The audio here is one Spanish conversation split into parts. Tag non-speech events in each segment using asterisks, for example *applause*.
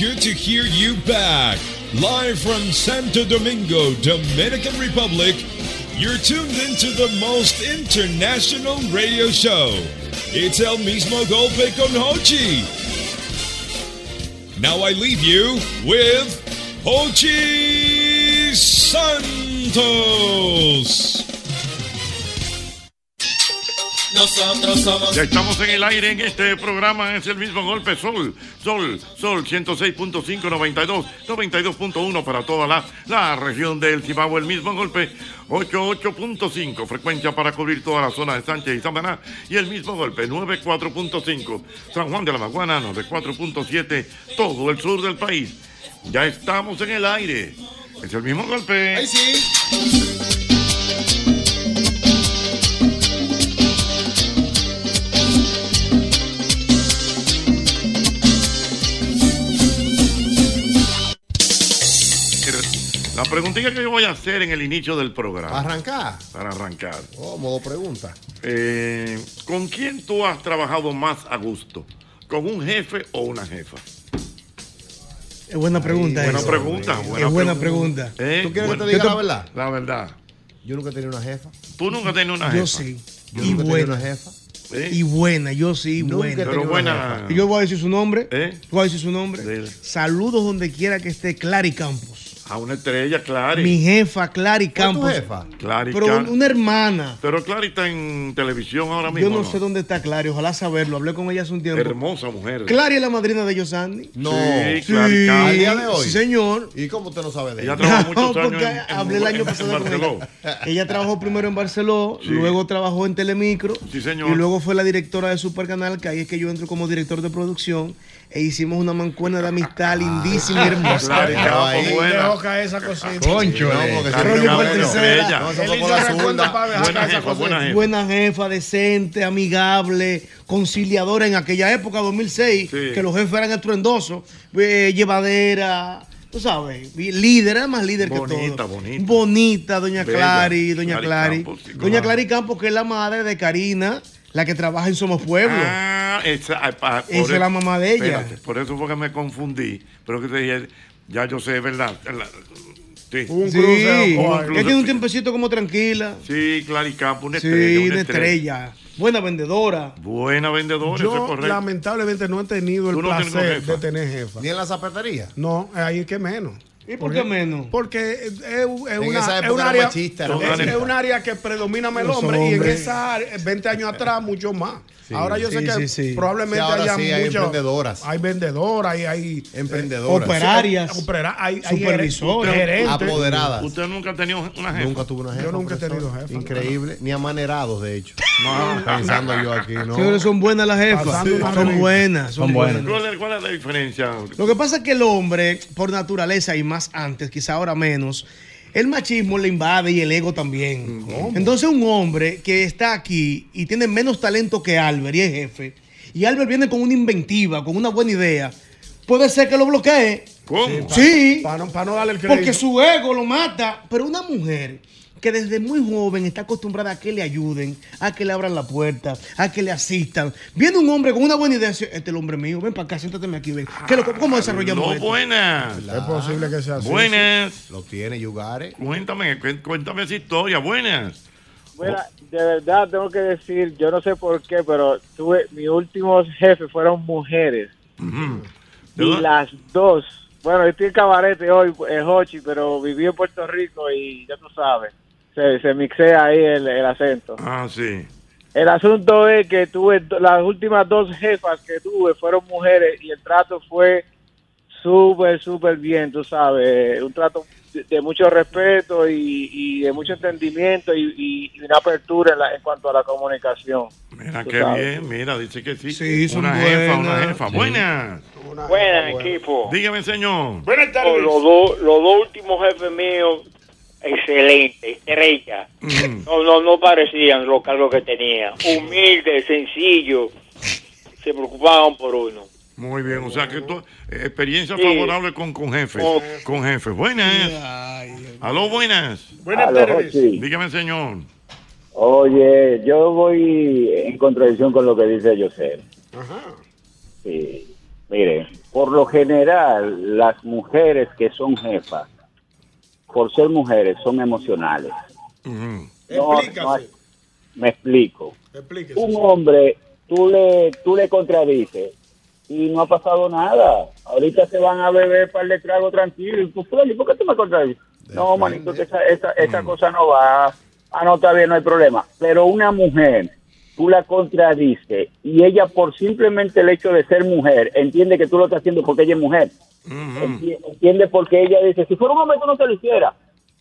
good to hear you back. Live from Santo Domingo, Dominican Republic, you're tuned into the most international radio show. It's El Mismo Golpe con Hochi. Now I leave you with Hochi Santos. Nosotros somos Ya estamos en el aire en este programa, es el mismo golpe Sol, Sol, Sol 106.5, 92, 92.1 para toda la, la región del Cibao, el mismo golpe 88.5, frecuencia para cubrir toda la zona de Sánchez y Samaná, y el mismo golpe 94.5, San Juan de la Maguana 94.7, todo el sur del país. Ya estamos en el aire, es el mismo golpe. Ahí sí. La preguntita que yo voy a hacer en el inicio del programa. Arrancar. Para arrancar. Oh, modo pregunta. Eh, ¿Con quién tú has trabajado más a gusto? ¿Con un jefe o una jefa? Es buena pregunta. buena esa. pregunta. Buena es buena pregunta. Eh, ¿Tú quieres bueno, que te diga yo la verdad? La verdad. Yo nunca he tenido una jefa. Tú nunca has tenido una Yo jefa. sí. Yo y nunca he tenido buena. una jefa. ¿Eh? Y buena, yo sí, Nunca buena. Pero buena. Y yo voy a decir su nombre. ¿Eh? Voy a decir su nombre. Dile. Saludos donde quiera que esté Clary Campos. A una estrella, Clary. Mi jefa, Clary ¿Fue tu Campos. jefa? Clary Pero una hermana. Pero Clary está en televisión ahora mismo. Yo no sé dónde está Clary, ojalá saberlo. Hablé con ella hace un tiempo. Hermosa mujer. Clary es la madrina de Yosandi. No. Sí, Clary Sí. Can- ¿Al día de hoy? Sí, señor. ¿Y cómo usted no sabe de Ella ella? trabajó *laughs* muchos No, años porque en, en- hablé el año pasado en Barceló. ella. Ella trabajó primero en Barceló, Sí. luego trabajó en Telemicro Sí, señor. y luego fue la directora de Supercanal, que ahí es que yo entro como director de producción e hicimos una mancuena de amistad lindísima y hermosa. Clary Campos, Ahí. buena. Dejó caer esa cosita. Concho, No, eh. Buena jefa, decente, amigable, conciliadora en aquella época, 2006, Sí. que los jefes eran estruendosos, eh, llevadera, tú sabes, líder, era más líder Bonita, que todo. bonita. Bonita, doña Bella. Clary, doña Clary Clary. Campos, sí, doña claro. Clary Campos, que es la madre de Karina, La que trabaja en Somos Pueblo. Ah, esa, ah, Esa es la mamá de ella. Espérate, por eso fue que me confundí. Pero que te dije, ya yo sé, ¿verdad? La- sí. sí, Un ella cruce. tiene un tiempecito como tranquila. Sí, Claricampo, una Sí, estrella. una estrella. Buena vendedora. Buena vendedora, eso es Yo correcto. lamentablemente no he tenido el no placer de tener jefa. Ni en la zapatería. No, ahí es que menos. ¿Y por qué menos? Porque es, una, un área, machista, es- es un área que predomina el hombre y en esa área, 20 años atrás mucho más. Ahora yo sé que sí, sí. probablemente haya sí, hay muchas- emprendedoras. Hay vendedoras, hay, hay Emprendedoras. Operarias. Opera- hay, Supervisoras. gerentes. Apoderadas. Usted nunca ha tenido una jefa. Nunca tuve una jefa. Yo nunca he tenido jefa. Increíble. Ni amanerados, de hecho. *laughs* Pensando yo aquí, ¿no? Señores, son buenas las jefas. Son buenas, son, Son buenas. buenas. ¿Cuál es, cuál es la diferencia? Lo que pasa es que el hombre, por naturaleza y más antes, quizá ahora menos, el machismo le invade y el ego también. Entonces un hombre que está aquí y tiene menos talento que Albert y es jefe, y Albert viene con una inventiva, con una buena idea, puede ser que lo bloquee. ¿Cómo? Sí, Para no, para no darle el crédito. porque su ego lo mata. Pero una mujer que desde muy joven está acostumbrada a que le ayuden, a que le abran la puerta, a que le asistan. Viene un hombre con una buena idea, dice, este es el hombre mío, ven para acá, siéntate aquí, ven. ¿Qué lo- ¿Cómo desarrollamos No, esto? buenas. Es posible que sea así. Buenas. Lo tiene Yugare. Cuéntame, cu- cuéntame esa historia. Buenas. Bueno, de verdad tengo que decir, yo no sé por qué, pero tuve, mis últimos jefes fueron mujeres. ¿De Y las dos, bueno, yo estoy en cabarete hoy, en Hochi, pero viví en Puerto Rico y ya tú sabes, se, se mixea ahí el, el acento. Ah, sí. El asunto es que tuve, las últimas dos jefas que tuve fueron mujeres y el trato fue súper, súper bien, tú sabes, un trato de, de mucho respeto y, y de mucho entendimiento y, y- y una apertura en, la- en cuanto a la comunicación. Mira qué sabes. bien. Mira, dice que sí. Sí, son una jefa, una jefa. Sí. Buenas. Buenas, equipo. Dígame, señor. Buenas tardes. Los, dos- los dos últimos jefes míos, excelente, estrella. Mm. No, no, no parecían los cargos que tenían. Humilde, sencillo. Se preocupaban por uno. Muy bien, o sea que tú, eh, experiencia Sí. favorable con, con jefes. Oh. Con jefes. Buenas. Aló, buenas. Buenas tardes. Dígame, señor. Oye, yo voy en contradicción con lo que dice José. Sí. Mire, por lo general, las mujeres que son jefas, por ser mujeres, son emocionales. Ujú. No, Explícase. no hay- me explico. Explíquese. Un hombre, tú le, tú le contradices y no ha pasado nada. Ahorita se van a beber par de trago tranquilo. Y tú, Freddy, ¿por qué tú me contradices? No, manito, que esa, esa, esa cosa no va. Ah, no, está bien, no hay problema. Pero una mujer, tú la contradices y ella por simplemente el hecho de ser mujer, entiende que tú lo estás haciendo porque ella es mujer. Enti- Entiende porque ella dice, si fuera un hombre tú no te lo hiciera.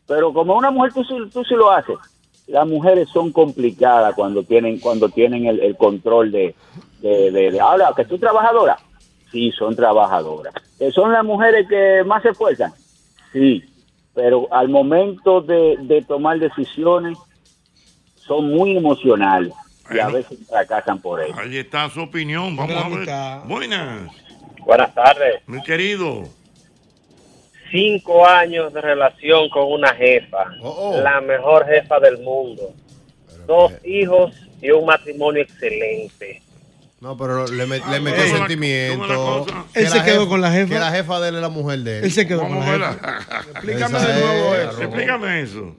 Pero como una mujer tú, sí- tú sí lo haces. Las mujeres son complicadas cuando tienen cuando tienen el, el control de, de, de, de- ahora que tú trabajadora. Sí, son trabajadoras. ¿Que son las mujeres que más se esfuerzan? Sí, pero al momento de, de tomar decisiones son muy emocionales y a veces fracasan por ello. Ahí está su opinión. Vamos a ver. Buenas. Buenas tardes. Mi querido. Cinco años de relación con una jefa, Oh, oh. la mejor jefa del mundo. Dos hijos y un matrimonio excelente. No, pero le, met- le ¿cómo metió sentimiento. Él se quedó jefa- con la jefa. Que la jefa de él es la mujer de él. Él se quedó con la jefa. *laughs* Explícame de nuevo es, eso. Explícame eso.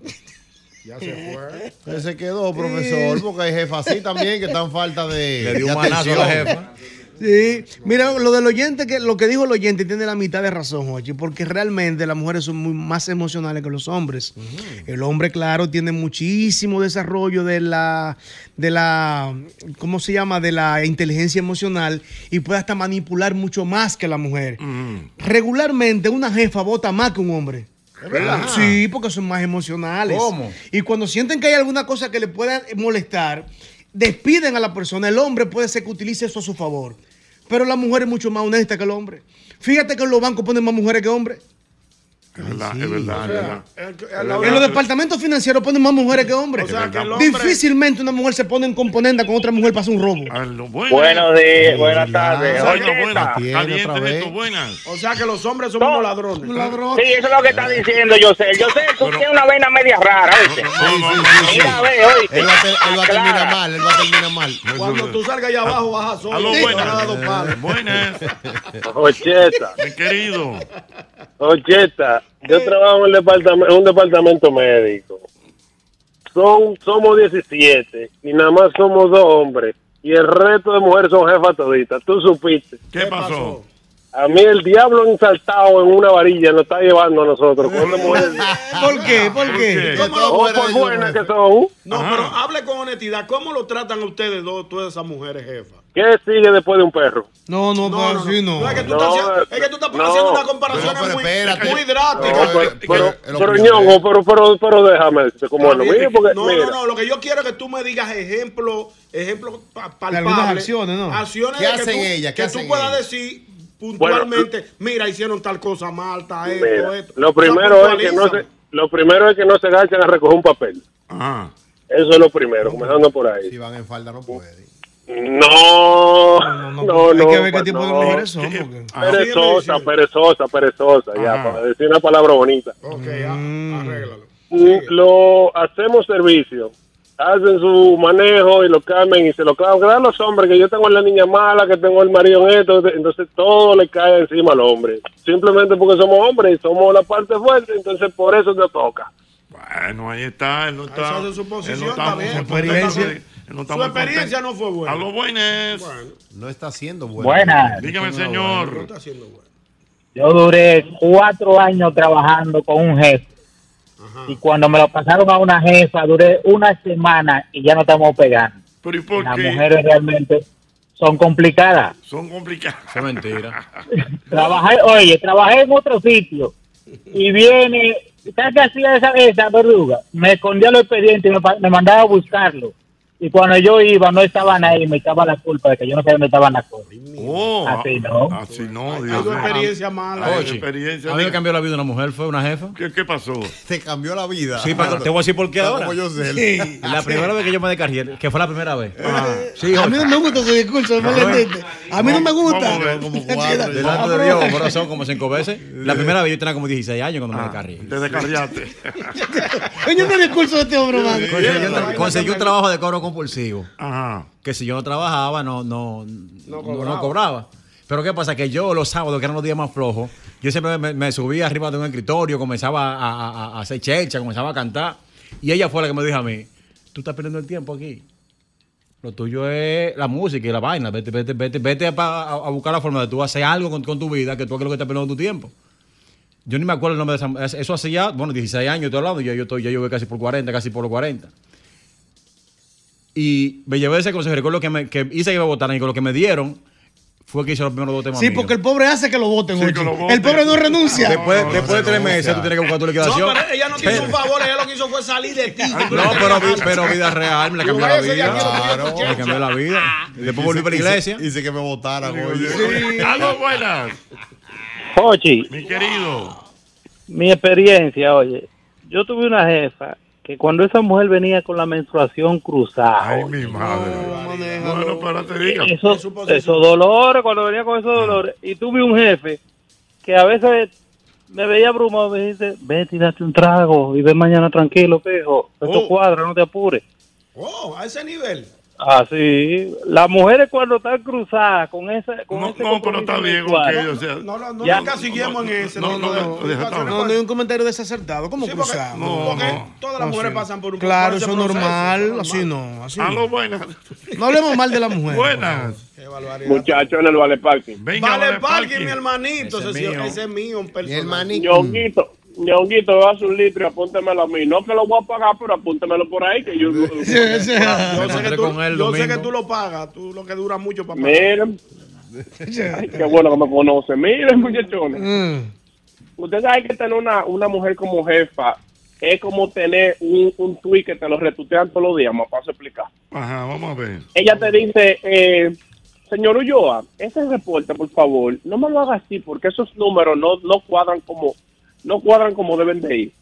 Ya se fue. *laughs* Él se quedó, profesor, porque hay jefas así también que están falta de. Le dio un manazo a la jefa. Sí, mira, lo del oyente, que lo que dijo el oyente tiene la mitad de razón, Jochi, porque realmente las mujeres son muy más emocionales que los hombres. El hombre, claro, tiene muchísimo desarrollo de la, de la, ¿cómo se llama? De la inteligencia emocional y puede hasta manipular mucho más que la mujer. Regularmente una jefa vota más que un hombre. Verdad? Sí, porque son más emocionales. ¿Cómo? Y cuando sienten que hay alguna cosa que le pueda molestar, despiden a la persona. El hombre puede ser que utilice eso a su favor. Pero la mujer es mucho más honesta que el hombre. Fíjate que en los bancos ponen más mujeres que hombres. Es verdad, es verdad, es verdad. En los departamentos financieros ponen más mujeres que hombres. O sea, que el hombre- Difícilmente una mujer se pone en componenda con otra mujer para hacer un robo. Buenos días, buenas tardes. Oye, buenas. buenas. O sea que los hombres somos unos ladrones. Sí, eso es lo que está diciendo yo sé. Yo sé, tú tienes una vena media rara. Él va, a terminar mal, él va a terminar mal. Cuando tú salgas allá abajo, baja solo. Buenas. a dos palos. Buenas. Ocheta, Mi querido. Ocheta, yo trabajo en, departamento, en un departamento médico. Son, somos 17 y nada más somos dos hombres. Y el resto de mujeres son jefas toditas. Tú supiste. ¿Qué pasó? A mí el diablo ensaltado en una varilla nos está llevando a nosotros. Con una mujer- *laughs* ¿Por qué? ¿Por qué? ¿Cómo lo- Oh, por buenas que son. No, pero hable con honestidad. ¿Cómo lo tratan a ustedes dos, todas esas mujeres jefas? ¿Qué sigue después de un perro? No, no, pues así no. Es que tú No, estás haciendo, es que tú estás no. haciendo una comparación No, pero muy, espérate. muy No, drástica. pero, pero, pero, ñongo, pero, pero, pero déjame decirte cómo es lo mío, porque no, mira, no, no, lo que yo quiero es que tú me digas ejemplos, ejemplos pa- palpables. algunas acciones, ¿no? Acciones ¿Qué de que hacen tú, ellas? ¿Qué que tú hacen puedas ellas? decir puntualmente, mira, hicieron tal cosa mal, tal esto, mira, esto. lo primero es que no se, lo primero es que no se agachan a recoger un papel. Ajá. Eso es lo primero, comenzando por ahí. Si van en falda no puede. No, no, no. Hay que ver qué tipo de no. mujeres son. porque- Perezosa, perezosa, perezosa, ya, para decir una palabra bonita. Ok, ya, arréglalo. Mm, Lo hacemos servicio. Hacen su manejo y lo cambian y se lo clavan. Quedan los hombres, que yo tengo la niña mala, que tengo el marido en esto, entonces todo le cae encima al hombre. Simplemente porque somos hombres y somos la parte fuerte, entonces por eso te toca. Bueno, ahí está. Él no está. Esa es su él posición, no está está bien. muy Experiencia. No Su experiencia no fue buena. A los buenas. No está haciendo bueno. Buenas. Dígame, No señor. está haciendo bueno. Yo duré cuatro años trabajando con un jefe. Y cuando me lo pasaron a una jefa, duré una semana y ya no estamos pegando. Pero ¿y por Las qué? mujeres realmente son complicadas. Son complicadas. Es mentira. *laughs* Trabajé, oye, trabajé en otro sitio y viene, ¿sabes qué hacía esa, esa verduga? Me escondía los expedientes y me, me mandaba a buscarlo. Y cuando yo iba, no estaban ahí, me echaba la culpa de que yo no sabía dónde estaban las cosas. Oh, Así no. Así no, Dios mío. experiencia mala. Experiencia. a mí me cambió la vida una mujer, fue una jefa. ¿Qué, qué pasó? Te cambió la vida. Sí, pero te voy a decir por qué ahora. como yo sé. *laughs* La primera vez que yo me descargué, que fue la primera vez. Sí, A mí no me gusta ese discurso, ¿me entendiste? A mí no me gusta. Como *laughs* cuatro. Delante de Dios, corazón, como cinco veces. La primera vez yo tenía como 16 años cuando me descargué. Te descarriaste. *laughs* Coño, el discurso de este hombre. Conseguí, un- trabajo de cobro compulsivo. Ajá. Que si yo no trabajaba, no, no, no, no cobraba. Pero ¿qué pasa? Que yo los sábados, que eran los días más flojos, yo siempre me, me subía arriba de un escritorio, comenzaba a, a- a- hacer checha, comenzaba a cantar. Y ella fue la que me dijo a mí, tú estás perdiendo el tiempo aquí. Lo tuyo es la música y la vaina. Vete, vete, vete, vete a- a buscar la forma de tú hacer algo con, con tu vida, que tú es lo que estás perdiendo tu tiempo. Yo ni me acuerdo el nombre de esa... Eso hace ya, bueno, 16 años estoy hablando, ya yo, estoy, ya yo voy casi por 40, casi por los 40. Y me llevé ese consejo. Recuerdo que, me, que hice que me votaran y con lo que me dieron fue que hice los primeros dos temas Sí, míos. porque el pobre hace que lo voten, Sí, Ochi. que lo voten. El pobre no renuncia. Después, después de tres meses tú tienes que buscar tu No, liquidación. pero ella no te hizo un favor, ella lo que hizo fue salir de ti. No, pero, vi- pero vida real, me la cambió la a vida. Claro, me cambió la vida. Después volví para la iglesia. Dice que me votaran, oye. A los buenas. Ochi, Mi querido. mi experiencia, oye, yo tuve una jefa que cuando esa mujer venía con la menstruación cruzada, Ay, mi madre. Bueno, te digo. eso, esos dolores, cuando venía con esos dolores, y tuve un jefe que a veces me veía abrumado, me dice, vete y date un trago y ve mañana tranquilo, pejo, esto Oh. cuadra, no te apures. Oh, a ese nivel. Así, las mujeres cuando están cruzadas con esa con No, ese no, pero está bien, sexual, ok, o sea. No, no, no Ya. nos casiguemos en ese. No, no, no, hay un comentario desacertado. ¿Cómo Sí, porque, cruzamos? No, porque no. todas las No, mujeres sí. pasan por un Claro, eso es normal. Así no. Así A no. buenas. No hablemos mal de la mujer. Buenas. Barbaridad. Muchachos en el Vale Parking. Venga, Vale, vale, parking, mi hermanito. Ese Ese, es mío. ese es mío, un Mi personal. hermanito. Ñonguito, haz un litro y apúntemelo a mí. No que lo voy a pagar, pero apúntemelo por ahí, que yo... Sí, sí. Yo sé, que tú, yo sé que tú lo pagas, tú lo que dura mucho para pagar. Miren. Ay, qué bueno que me conoce. Miren, muchachones. Mm. Ustedes hay que tener una, una mujer como jefa. Es como tener un, un tweet que te lo retuitean todos los días, me paso a explicar. Ajá, vamos a ver. Ella te dice, eh, señor Ulloa, ese reporte, por favor, no me lo haga así porque esos números no, no cuadran como, no cuadran como deben de ir.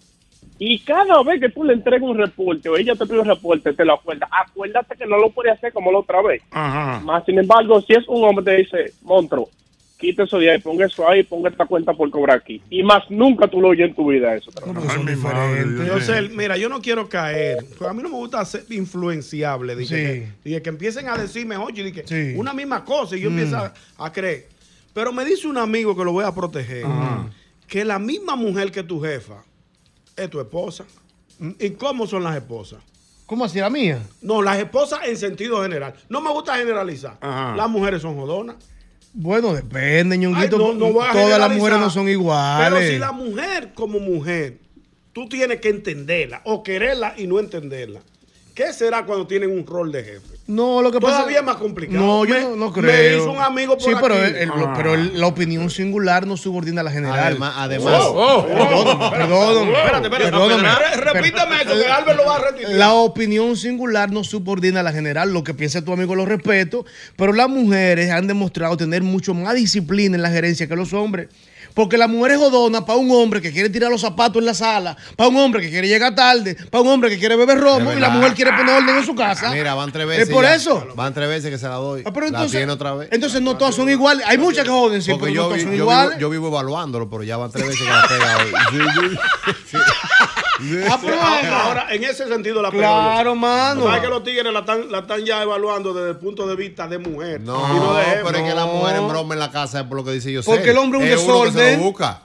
Y cada vez que tú le entregas un reporte o ella te pide un reporte, te lo acuerdas. Acuérdate que no lo puede hacer como la otra vez. Más sin embargo, si es un hombre te dice, Montro, quita eso de ahí, ponga eso ahí, ponga esta cuenta por cobrar aquí. Y más nunca tú lo oyes en tu vida eso. Entonces, mira, yo no quiero caer. porque a mí no me gusta ser influenciable. Dije, Sí. que, dije, que empiecen a decirme, oye, dije, Sí. una misma cosa y yo Mm. empiezo a, a creer. Pero me dice un amigo que lo voy a proteger, que la misma mujer que tu jefa es tu esposa. ¿Y cómo son las esposas? ¿Cómo así la mía? No, las esposas en sentido general. No me gusta generalizar. Las mujeres son jodonas. Bueno, depende, Ay, ñonguito. no- no voy a Todas las mujeres no son iguales. Pero si la mujer como mujer, tú tienes que entenderla o quererla y no entenderla. ¿Qué será cuando tienen un rol de jefe? No, lo que pasa Todavía es más complicado. No, yo Me- no, no me creo. hizo un amigo por Sí, pero, aquí. el- el- Ah. pero el- la opinión singular no subordina a la general. Además- además- Oh, Oh, oh, perdóname. Espérate, espérate. Perdóname. Repítame eso, que Albert lo va a repetir. La opinión singular no subordina a la general. Lo que piensa tu amigo lo respeto, pero las mujeres han demostrado tener mucho más disciplina en la gerencia que los hombres. Porque la mujer es jodona para un hombre que quiere tirar los zapatos en la sala, para un hombre que quiere llegar tarde, para un hombre que quiere beber romo y la mujer quiere poner orden en su casa. Mira, van tres veces. Es por ya. eso. Van tres veces que se la doy. Ah, pero la entonces, tiene otra vez. entonces no todas son iguales. Hay muchas que joden, sí, Porque pero yo, no todas son yo iguales. vivo, yo vivo evaluándolo, pero ya van tres veces que la pega hoy. *laughs* Ah, pero ahora, ahora, en ese sentido la Claro, mano. ¿Sabes que los tigres la están, la están ya evaluando desde el punto de vista de mujer? No, y no de pero es que la mujer en broma en la casa es por lo que dice yo. Porque el hombre es un uno que se desorden. lo busca.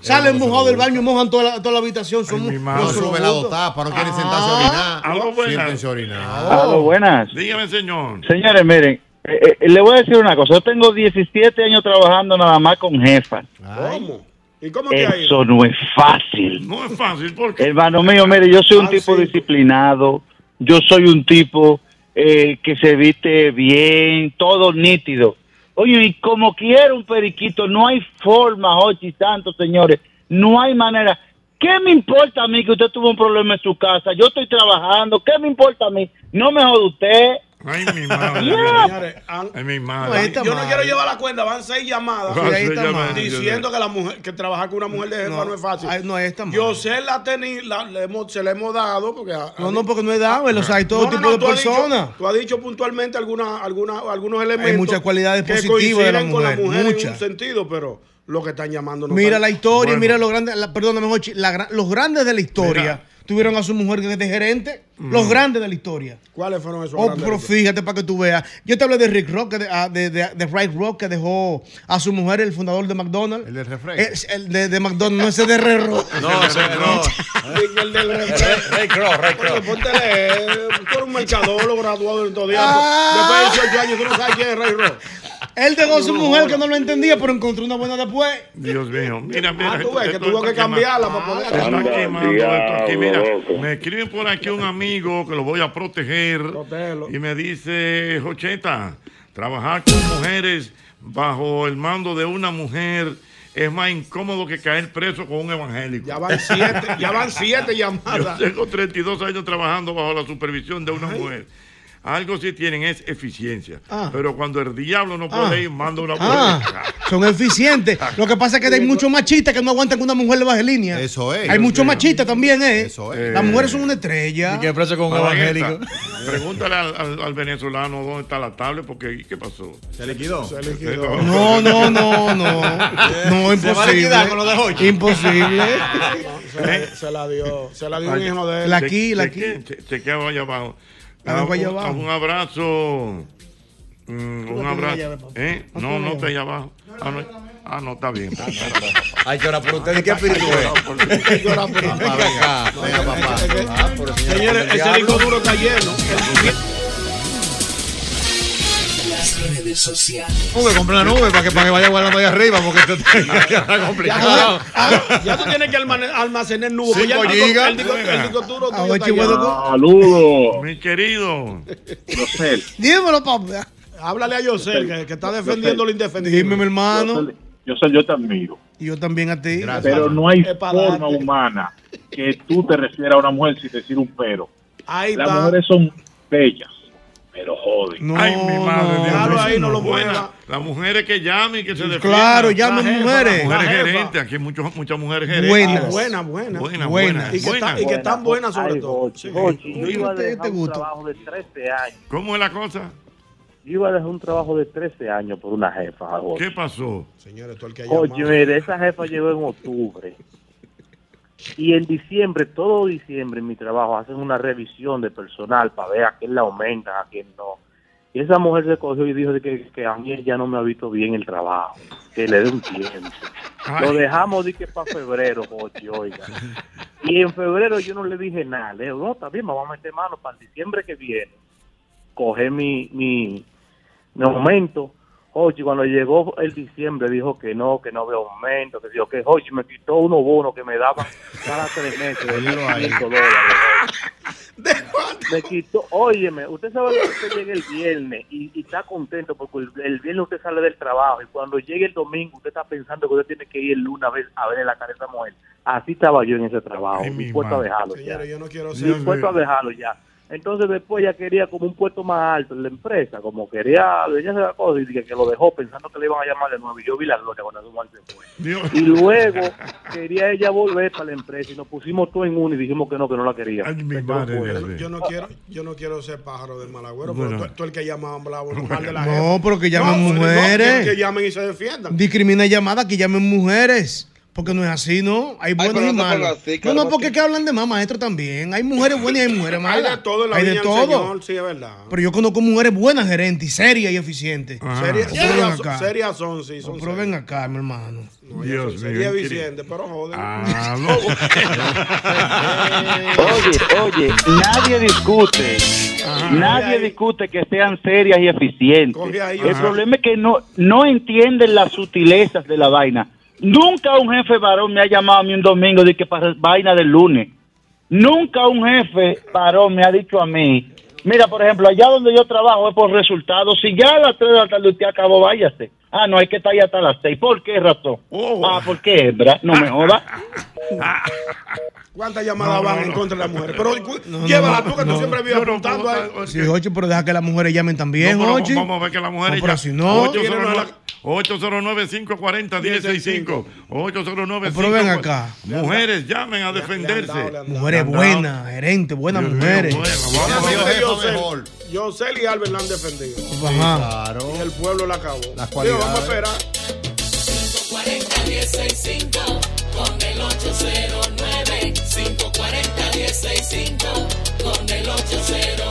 Salen mojados del baño y mojan toda la, toda la habitación. Son No lo suben la buscan. dotapa, no quieren Ah. sentarse a orinar. Buenas. Orinar. Aló, buenas. Dígame, señor. Señores, miren, eh, eh, le voy a decir una cosa. Yo tengo 17 años trabajando nada más con jefas. ¿Cómo? ¿Y cómo te ha ido? Eso no es fácil. No es fácil, porque Hermano mío, mire, yo soy un Ah, tipo sí. disciplinado. Yo soy un tipo eh, que se viste bien, todo nítido. Oye, y como quiera un periquito, no hay forma, Ochi, tanto, señores. No hay manera. ¿Qué me importa a mí que usted tuvo un problema en su casa? Yo estoy trabajando. ¿Qué me importa a mí? No me jode usted. Ay, mi madre. *laughs* Yeah. Señores, han- Ay, mi madre. yo no quiero llevar la cuenta, van seis llamadas Van seis llamadas. diciendo que la mujer que trabajar con una mujer de jefa no, es fácil. no, está mal. Yo sé la teni, la, le hemos, se la hemos dado porque a- No, no, porque no es dable. O sea, hay todo No, tipo no, de personas. tú has dicho puntualmente alguna, alguna, algunos elementos. muchas cualidades que positivas de la coinciden con la mujer, mujer en muchas. un sentido, pero lo que están llamando no Mira están- la historia, Bueno. mira los grandes, la- perdóname, Jochi, la los grandes de la historia Mira. Tuvieron a su mujer de gerente. Los grandes de la historia. ¿Cuáles fueron esos Oh, grandes pero fíjate para que tú veas. Yo te hablé de Rick Rock, que de, ah, de, de, de Ray Rock, que dejó a su mujer, el fundador de McDonald's. El del refresco. Es el de, de McDonald's, no ese de Ray Rock. *laughs* No, ese no. *laughs* El del refresco. Ray Kroc, Ray Kroc. Porque ponte, eh, tú eres un mercadólogo graduado en todo día. Ah. Después de 18 años, tú no sabes quién es Ray Rock. Él dejó a su mujer que no lo entendía, pero encontró una buena después. Dios mío. Mira, mira. Ah, tú ves que tuvo que cambiarla para poder- Está quemando esto aquí. Mira, me escriben por aquí un amigo que lo voy a proteger. Y me dice, Jocheta, trabajar con mujeres bajo el mando de una mujer es más incómodo que caer preso con un evangélico. Ya van siete, ya van siete *laughs* Yo llamadas. tengo 32 años trabajando bajo la supervisión de una mujer. Algo sí tienen es eficiencia. Ah. Pero cuando el diablo no Ah. puede ir, manda una Ah, son eficientes. Lo que pasa es que hay muchos machistas que no aguantan que una mujer le baje línea. Eso es. Hay muchos machistas también, ¿eh? Eso es. Las mujeres son una estrella. Y que preso con un evangélico. Pregúntale al, al- al venezolano dónde está la tablet, porque ¿qué pasó? Se liquidó. Se liquidó. No, no, no, no. No, Se va a liquidar con lo de imposible. Imposible. Se, la- se la dio, se la dio un hijo de él. La aquí, la aquí. Chequea allá abajo. Ah, un-. Un abrazo. Mm, un abrazo. ¿Eh? No No, está allá abajo. Ah, no, ah, no está bien. Hay que orar por usted. ¿Y qué espíritu es? Hay que orar por él. Venga papá. Ah, Señores, el ese disco duro está lleno. Redes sociales. Nube, compré la nube para que, para que vaya guardando ahí arriba, porque esto está *laughs* complicado. Ah, Ya tú tienes que almacenar nubes. pues ya gigas. El disco el disco duro Ah. Saludos. *laughs* Mi querido. Yosel. Dímelo, papá. Háblale a Yosel, que, que está defendiendo lo indefendible. Dime, mi hermano. Yosel, yo te admiro. Y yo también a ti. Pero no hay forma darte. humana que tú te refieras a una mujer sin decir un pero. Ahí Las está. mujeres son bellas, que lo joden. Ay, mi madre. Dios Déjalo mío. ahí, no lo Buena. mueva. Las mujeres que llamen y que se defiendan. claro, llamen mujeres. Mujeres gerentes. Aquí hay muchos- muchas mujeres gerentes. Buenas. Buena, buena. Buena, Buena. buena. Y que, buena. está- y que están buenas sobre Ay, todo. Sí. Yo ¿Qué iba a dejar un trabajo de 13 años. ¿Cómo es la cosa? Yo iba a dejar un trabajo de 13 años por una jefa. ¿Qué pasó? Señores, tú el que Oye, mire, esa jefa llegó en octubre. Y en diciembre, todo diciembre en mi trabajo, hacen una revisión de personal para ver a quién le aumentan, a quién no. Y esa mujer se cogió y dijo de que, que a mí ya no me ha visto bien el trabajo, que le dé un tiempo. Lo dejamos de que para febrero, Jochi, oiga. Y en febrero yo no le dije nada. Le digo, no, está bien, me vamos a meter mano para el diciembre que viene. Coge mi, mi, mi aumento. Oye, cuando llegó el diciembre dijo que no, que no había aumento, que dijo que oye, me quitó unos bonos que me daban cada tres meses de 1.500 dólares. Me quitó, óyeme, usted sabe que usted llega el viernes y, y está contento porque el, el viernes usted sale del trabajo y cuando llegue el domingo usted está pensando que usted tiene que ir el lunes a ver, a ver la cara de esa mujer. Así estaba yo en ese trabajo, dispuesto a dejarlo ya. Yo no quiero ser. Dispuesto a dejarlo ya. Entonces después ella quería como un puesto más alto en la empresa, como quería, ella se la cosa y dije que lo dejó pensando que le iban a llamar de nuevo y yo vi la gloria cuando su mujer se fue. Dios. Y luego quería ella volver para la empresa y nos pusimos todo en uno y dijimos que no, que no la quería. Ay, mi madre. Yo no quiero, yo no quiero ser pájaro del malagüero, Bueno. pero tú, tú el que llama hablaba mal de la No, pero que llamen No, no, mujeres. que llamen y se defiendan. Discrimina llamada que llamen mujeres. Porque no es así, ¿no? Hay buenas pero y no pongas así, no, claro, no, porque es que hablan de más maestro también. Hay mujeres buenas y hay mujeres Hay malas. de todo en la Hay de todo. Señor, sí, es verdad. Pero yo conozco mujeres buenas, gerentes, y serias y eficientes. Ven serias, acá. serias son, sí, son Pero ven acá, mi hermano. No, Dios mío, Sería. Vicente, pero joder. Ah, *laughs* Oye, oye, nadie discute, nadie discute que sean serias y eficientes. Ahí, El ajá. problema es que no, no entienden las sutilezas de la vaina. Nunca un jefe varón me ha llamado a mí un domingo de que para vaina del lunes. Nunca un jefe varón me ha dicho a mí, mira, por ejemplo, allá donde yo trabajo es por resultados. Si ya a las 3 de la tarde usted acabó, váyase. Ah, no, hay que estar ahí hasta las 6. ¿Por qué razón? Oh. Ah, ¿por qué hembra? No me joda. ¿Cuántas llamadas No, van no. en contra de la mujer? Pero No, llévala no, tú que no. tú siempre vives apuntando Sí, Ochi, pero deja que las mujeres llamen también, No, pero Ochi. Vamos a ver que las mujeres No, pero ya- si no- 809 809-540-165. 809 Pero ven acá. Mujeres, llamen a defenderse. Mujeres buenas, gerentes, buenas Dios mujeres. bueno, Yo vamos a sé ver. que Yosel- y Albert la han defendido. Ajá. Y el pueblo la acabó. Las Digo, vamos a cualidades. esperar. 540-1065 con el 809 540-1065 con el 809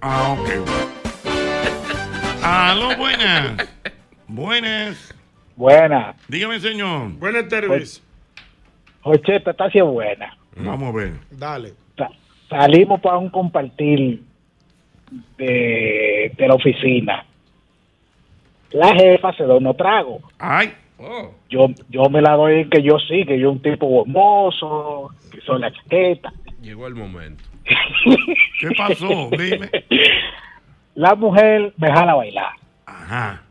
Ah, ok. Aló, buenas. Buenas. Buena. Dígame, señor. Buenas tardes. Jocheta, está así buena. Vamos a ver. Dale. Sa- salimos para un compartir de, de la oficina. La jefa se da unos tragos. Ay. Yo, yo me la doy que yo sí, que yo un tipo hermoso, que soy la chaqueta. Llegó el momento. ¿Qué pasó? Dime. La mujer me jala a bailar. Ajá.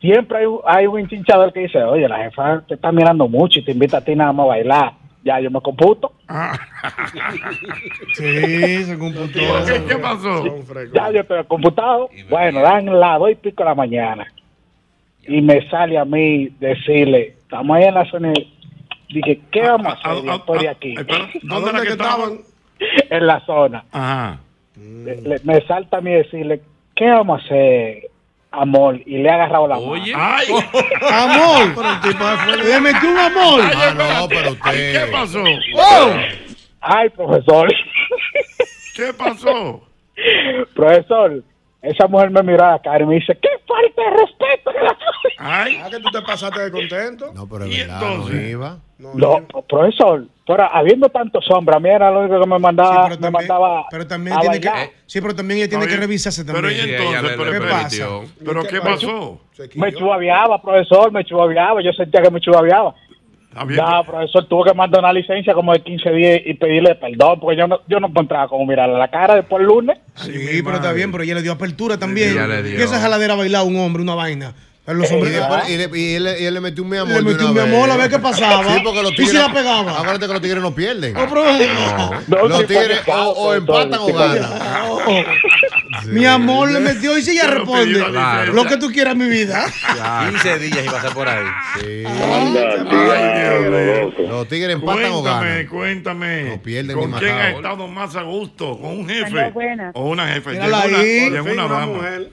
Siempre hay, un- hay un enchinchador que dice, oye, la jefa te está mirando mucho y te invita a ti nada más a bailar. Ya yo me computo. Sí, se computó. ¿Qué, qué pasó? Ya yo estoy computado. Bueno, dan las dos y pico de la mañana. Y me sale a mí decirle, estamos ahí en la zona. Dije, ¿qué vamos a hacer? Yo estoy aquí. ¿Dónde era que estaban? *laughs* En la zona. Ajá. Le- le- me salta a mí decirle, ¿qué vamos a hacer, amor? Y le he agarrado la mano. ¡Ay! *laughs* Amor. *laughs* Le metió un amor. Ah, no, pero usted. ¿Qué pasó? ¡Oh! Ay, profesor. ¿Qué pasó? profesor, esa mujer me miró a la cara y me dice, ¿qué falta de respeto? Ay. Ah, que tú te pasaste de contento. No, pero es ¿Y verdad, no entonces? iba. No, profesor, pero habiendo tantos hombres, a mí era lo único que me mandaba, pero me también- mandaba Pero también a tiene que. bailar. Sí, pero también ella tiene que revisarse Pero también. ¿y entonces? ¿Pero ¿Qué qué pasa? ¿Pero qué pasó? Me chubaviaba, profesor, me chubaviaba, yo sentía que me chubaviaba. No, profesor, tuvo que mandar una licencia como de 15 días y pedirle perdón, porque yo no, yo no encontraba cómo mirarle la cara después el lunes. Sí, pero está bien, pero ella le dio apertura también. ella le dio. Y esa jaladera bailado un hombre, una vaina. Pero los Y, hombres después- y le, y él, y él le metió un mi amor. Le metió un mi vez. amor a ver qué pasaba. Sí, porque los Y tigres. si la pegaba. Acuérdate que los tigres no pierden. Pero- No, No, los tigres o, o empatan o ganan. *laughs* Mi amor le metió y si ella responde lo que tú quieras, mi vida. 15 días iba a ser por ahí. Los tigres empatan o Cuéntame, ganan. cuéntame. No pierden ¿Con ni quién matado. estado más a gusto? ¿Con un jefe? buenas. ¿O una jefa? Mírala Llegó una, llegó una una mujer.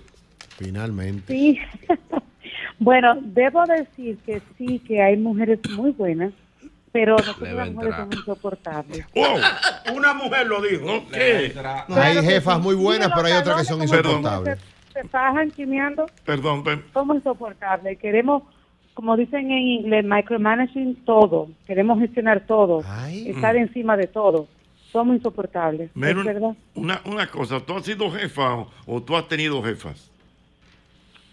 Finalmente. Sí. *laughs* bueno, debo decir que sí, que hay mujeres muy buenas, pero *laughs* nosotros las mujeres somos insoportables. *laughs* Una mujer lo dijo. Hay jefas muy buenas, pero hay otras que son insoportables. Se fajan chimeando, Perdón, pe- somos insoportables. Queremos, como dicen en inglés, micromanaging todo. Queremos gestionar todo, estar encima de todo. Somos insoportables. Mira, ¿Es un- verdad? una, una cosa, ¿tú has sido jefa o, o tú has tenido jefas?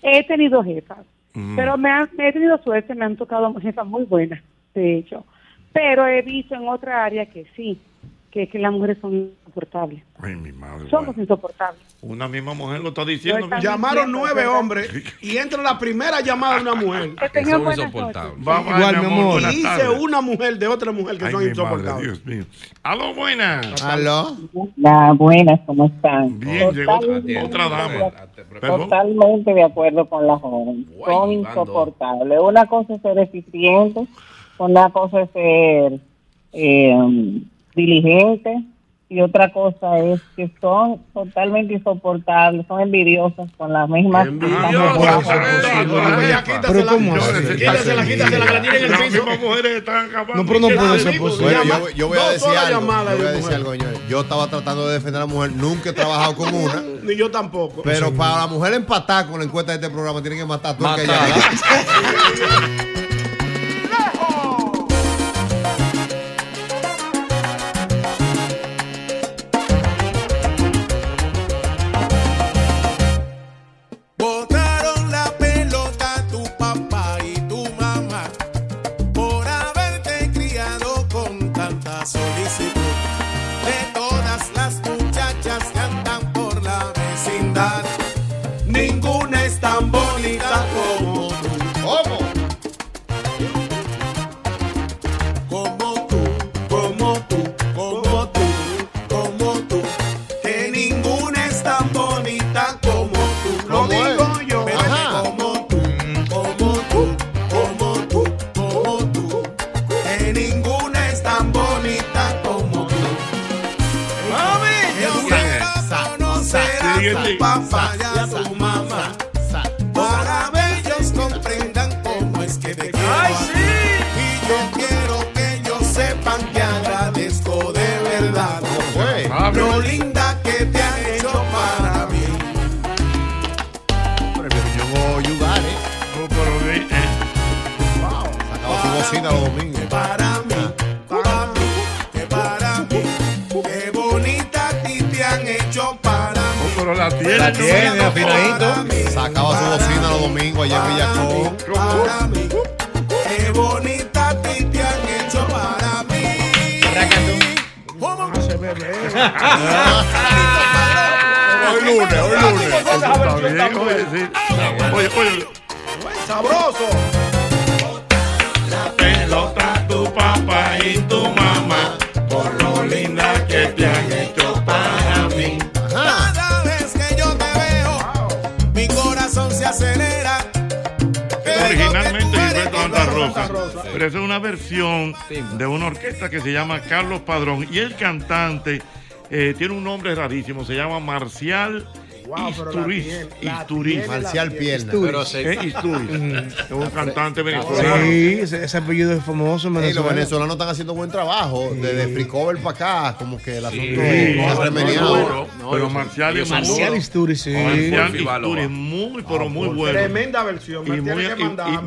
He tenido jefas, Mm. pero me, han, me he tenido suerte, me han tocado jefas muy buenas, de hecho. Pero he visto en otra área que sí, que, que las mujeres son insoportables. Ay, mi madre. Somos insoportables. Una misma mujer lo está diciendo. Llamaron diciendo, nueve ¿verdad? hombres y entra la primera llamada de una mujer. *laughs* tengan Son insoportables. Vamos, Igual, mi amor, buenas Dice una mujer de otra mujer que Ay, son mi madre, insoportables. Dios mío. Aló, buenas. Aló. Hola, buenas, ¿cómo están? Bien, llegó otra, dama. Totalmente de acuerdo con la joven. Son insoportables. Una cosa es ser eficiente, una cosa es ser eh, diligente y otra cosa es que son totalmente insoportables, son envidiosas con las mismas Pero ¿cómo así? Quítasela, quítasela, que la tienen en el Las piso. mismas mujeres están acabando. No, pero no puede ser posible. Yo, voy a decir algo. Yo voy a de decir algo, señores. Yo estaba tratando de defender a la mujer. Nunca he trabajado con una. *laughs* Ni yo tampoco. Pero para la mujer empatar con la encuesta de este programa, tiene que matar a todo el que *laughs* a tu sigue. papá y a tu mamá. Para que ellos comprendan cómo es que te quiero. Y yo quiero que ellos sepan que agradezco de verdad lo linda que te han hecho para mí. Yo voy a ayudar, ¿eh? No, pero di- eh, Sacaba su bocina los domingos. Para mí, para pero la tiene. La tiene, afinadito. Sacaba su bocina los domingos allá en Villacón. Para mí, qué bonita a ti te han hecho para mí. ¿Cómo? *laughs* Hoy lunes, hoy lunes. Está bien, oye, sí. Oye, oye. Sabroso. Originalmente Gilberto Santa Rosa, pero esa es una versión de una orquesta que se llama Carlos Padrón. Y el cantante eh, tiene un nombre rarísimo, se llama Marcial Wow, pero la Isturiz. tiene, la Isturiz. tiene, la Marcial. Pierna. Pero sí. Eh. *laughs* Es un cantante venezolano. Sí, ese, ese apellido es famoso en Ey, los Venezuela. venezolanos están haciendo buen trabajo. Desde Free Cover para acá, como que el asunto Sí, es no, Pero Marcial es Marcial muy- Isturiz, sí. Marcial Isturiz, muy, pero muy bueno. Tremenda versión. Muy,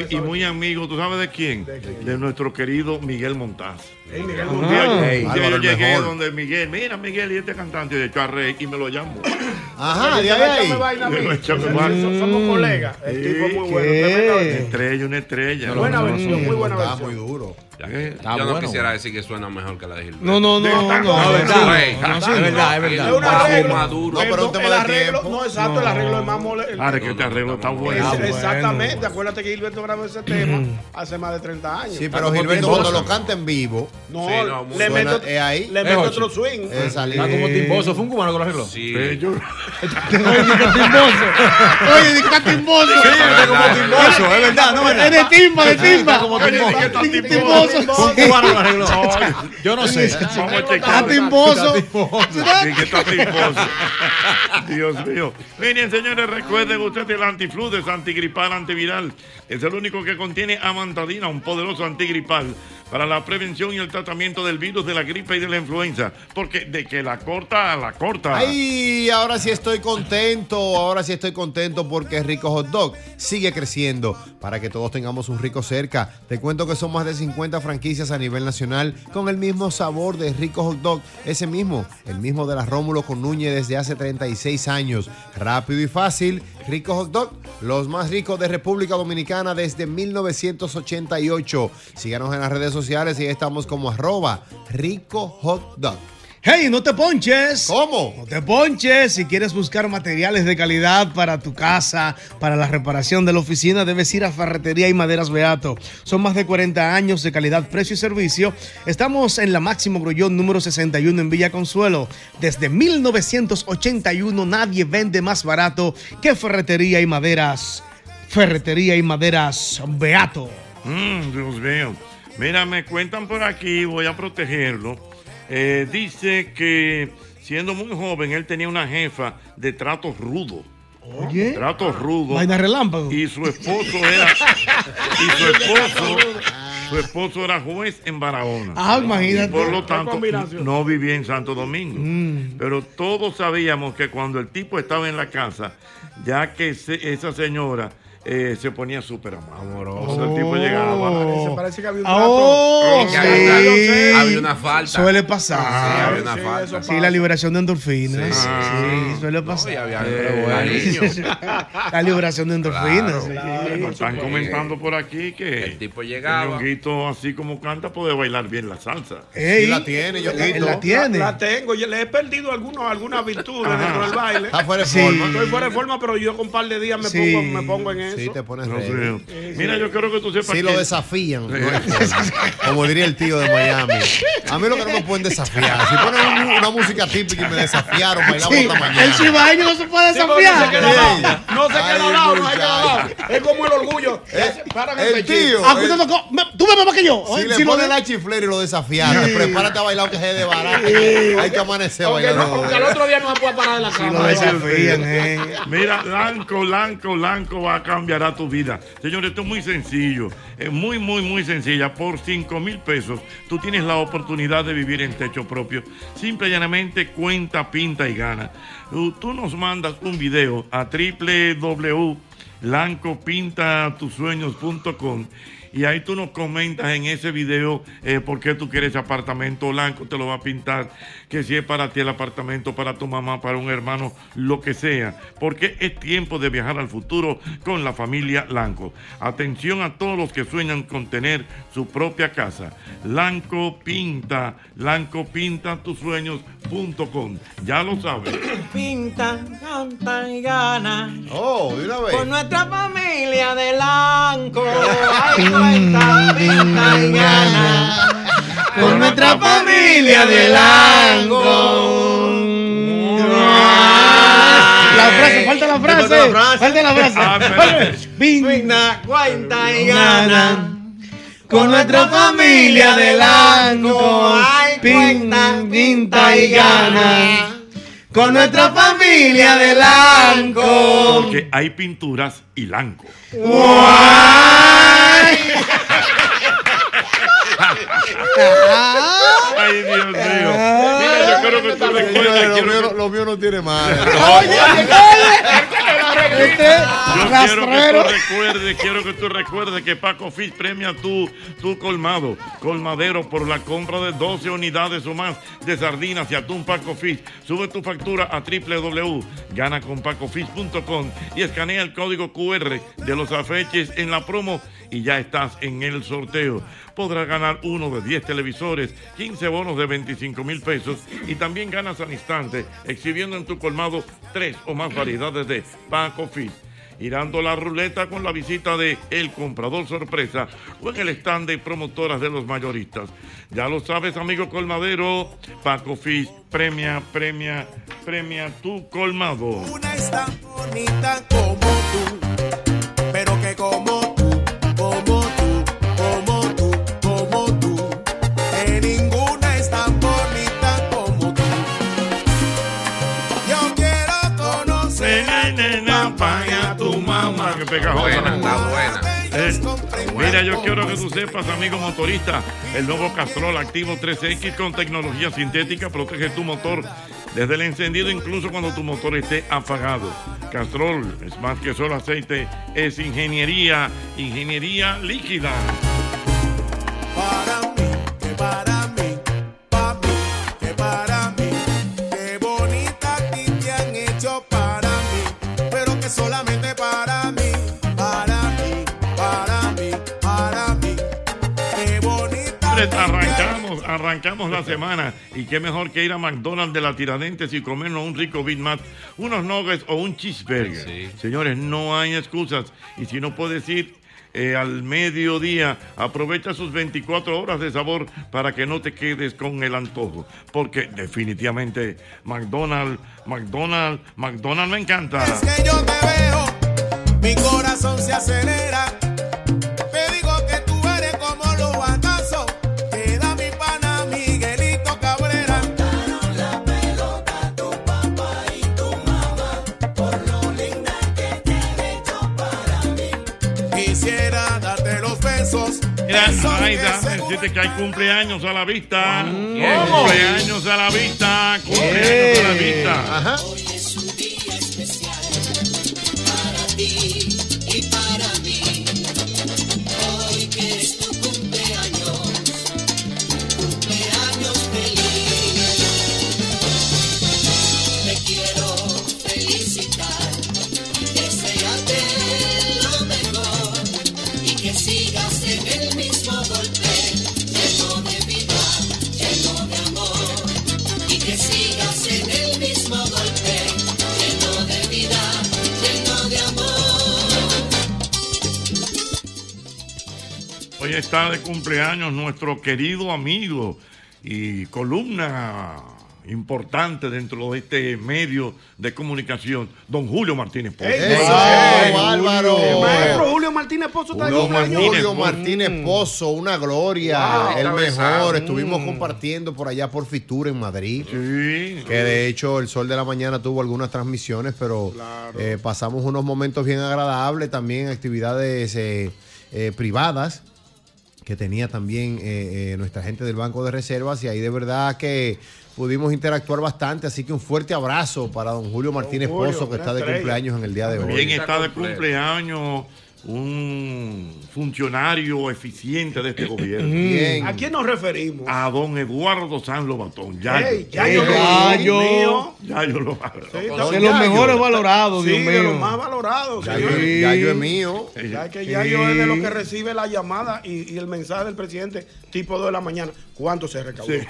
y muy amigo, ¿tú sabes de quién? De, nuestro querido Miguel Montaz. Miguel Un Montaz. día, un Ey, día Álvaro, yo llegué mejor. donde Miguel, mira Miguel y este cantante, y de hecho a Rey, y me lo llamo. *coughs* Ajá, de Échame vaina a mí. Échame vaina. So- Somos colegas. El tipo es muy bueno. versión. estrella, una estrella. Buena versión, muy buena Está versión. muy duro. Yo no quisiera decir que suena mejor que la de Gilberto. No, no, no, no, no, No, no, verdad. es verdad, es verdad. Es maduro. No, pero un tema de el arreglo. No, exacto, el arreglo es más mole. Ah, que este arreglo está bueno. Es- Exactamente, acuérdate que Gilberto grabó ese tema hace más de 30 años. Sí, pero Gilberto cuando lo canta en vivo. No, le meto, Es ahí. le Es meto otro swing. Es. Está como timboso. Fue un cubano que lo arregló. Sí. *laughs* Oye, que está timboso. Sí, está como timboso, es verdad, no Es de timba, de timba. Como timboso. Timboso. Un cubano lo arregló. Yo no sé. Vamos a checar. Timboso. *laughs* Dios mío. Miren, señores, recuerden ustedes el antifludes, antigripal, antiviral. Es el único que contiene amantadina, un poderoso antigripal para la prevención y el tratamiento del virus de la gripe y de la influenza. Porque de que la corta, la corta. Ay, ahora sí estoy contento, ahora sí estoy contento porque Rico Hot Dog sigue creciendo para que todos tengamos un rico cerca. Te cuento que son más de 50 franquicias a nivel nacional con el mismo sabor de Rico Hot Dog, ese mismo, el mismo de la Rómulo con Núñez desde hace 36 años. Rápido y fácil, Rico Hot Dog, los más ricos de República Dominicana desde 1988. Síganos en las redes sociales y estamos como arroba Rico Hot Dog. Hey, no te ponches. ¿Cómo? No te ponches. Si quieres buscar materiales de calidad para tu casa, para la reparación de la oficina, debes ir a Ferretería y Maderas Beato. Son más de 40 años de calidad, precio y servicio. Estamos en la Máximo Grullón número 61 en Villa Consuelo. Desde 1981 nadie vende más barato que Ferretería y Maderas. Ferretería y Maderas Beato. Mm, Dios mío. Mira, me cuentan por aquí, voy a protegerlo. Eh, dice que siendo muy joven, él tenía una jefa de tratos rudos. Oye. Tratos rudos. Vaina relámpago. Y su esposo era. y su esposo. Su esposo era juez en Barahona. Ah, imagínate. Y por lo tanto, no vivía en Santo Domingo. Mm. Pero todos sabíamos que cuando el tipo estaba en la casa, ya que se- esa señora eh, se ponía súper amorosa, el tipo llegaba. Se parece que había un Oh, había, sí. una, había una falta. Suele pasar. Sí, había una sí, falta. Sí, la liberación de endorfinas. Sí, Sí. suele pasar. había Eh, la liberación de *laughs* endorfinas. Claro. están comentando por aquí que El tipo llegaba. Ñonguito, así como canta, puede bailar bien la salsa. Ey, Sí la tiene, yo la, quito. la tiene. La, la tengo, yo le he perdido algunos, algunas virtudes dentro del baile. Está fuera de Sí. forma. Estoy fuera de forma, pero yo con un par de días me, Sí. pongo, me pongo en eso. Sí, te pones No ready. sé. Mira, yo quiero que tú sepas Si que lo desafían, no como diría el tío de Miami. A mí lo que no me pueden desafiar. Si ponen un- una música típica y me desafiaron, bailamos Sí, hasta mañana. el chivaño no se puede Sí, porque no se desafiar. queda. No se queda dado, no se queda dado. muchacho. Es como el orgullo. Paran el, el tío. Ah, me- Tú me más que yo. Si ¿eh? le Si ponen de- la chiflera y lo desafiaron, prepárate a bailar aunque sea de barato. Hay que amanecer no- bailando. aunque al otro día no se puede parar de la si cama. lo desafían, eh. Mira, Lanco, Lanco, Lanco va a cambiar a tu vida. Señores, esto es muy sencillo. Es muy, muy, muy sencilla. Por 5 mil pesos, tú tienes la oportunidad de vivir en techo propio. Simple y llanamente, cuenta, pinta y gana. Tú, tú nos mandas un video a www.lancopintatusueños.com y ahí tú nos comentas en ese video eh, por qué tú quieres ese apartamento. Blanco te lo va a pintar, que si es para ti el apartamento, para tu mamá, para un hermano, lo que sea. Porque es tiempo de viajar al futuro con la familia Lanco. Atención a todos los que sueñan con tener su propia casa. Lanco Pinta, lancopintatusueños.com. Ya lo sabes. *coughs* Pinta, canta y gana. Oh, de una vez. Con nuestra familia de Lanco. *laughs* Ay, cuenta, pinta y gana. Con nuestra familia de Lanco. La frase, falta la frase. falta la frase. Ah. Pinta, cuenta y gana. Con nuestra familia de Lanco. Ay, cuenta, pinta y gana. Con nuestra familia de Lanco. Porque hay pinturas y Lanco. *laughs* Ay, Dios mío. Mira, yo creo que tú Lo quiero mío, lo mío no tiene madre. Oye, oye, oye. Este Yo quiero que tú recuerdes, quiero que tú recuerdes que Paco Fish premia tu, tu colmado, colmadero por la compra de 12 unidades o más de sardinas y atún Paco Fish. Sube tu factura a www.ganaconpacofish.com y escanea el código QR de los afeches en la promo y ya estás en el sorteo. Podrás ganar uno de 10 televisores, 15 bonos de 25 mil pesos y también ganas al instante exhibiendo en tu colmado tres o más variedades de Paco Fish girando la ruleta con la visita de El Comprador Sorpresa o en el stand de promotoras de los mayoristas. Ya lo sabes, amigo colmadero, Paco Fish premia, premia, premia tu colmado. Una es tan bonita como tú, pero que como tú, Buena, está buena. Eh, mira, yo quiero que tú sepas, amigo motorista, el nuevo Castrol Activo 3X con tecnología sintética protege tu motor desde el encendido incluso cuando tu motor esté apagado. Castrol es más que solo aceite, es ingeniería, ingeniería líquida. para mí, que para mí, para Señores, Arrancamos, arrancamos la semana y qué mejor que ir a McDonald's de la Tiradentes y comernos un rico Big Mac, unos nuggets o un cheeseburger. Señores, no hay excusas y si no puedes ir eh, al mediodía, aprovecha sus 24 horas de sabor para que no te quedes con el antojo, porque definitivamente McDonald's, McDonald's, McDonald's me encanta. Es que yo te veo, mi corazón se acelera. Decirte que hay cumpleaños a la vista. ¿Cómo? Cumpleaños a la vista. Cumpleaños a la vista. Ajá. Está de cumpleaños nuestro querido amigo y columna importante dentro de este medio de comunicación, don Julio Martínez Pozo. ¡Ey, ¡Eso, bárbaro! El maestro Julio Martínez Pozo está de Julio cumpleaños. Julio Martínez Pozo, una gloria, Wow, el mejor. besado. Estuvimos Mm. compartiendo por allá por Fitur en Madrid. Que de hecho el Sol de la Mañana tuvo algunas transmisiones, pero eh, pasamos unos momentos bien agradables, también actividades eh, eh, privadas que tenía también eh, eh, nuestra gente del Banco de Reservas y ahí de verdad que pudimos interactuar bastante, así que un fuerte abrazo para don Julio Martínez Julio, Pozo que está de estrella. cumpleaños en el día de hoy. También está de cumpleaños un funcionario eficiente de este *clears throat* gobierno. ¿A quién nos referimos? A don Eduardo San Lobatón. Yayo. Ey, Yayo, Yayo. mío. Yayo lo De los mejores valorados, Sí, Dios de mío. los más valorados. Yayo. Yayo es mío. Ya que Yayo es de los que recibe la llamada y, y el mensaje del presidente tipo 2 de la mañana. ¿Cuánto se recaudó? *laughs* De,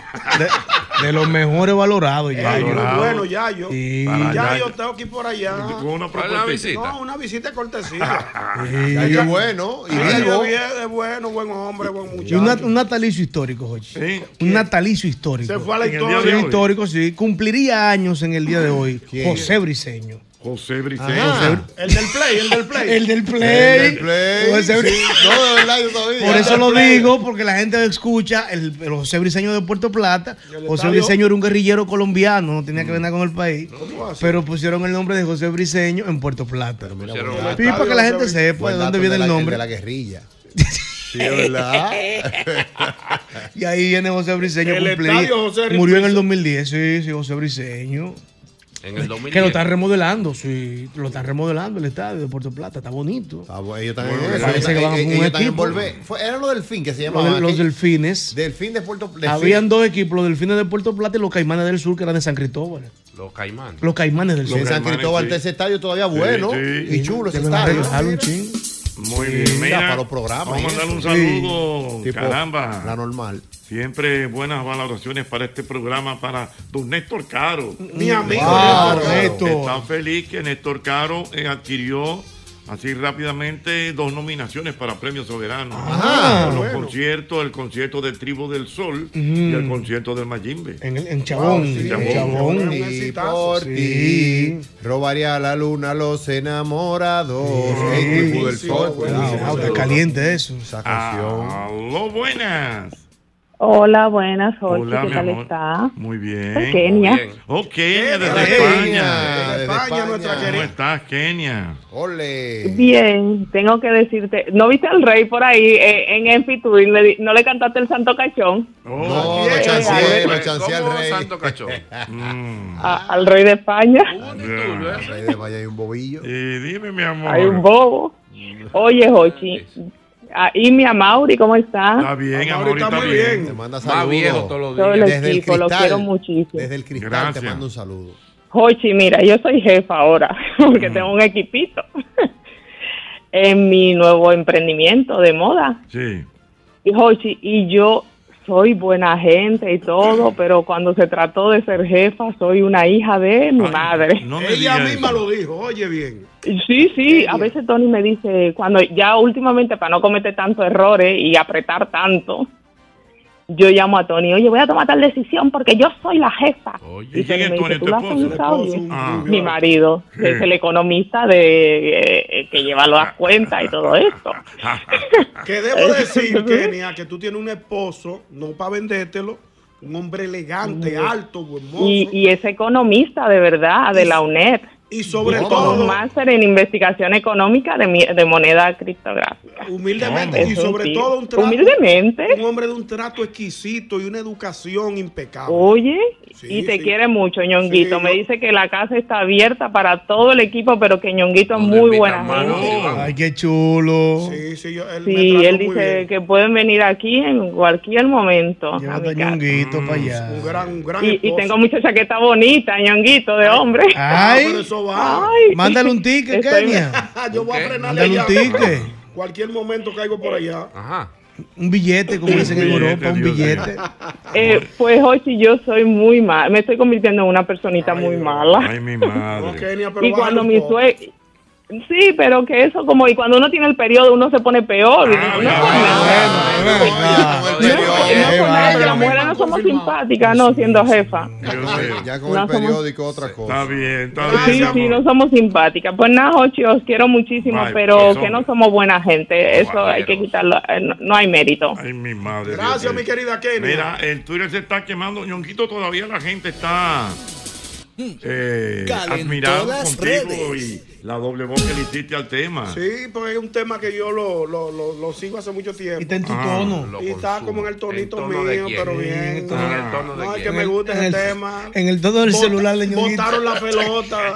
de los mejores valorados, ya. Ey, muy bueno, Yayo. Sí. Yayo, Yayo. tengo aquí por allá. Con una ¿Cuál es la visita? No, una visita de *laughs* Yayo es bueno y vivo. es bueno, buen hombre, buen Y muchacho. una- un natalicio histórico, Jochi. Un natalicio histórico. Se fue a la historia. Sí, histórico, sí. Cumpliría años en el día de hoy. ¿Quién? José Briseño. José Briseño. José- El del play, el del play. El del play. El del play, José Bri- sí. No, de verdad, yo todavía. Por eso El lo play. digo, porque la gente escucha el, el José Briseño de Puerto Plata. el José estadio- Briseño era un guerrillero colombiano, no tenía que Mm. ver nada con el país. Pero pusieron el nombre de José Briseño en Puerto Plata. Sí, para que la gente sepa de dónde viene de el nombre. de la guerrilla. *laughs* Sí, verdad. Y ahí viene José Briseño El José Murió en el Briseño. 2010, sí, sí, José Briseño. En el 2010. Que lo están remodelando, sí. Lo están remodelando el estadio de Puerto Plata. Está bonito. ellos están eso. parece que van a Ellos- un ellos equipo. Fue- Eran los delfín que se Los, llamaban. los delfines. Delfín de Puerto Delfín. Habían dos equipos, los delfines de Puerto Plata y los caimanes del sur, que eran de San Cristóbal. Los caimanes. Los caimanes del Sí, sur. en San Cristóbal está ese estadio todavía bueno sí. y chulo ese estadio. un chin. Muy Sí, bien, mira, para los programas Vamos a y mandar un saludo. Sí. Tipo, Caramba. la normal. Siempre buenas valoraciones para este programa para don Néstor Caro. Mi amigo Claro, Néstor Caro. Está feliz que Néstor Caro eh, adquirió así rápidamente dos nominaciones para Premio Soberano. Ajá. Por los Bueno. conciertos, el concierto del Tribu del Sol y el concierto del Mayimbe. En, en Chabón. Wow, sí, en Chabón. Chabón. Y por ti robaría la luna a los enamorados. El tipo del sol. Wow, está caliente eso. Esa canción. Aló, buenas. Hola, buenas, Jorge. Hola, ¿Qué mi tal amor. está? Muy bien. Soy Kenia. Muy bien. Oh, Kenia, desde España. Kenia, desde España, nuestra ¿Cómo querida. estás, Kenia? Ole. Bien, tengo que decirte, ¿no viste al rey por ahí eh, en di- ¿No le cantaste el santo cachón? No, lo chanceé, lo chanceé al rey. Santo Cachón? *laughs* A- al rey de España. El rey de España hay un bobillo. Y dime, mi amor. Hay un bobo. Oye, Jochi. Ah, y mi Amauri, ¿cómo está? Está bien, amor, está está muy bien. bien. Te manda saludos. viejo todos los días. Desde el cristal. quiero muchísimo. Desde el cristal Gracias. te mando un saludo. Jochi, mira, yo soy jefa ahora, *laughs* porque Mm. tengo un equipito *laughs* en mi nuevo emprendimiento de moda. Sí. Y Jochi, y yo soy buena gente y todo, *laughs* pero cuando se trató de ser jefa, soy una hija de mi madre. No me Ella misma eso. lo dijo, oye bien. Sí, sí, a veces Tony me dice, cuando ya últimamente para no cometer tantos errores y apretar tanto, yo llamo a Tony, oye, voy a tomar tal decisión porque yo soy la jefa. ¿Y quién es me Tony, dice, tu "¿Tú lo has esposo? pensado Esposo, bien?". Ah. Mi marido, que es el economista de eh, que lleva las cuentas y todo esto. *laughs* Que debo decir, Kenia, que tú tienes un esposo, no para vendértelo, un hombre elegante, alto, buen mozo. Y, y es economista de verdad, de la UNED. Y sobre todo, un máster en investigación económica de, mi- de moneda criptográfica. humildemente, y sobre sí. todo un trato. Humildemente. Un hombre de un trato exquisito y una educación impecable. Oye, Sí, y te sí. quiere mucho, Ñonguito. Sí, Me yo- dice que la casa está abierta para todo el equipo, pero que Ñonguito es muy buena gente. Ay, qué chulo. Sí, sí, yo- él me él dice bien. que pueden venir aquí en cualquier momento. Llévate ñonguito para allá. Un gran, un gran Y, y tengo mucha chaqueta bonita, Ñonguito, de hombre. Ah, Ay, pero eso va. Ay. mándale un ticket, Estoy- Kenia. *laughs* yo voy a ¿Qué? frenarle Mándale un ticket. Cualquier momento caigo por allá. Ajá. Un billete, como dicen en Europa, un billete. Eh, pues, Jochi, yo soy muy mal. Me estoy convirtiendo en una personita muy mala. Ay, mi No, madre. Kenia, pero y cuando mi suegro... Sí, pero que eso como... Y cuando uno tiene el periodo, uno se pone peor. Ah, no, No, no pero las mujeres no somos simpáticas, no, siendo jefa. Ya con No el periódico otra Está cosa. bien, está Sí, bien. sí, amor. no somos simpáticas. Pues nada, Jochi, os quiero muchísimo, pero que no somos buena gente. Eso hay que quitarlo. eh, No, no hay mérito. Ay, mi madre. Gracias, mi querida Kenia. Mira, el Twitter se está quemando. Ñonquito, todavía la gente está eh, admirado las contigo redes. y la doble voz que le hiciste al tema. Sí, porque es un tema que yo lo, lo, lo, lo sigo hace mucho tiempo. Y está en tu Ah, tono. Y está como en el tonito ¿En tono de mío, quién? pero bien. En el tono de No, es quién. que me gusta En ese el- tema. En el tono del Bot- celular de. Botaron la *laughs* pelota.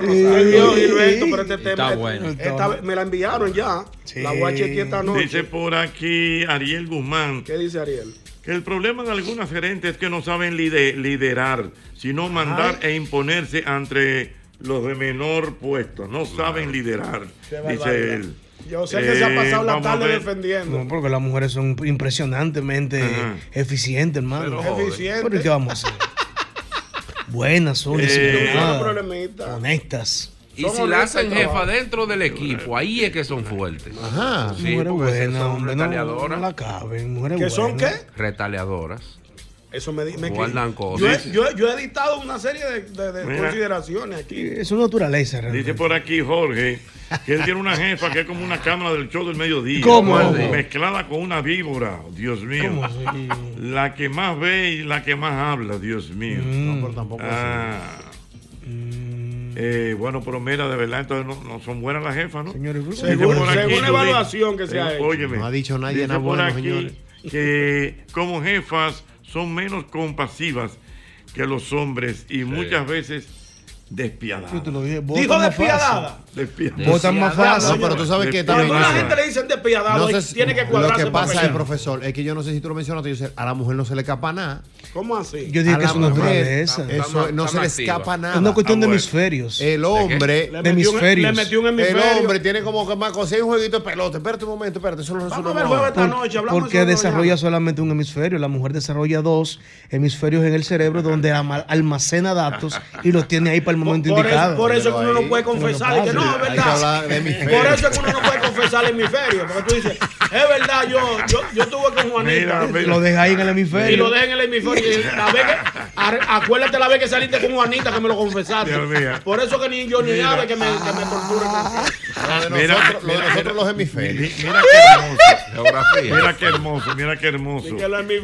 Gilberto, pero este tema. Está bueno. esta me la enviaron ya. Sí. La voy a chequear esta noche. Dice por aquí Ariel Guzmán ¿Qué dice Ariel? Que el problema de algunas gerentes es que no saben lide- liderar, sino mandar e imponerse entre los de menor puesto. No saben liderar, Qué dice barbaridad. él. Yo sé que se ha Eh, pasado la tarde defendiendo. No, porque las mujeres son impresionantemente Ajá. eficientes, hermano. Pero Pero, joven. Eficiente. ¿qué vamos a hacer? *laughs* Buenas, son Eh, disciplinadas, problemita. honestas. Y Son si la hacen jefa dentro del equipo, ahí es que son fuertes. Ajá. Sí, mujeres porque buenas, son hombre, no, no retaliadoras. la caben. Mujeres ¿Qué son qué? Retaliadoras. Eso me, me Guardan yo, cosas. he, yo, he- yo he editado una serie de, de- de Mira. consideraciones aquí. Es su naturaleza, Dice realmente. por aquí Jorge que él tiene una jefa que es como una cámara del show del mediodía. ¿Cómo? Mezclada con una víbora, Dios mío. ¿Cómo? La que más ve y la que más habla, Dios mío. Mm. No, pero tampoco así. Ah. Eh, bueno, pero mira, de verdad, entonces no, no son buenas las jefas, ¿no? Señores, Según, por aquí, según la evaluación que se ha eh, hecho. óyeme, No ha dicho nadie nada bueno, aquí señores. que como jefas son menos compasivas que los hombres y muchas veces despiadada. Yo te lo dije, Dijo despiadada. Despiadada. Votan más fácil. No, pero tú sabes que también. Cuando a la gente le dicen despiadado, No y sé si- tiene que lo cuadrarse que para pasa es, pelear. profesor, es que yo no sé si tú lo mencionaste, yo sé, a la mujer no se le escapa nada. ¿Cómo así? Yo dije A que es una mujer, naturaleza. Eso no se le escapa nada. Es una cuestión Ah, de bueno. hemisferios. El hombre. De hemisferios. El hombre tiene como que más cosas. Un jueguito de pelota. Espérate un momento, espérate. Eso no Vamos a ver el juego esta noche, hablamos Porque desarrolla solamente un hemisferio. La mujer desarrolla dos hemisferios en el cerebro donde almacena datos y los tiene ahí para el momento Por eso, indicado. por eso que uno no puede confesar. que no, es verdad. Por eso es que uno no puede confesar el hemisferio. Porque tú dices, es verdad, yo, yo, yo estuve con Juanita. Lo deja ahí en el hemisferio. Y lo deja en el hemisferio. Y la vez que, a- acuérdate la vez que saliste con Juanita que me lo confesaste. Dios mío. Por eso que ni yo ni Mira. ave que me, que me tortura. Lo de Mira, nosotros, lo de mira, nosotros mira. los hemisferios. Mi- Mira qué hermoso. Mira qué hermoso, mira qué hermoso.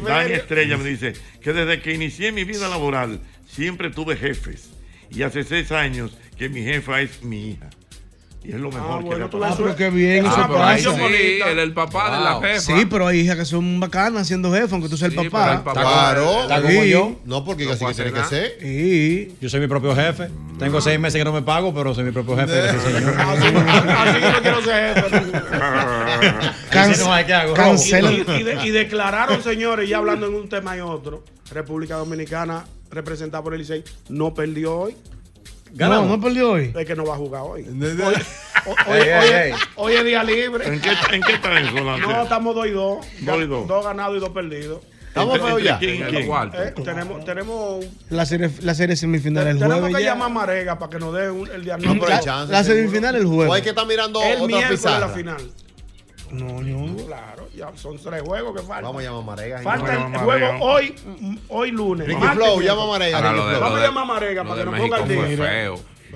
Dan Estrella me dice que desde que inicié mi vida laboral siempre tuve jefes. Y hace seis años que mi jefa es mi hija. Y es lo mejor que le ha Ah, pasado. pero qué bien, Ah, eso pero ahí pasa. sí, él es el papá de la jefa. Sí, pero hay hijas que son bacanas siendo jefa, aunque tú seas el papá. el papá- Claro. Está como yo. No, porque No así que tiene que ser. Sí. Yo soy mi propio jefe. Tengo seis meses que no me pago, pero soy mi propio jefe. *laughs* señor. Así que no quiero ser jefe. *laughs* No. Cancela- Y, y de- y declararon, *laughs* señores, ya hablando en un tema y otro, República Dominicana, representada por el Licey, no perdió hoy. No, no perdió hoy. Es que no va a jugar hoy. Hoy, hoy- *laughs* hoy- Ey, ey, hoy- ey. hoy es día libre. ¿En qué, ¿En qué está eso, Lance? No, estamos 2 y 2. Dos y dos. Dos ganados y dos perdidos. Estamos Entre- feos entre ya. quién y En el quién? cuarto. Eh, tenemos, tenemos, La serie, la serie semifinal el tenemos que ya. llamar a Marega para que nos dé un- el No, diagnóstico. pero hay La- chance, la semifinal el O jueves. hay que estar mirando el otra miércoles la pizarra. final. No, no. Claro, ya son tres juegos que faltan. Vamos a llamar a Marega. Falta el juego hoy, hoy lunes. Ricky martes, Flow, llama a Marega. Vamos a llamar a Marega para de que nos México ponga el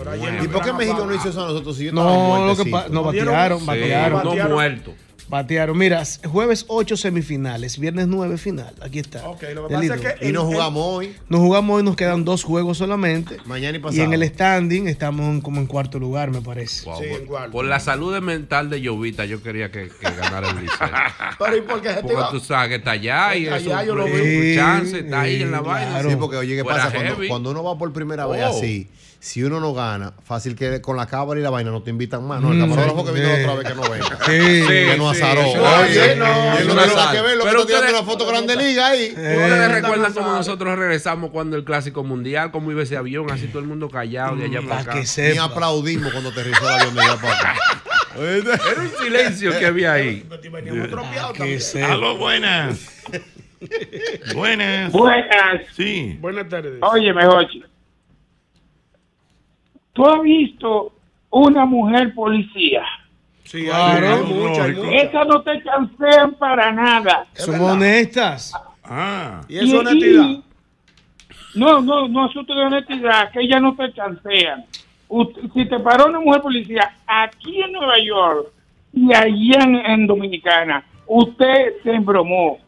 ayer ¿Y por qué México no hizo eso a nosotros? Si yo No, lo que no batearon, Sí, batearon. no Batearon. muerto. Batearon. Mira, jueves 8 semifinales, viernes 9 final. Aquí está. Ok, lo que pasa es que Y nos jugamos hoy, Nos jugamos hoy, nos quedan dos juegos solamente. mañana y Y pasado. en el standing estamos en- como en cuarto lugar, me parece. Wow, Sí, por, en cuarto. por la salud mental de Llovita, yo quería que, que ganara el Licey. *laughs* Pero ¿y por qué Porque tú sabes que está allá y Está eso allá, yo lo chance, está ahí en la vaina. claro. Sí, porque oye, ¿qué Fuera pasa? Cuando uno va por primera vez Oh. así, si uno no gana, fácil que con la cámara y la vaina no te invitan más. No, el Mm, camarógrafo que vino sí. la otra vez que no venga. Sí. *laughs* que no sí, azaró. Oye, así. él No, no no, tiene no. que ver, lo que Pero tirando ustedes- una foto grande liga ahí. ¿Ustedes Eh, recuerdan cómo nosotros regresamos cuando el clásico mundial, cómo iba ese avión, así todo el mundo callado de allá para Para acá? que Ni aplaudimos cuando aterrizó el avión de allá para acá. *laughs* Era un silencio que había ahí. Veníamos tropeados Que. Aló, buenas. *laughs* buenas. Buenas. Sí. Buenas tardes. Oye, mejor. ¿Tú has visto una mujer policía? Sí, Claro. hay, muchas. Esas no te chancean para nada. Son honestas. Ah. Y es honestidad. No, no, no asunto de honestidad, que ellas no te chancean. Ut- si te paró una mujer policía aquí en Nueva York y allá en, en Dominicana, usted se embromó.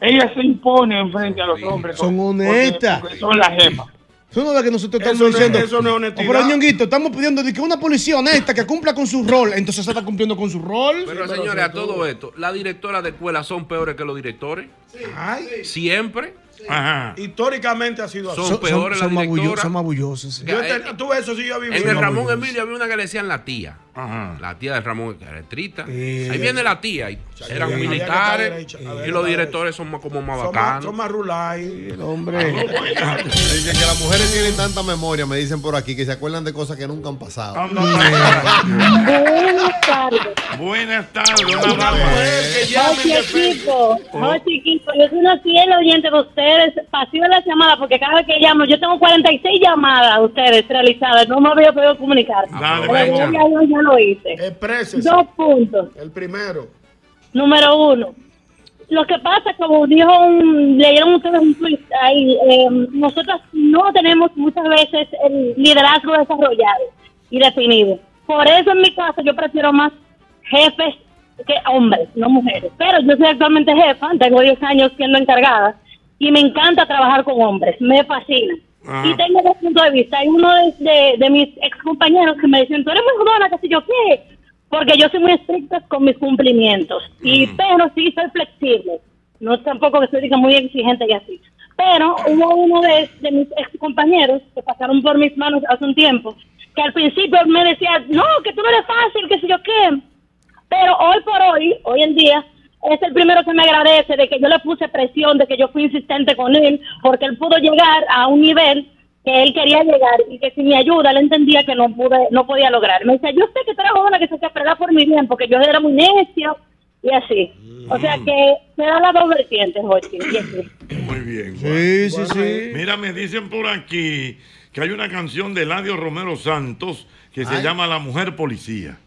Ella se impone frente a los hombres. Son honestas. son las gemas. Eso no es que nosotros estamos Eso no es- diciendo. eso no es "Oh, honestidad". pero Ñonguito, estamos pidiendo de que una policía honesta que cumpla con su rol. Entonces se está cumpliendo con su rol. Pero señores, a todo esto, las directoras de escuela son peores que los directores. Ay, Siempre. Ajá. históricamente ha sido así. Son peores las son, mabullo- directoras. son mabullosos. sí. Yo tú eso sí yo vivido. En el Ramón. Emilio había una que le decían la tía. Ajá. La tía de Ramón, estrita. Sí. Ahí viene la tía. y eran militares. Y los directores son más- como más Son más, bacanos. son más rulay. El hombre. Dicen que las mujeres tienen tanta memoria, me dicen por aquí, que se acuerdan de cosas que nunca han pasado. Ah. Buenas tardes. Buenas tardes. Una mujer que llame oye, chiquito, yo soy una fiel oyente de ustedes, pasiva las llamadas, porque cada vez que llamo, yo tengo 46 llamadas a ustedes realizadas, no me había podido comunicar. Dale, Lo hice. Exprésese. Dos puntos. El primero. Número uno, lo que pasa, como dijo un, leyeron ustedes un tweet ahí, eh, nosotros no tenemos muchas veces el liderazgo desarrollado y definido. Por eso en mi caso yo prefiero más jefes que hombres, no mujeres. Pero yo soy actualmente jefa, tengo 10 años siendo encargada y me encanta trabajar con hombres, me fascina. Y tengo dos puntos de vista. Hay uno de, de, de mis ex compañeros que me dicen, tú eres muy jodona, qué sé yo qué. Porque yo soy muy estricta con mis cumplimientos. Y pero sí soy flexible. No tampoco que soy diga, muy exigente y así. Pero hubo uno de, de mis ex compañeros que pasaron por mis manos hace un tiempo, que al principio me decía, no, que tú no eres fácil, que sé yo qué. Pero hoy por hoy, hoy en día, es el primero que me agradece de que yo le puse presión, de que yo fui insistente con él, porque él pudo llegar a un nivel que él quería llegar y que sin mi ayuda él entendía que no pude, no podía lograr. Me decía, yo sé que tú eres joven que se hace fregar por mi bien, porque yo era muy necio y así. O sea que me da las dos vertientes, Jochi. Muy bien. Sí, sí, sí. Mira, me dicen por aquí que hay una canción de Eladio Romero Santos que se llama La Mujer Policía.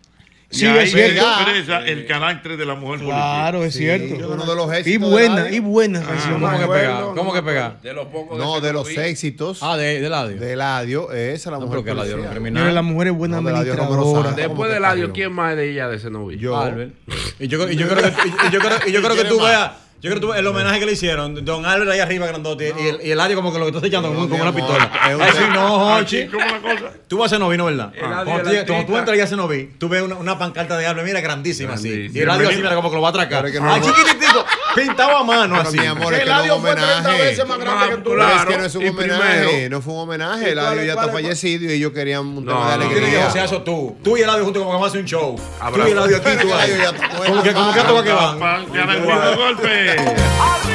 Y Sí, ahí es cierto. expresa el carácter de la mujer Claro, es cierto. uno de los Y buena, y buena Ah. ¿Cómo que Bueno, pega? ¿Cómo que pega? De los pocos No, de los éxitos. Ah, de, de Eladio. De Eladio, esa es la No, mujer pero que Eladio era un policía. criminal. Mira, la mujer es buena No, administradora. Después de Eladio, ¿quién más es de ella de ese novio? Yo. Albert. Y yo, y yo creo que, y yo creo, y yo creo que tú veas. Yo creo que tú- el homenaje que le hicieron, Don Albert ahí arriba grandote y, el, y Eladio como que lo que está echando como, como una pistola. Así no, Jochi. ¿Cómo la cosa? Tú vas a Cenoví, ¿no verdad? Eladio Cuando, el tú, cuando tú entras ya a Cenoví, tú ves una, una pancarta de Albert, mira, grandísima así. Y Eladio así, mira, como que lo va a atracar. No Ay, chiquitito, pintado a mano Pero así. mi amor, es que no Eladio es un fue 30 homenaje. veces más grande que tú. Es que no es un y homenaje, no fue un homenaje. ¿Y Eladio ya está fallecido y ellos querían un No, tema de no, Tú tienes que alegría. hacer eso tú. Tú y Eladio juntos como que vamos a hacer un show. Tú y Eladio aquí, tú ahí. Como que, como que a todo que van. El golpe. Botaron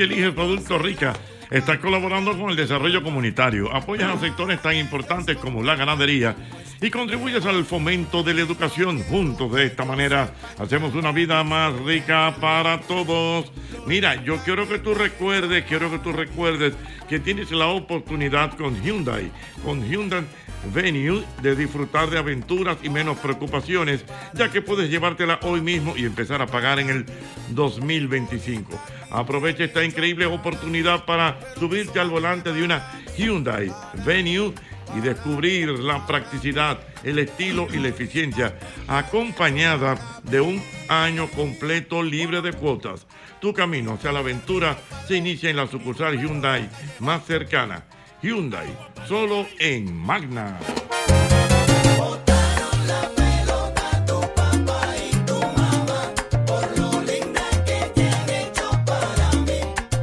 cada vez que eliges Producto Rica, estás colaborando con el desarrollo comunitario, apoyas a sectores tan importantes como la ganadería y contribuyes al fomento de la educación. Juntos, de esta manera, hacemos una vida más rica para todos. Mira, yo quiero que tú recuerdes, quiero que tú recuerdes que tienes la oportunidad con Hyundai, con Hyundai Venue de disfrutar de aventuras y menos preocupaciones, ya que puedes llevártela hoy mismo y empezar a pagar en el 2025. Aprovecha esta increíble oportunidad para subirte al volante de una Hyundai Venue y descubrir la practicidad, el estilo y la eficiencia, acompañada de un año completo libre de cuotas. Tu camino hacia la aventura se inicia en la sucursal Hyundai más cercana. Hyundai, solo en Magna.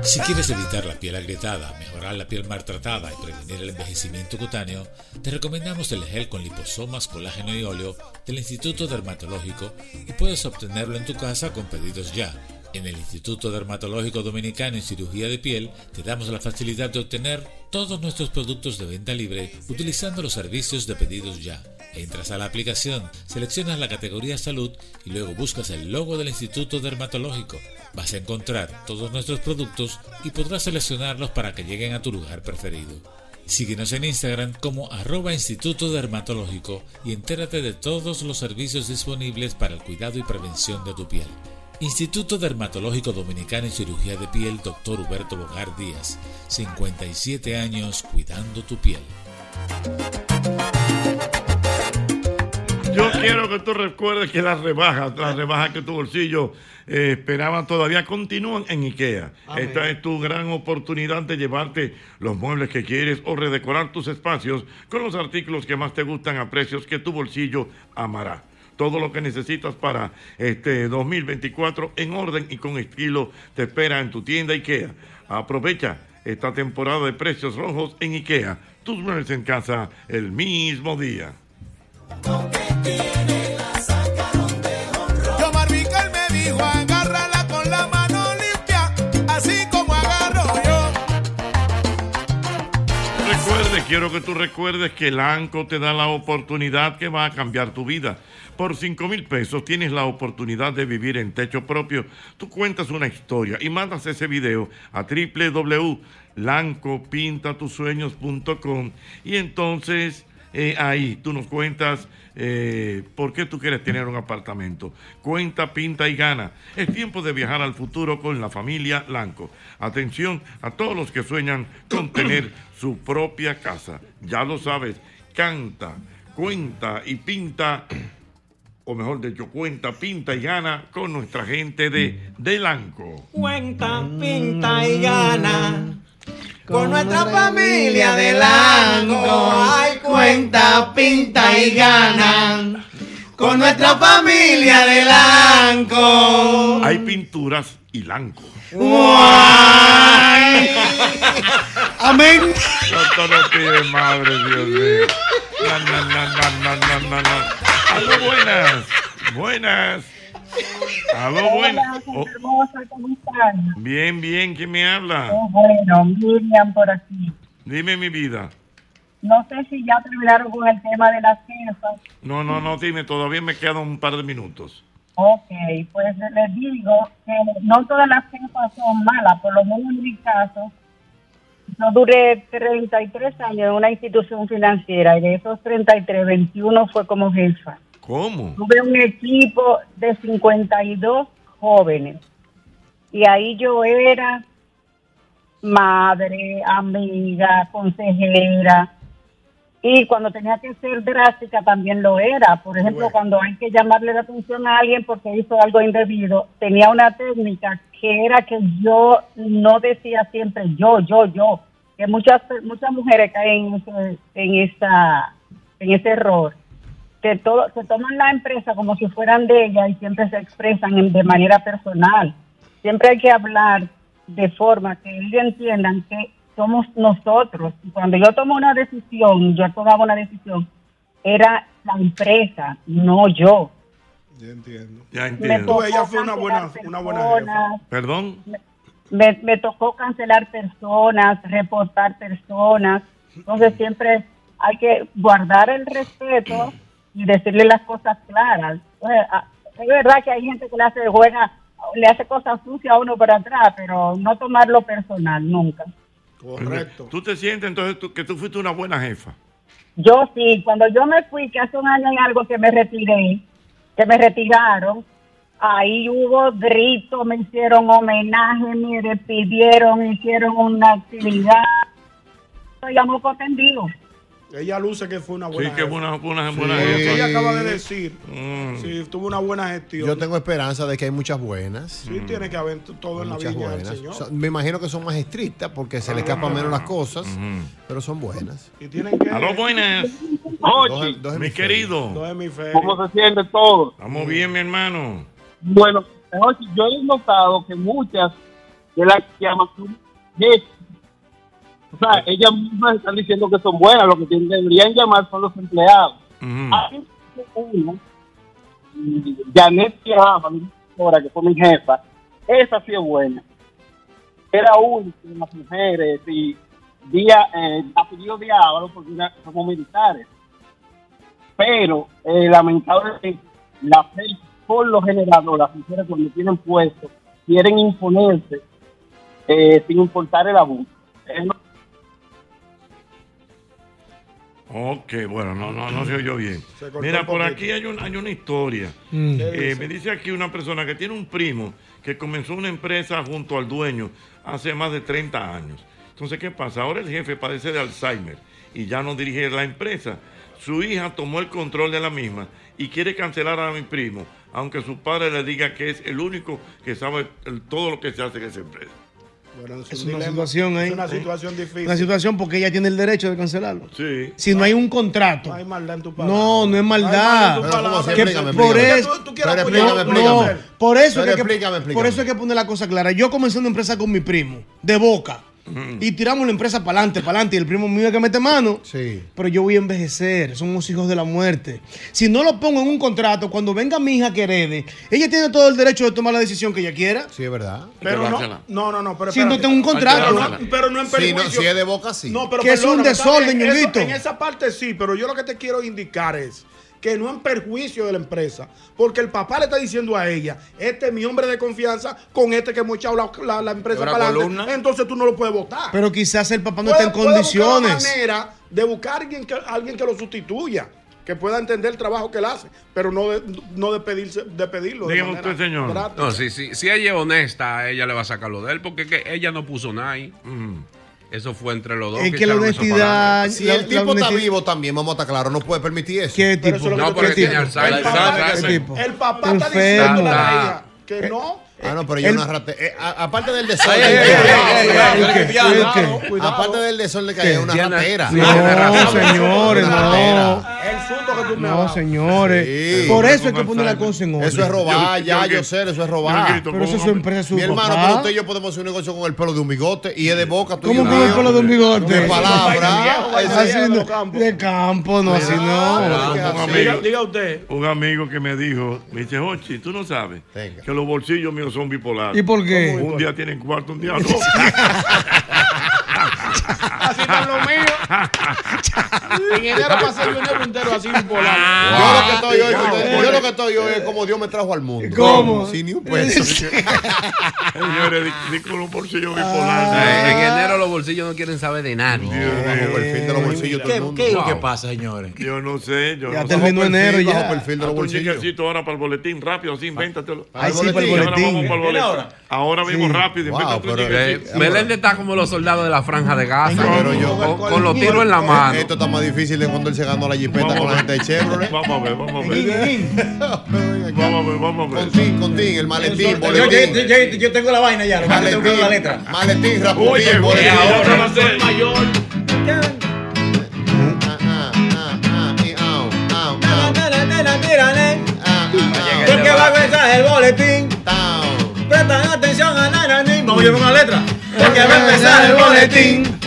Si quieres evitar la piel agrietada, mejorar la piel maltratada y prevenir el envejecimiento cutáneo, te recomendamos el gel con liposomas, colágeno y óleo del Instituto Dermatológico y puedes obtenerlo en tu casa con pedidos ya. En el Instituto Dermatológico Dominicano en Cirugía de Piel te damos la facilidad de obtener todos nuestros productos de venta libre utilizando los servicios de pedidos ya. Entras a la aplicación, seleccionas la categoría salud y luego buscas el logo del Instituto Dermatológico. Vas a encontrar todos nuestros productos y podrás seleccionarlos para que lleguen a tu lugar preferido. Síguenos en Instagram como arroba Instituto Dermatológico y entérate de todos los servicios disponibles para el cuidado y prevención de tu piel. Instituto Dermatológico Dominicano en Cirugía de Piel, Dr. Huberto Bogar Díaz. 57 años cuidando tu piel. Yo quiero que tú recuerdes que las rebajas, las rebajas que tu bolsillo eh, esperaba todavía continúan en IKEA. Amén. Esta es tu gran oportunidad de llevarte los muebles que quieres o redecorar tus espacios con los artículos que más te gustan a precios que tu bolsillo amará. Todo lo que necesitas para este 2024 en orden y con estilo te espera en tu tienda IKEA. Aprovecha esta temporada de precios rojos en IKEA. Tus muebles en casa el mismo día. Quiero que tú recuerdes que el ANCO te da la oportunidad que va a cambiar tu vida. Por 5 mil pesos tienes la oportunidad de vivir en techo propio. Tú cuentas una historia y mandas ese video a www.lancopintatusueños.com y entonces eh, ahí tú nos cuentas eh, por qué tú quieres tener un apartamento. Cuenta, pinta y gana. Es tiempo de viajar al futuro con la familia Lanco. Atención a todos los que sueñan con *clears throat* tener su propia casa. Ya lo sabes, canta, cuenta y pinta o mejor dicho, cuenta, pinta y gana con nuestra gente de Delanco. Cuenta, pinta y gana. Con nuestra familia de Lanco. Ay, cuenta, pinta y gana. Con nuestra familia de Lanco. Hay pinturas y Lanco. *laughs* Amén. No, no pide madre, Dios mío. No, no, no, no, no, no, no, no. Aló, buenas. Buenas. Aló. Oh, hermosa, ¿cómo están? bien, bien, ¿quién me habla? Oh, bueno, Miriam por aquí. Dime mi vida. No sé si ya terminaron con el tema de las jefas. No, no, no, dime, todavía me quedan un par de minutos. Ok, pues les digo que no todas las jefas son malas, por lo menos en mi caso. Yo duré 33 años en una institución financiera y de esos 33, 21 fue como jefa. ¿Cómo? Tuve un equipo de 52 jóvenes. Y ahí yo era madre, amiga, consejera. Y cuando tenía que ser drástica también lo era. Por ejemplo, cuando hay que llamarle la atención a alguien porque hizo algo indebido, tenía una técnica que era que yo no decía siempre yo, yo, yo, que muchas muchas mujeres caen en ese, en esa en ese error que todo, se toman la empresa como si fueran de ella y siempre se expresan en- de manera personal. Siempre hay que hablar de forma que ellos entiendan que somos nosotros. Y cuando yo tomo una decisión, yo tomaba una decisión, era la empresa, no yo. Ya entiendo. Ya Me entiendo. ella fue una buena, cancelar una buena jefa. personas, Perdón. me, me tocó cancelar personas, reportar personas. Entonces siempre hay que guardar el respeto *clears throat* y decirle las cosas claras. Entonces, a- es verdad que hay gente que le hace juega, le hace cosas sucias a uno para atrás, pero no tomarlo personal nunca. Correcto. ¿Tú te sientes entonces tú- que tú fuiste una buena jefa? Yo sí, cuando yo me fui, que hace un año y algo que me retiré, que me retiraron, ahí hubo gritos, me hicieron homenaje, me despidieron, hicieron una actividad. Soy a moco tendido. Ella luce que fue una Sí, buena que jefa. fue una, una Sí, buena lo que jefa. ella acaba de decir. Mm. Sí, tuvo una buena gestión. Yo tengo esperanza de que hay muchas buenas. Sí, tiene que haber todo en la Muchas viña del buenas. Señor. O sea, me imagino que son más estrictas porque se le escapan menos las cosas, pero son buenas. Y tienen que... Aló, buenas. Dos- dos mi querido. Dos. ¿Cómo se siente todo? Estamos bien, mi hermano. Bueno, yo he notado que muchas de las que llaman son jefas. O sea, ellas mismas están diciendo que son buenas, lo que deberían llamar son los empleados. Hay mm, Janet Tierra, mi directora, que fue mi jefa, esa sí es buena. Era única en las mujeres y día, eh, apellido de Ávalo porque era- somos militares. Pero eh, lamentablemente la fe por lo general las mujeres cuando tienen puestos quieren imponerse eh, sin importar el abuso. Ok, bueno, no, no, no se oyó bien. Se Mira, por aquí hay, un- hay una historia. Mm. Eh, me dice aquí una persona que tiene un primo que comenzó una empresa junto al dueño hace más de 30 años. Entonces, ¿qué pasa? Ahora el jefe padece de Alzheimer y ya no dirige la empresa. Su hija tomó el control de la misma y quiere cancelar a mi primo, aunque su padre le diga que es el único que sabe el- todo lo que se hace en esa empresa. Bueno, Es un una dilema. situación ahí. Es una situación difícil. Una situación porque ella tiene el derecho de cancelarlo. Sí. Si no hay un contrato. No hay maldad en tu palabra. No, no es Hay maldad. por eso, por eso, Pero es que, explícame, por explícame. eso hay que poner la cosa clara. Yo comencé una empresa con mi primo, de boca. Y tiramos la empresa para adelante, para adelante. Y el primo mío es que mete mano. Sí. Pero yo voy a envejecer. Somos hijos de la muerte. Si no lo pongo en un contrato, cuando venga mi hija que herede, ella tiene todo el derecho de tomar la decisión que ella quiera. Sí, es verdad. Pero no, no, no, no, pero Si no tengo un contrato. Pero no, pero no en Si, no- perjuicio. si es de boca, sí. No, pero Que es un desorden, eso- Ñonguito. En esa parte sí, pero yo lo que te quiero indicar es que no en perjuicio de la empresa, porque el papá le está diciendo a ella, este es mi hombre de confianza, con este que hemos echado la, la- la empresa para adelante, columna. entonces tú no lo puedes votar. Pero quizás el papá no está en puede buscar condiciones. manera de buscar alguien que, alguien que lo sustituya, que pueda entender el trabajo que él hace, pero no de, no de, pedirse, de pedirlo. Dígame usted, señor. No, si, si, si ella es honesta, ella le va a sacar lo de él, porque que ella no puso nada ahí. Eso fue entre los dos. Es que la honestidad-. Si La- el tipo está vivo también, vamos a estar claros, no puede permitir eso. ¿Qué tipo? eso es No, porque tiene. Alzheimer. El papá, ¿Qué el- tipo? el papá está diciendo a la que no. Ah, no, pero yo una rate. eh, aparte del desorden. Aparte del desorden que hay, una ratera. sí, No, señores, no. Que tú me No, señores. Sí. Por eso hay que poner la cosa en orden. Eso es robar, Yo- ya, yo- yo sé, eso es robar. grito Pero eso es su empresa, su Mi hermano, papá. pero usted y yo podemos hacer un negocio con el pelo de un bigote y es de boca. tú ¿Cómo con el pelo de un bigote? De palabra. Viejo de campo, no, así no. Diga, usted. un amigo que me dijo, me dice, Ochi, tú no sabes que los bolsillos míos son bipolares. ¿Y por qué? Un día tienen cuarto, un día no. *laughs* *laughs* Así están los míos. En enero pasé yo enero entero así bipolar. Yo lo que estoy hoy, yo lo que estoy hoy es como Dios me trajo al mundo. ¿Cómo? Sin ni un peso. *laughs* Señores, di- di con los bolsillos Eh. En enero los bolsillos no quieren saber de nadie. Bajo perfil de los bolsillos todo el ¿Qué, mundo. qué es lo que Wow. pasa, señores? Yo no sé, yo Ya no terminó enero ya. Bajo perfil de los un bolsillos. chequecito ahora para el boletín, rápido, así, invéntatelo. Ay, sí, para el Ahora boletín. vamos para el boletín. ahora? Ahora mismo, rápido, Wow, invéntate un pero- Eh, chequecito. Meléndez está como los soldados de la franja de Gaza. Pero yo- con, con los tiros en la mano. Esto está más difícil de cuando él se ganó la jipeta Vamos con la gente de Chevrolet. *laughs* Vamos a ver, vamos a ver. Vamos a ver, vamos a ver. Contín, contín, el maletín, boletín. yo- yo- yo tengo la vaina ya, lo que tengo la letra. Maletín, raputín, oye, boletín. ahora va a ser Mayor. Ah, ah, ah, ah, ah, Vamos yo con la letra. Porque va a empezar el boletín.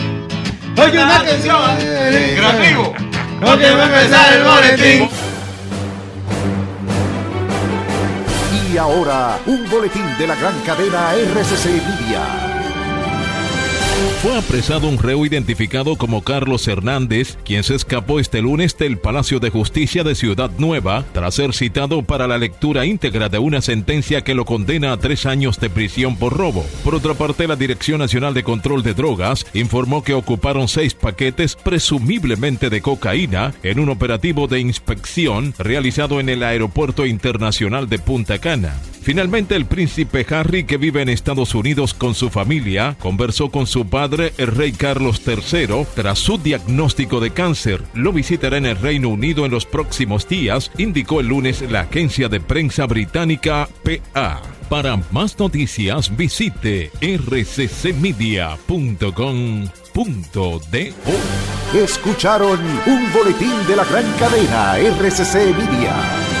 Oye, una Atención. Creativo. Porque va a empezar el boletín. Y ahora, un boletín de la gran cadena RCC Media. Fue apresado un reo identificado como Carlos Hernández, quien se escapó este lunes del Palacio de Justicia de Ciudad Nueva tras ser citado para la lectura íntegra de una sentencia que lo condena a tres años de prisión por robo. Por otra parte, la Dirección Nacional de Control de Drogas informó que ocuparon seis paquetes presumiblemente de cocaína en un operativo de inspección realizado en el Aeropuerto Internacional de Punta Cana. Finalmente, el príncipe Harry, que vive en Estados Unidos con su familia, conversó con su padre, el rey Carlos III, tras su diagnóstico de cáncer. Lo visitará en el Reino Unido en los próximos días, indicó el lunes la agencia de prensa británica PA. Para más noticias, visite rccmedia.com.do. Escucharon un boletín de la gran cadena RCC Media.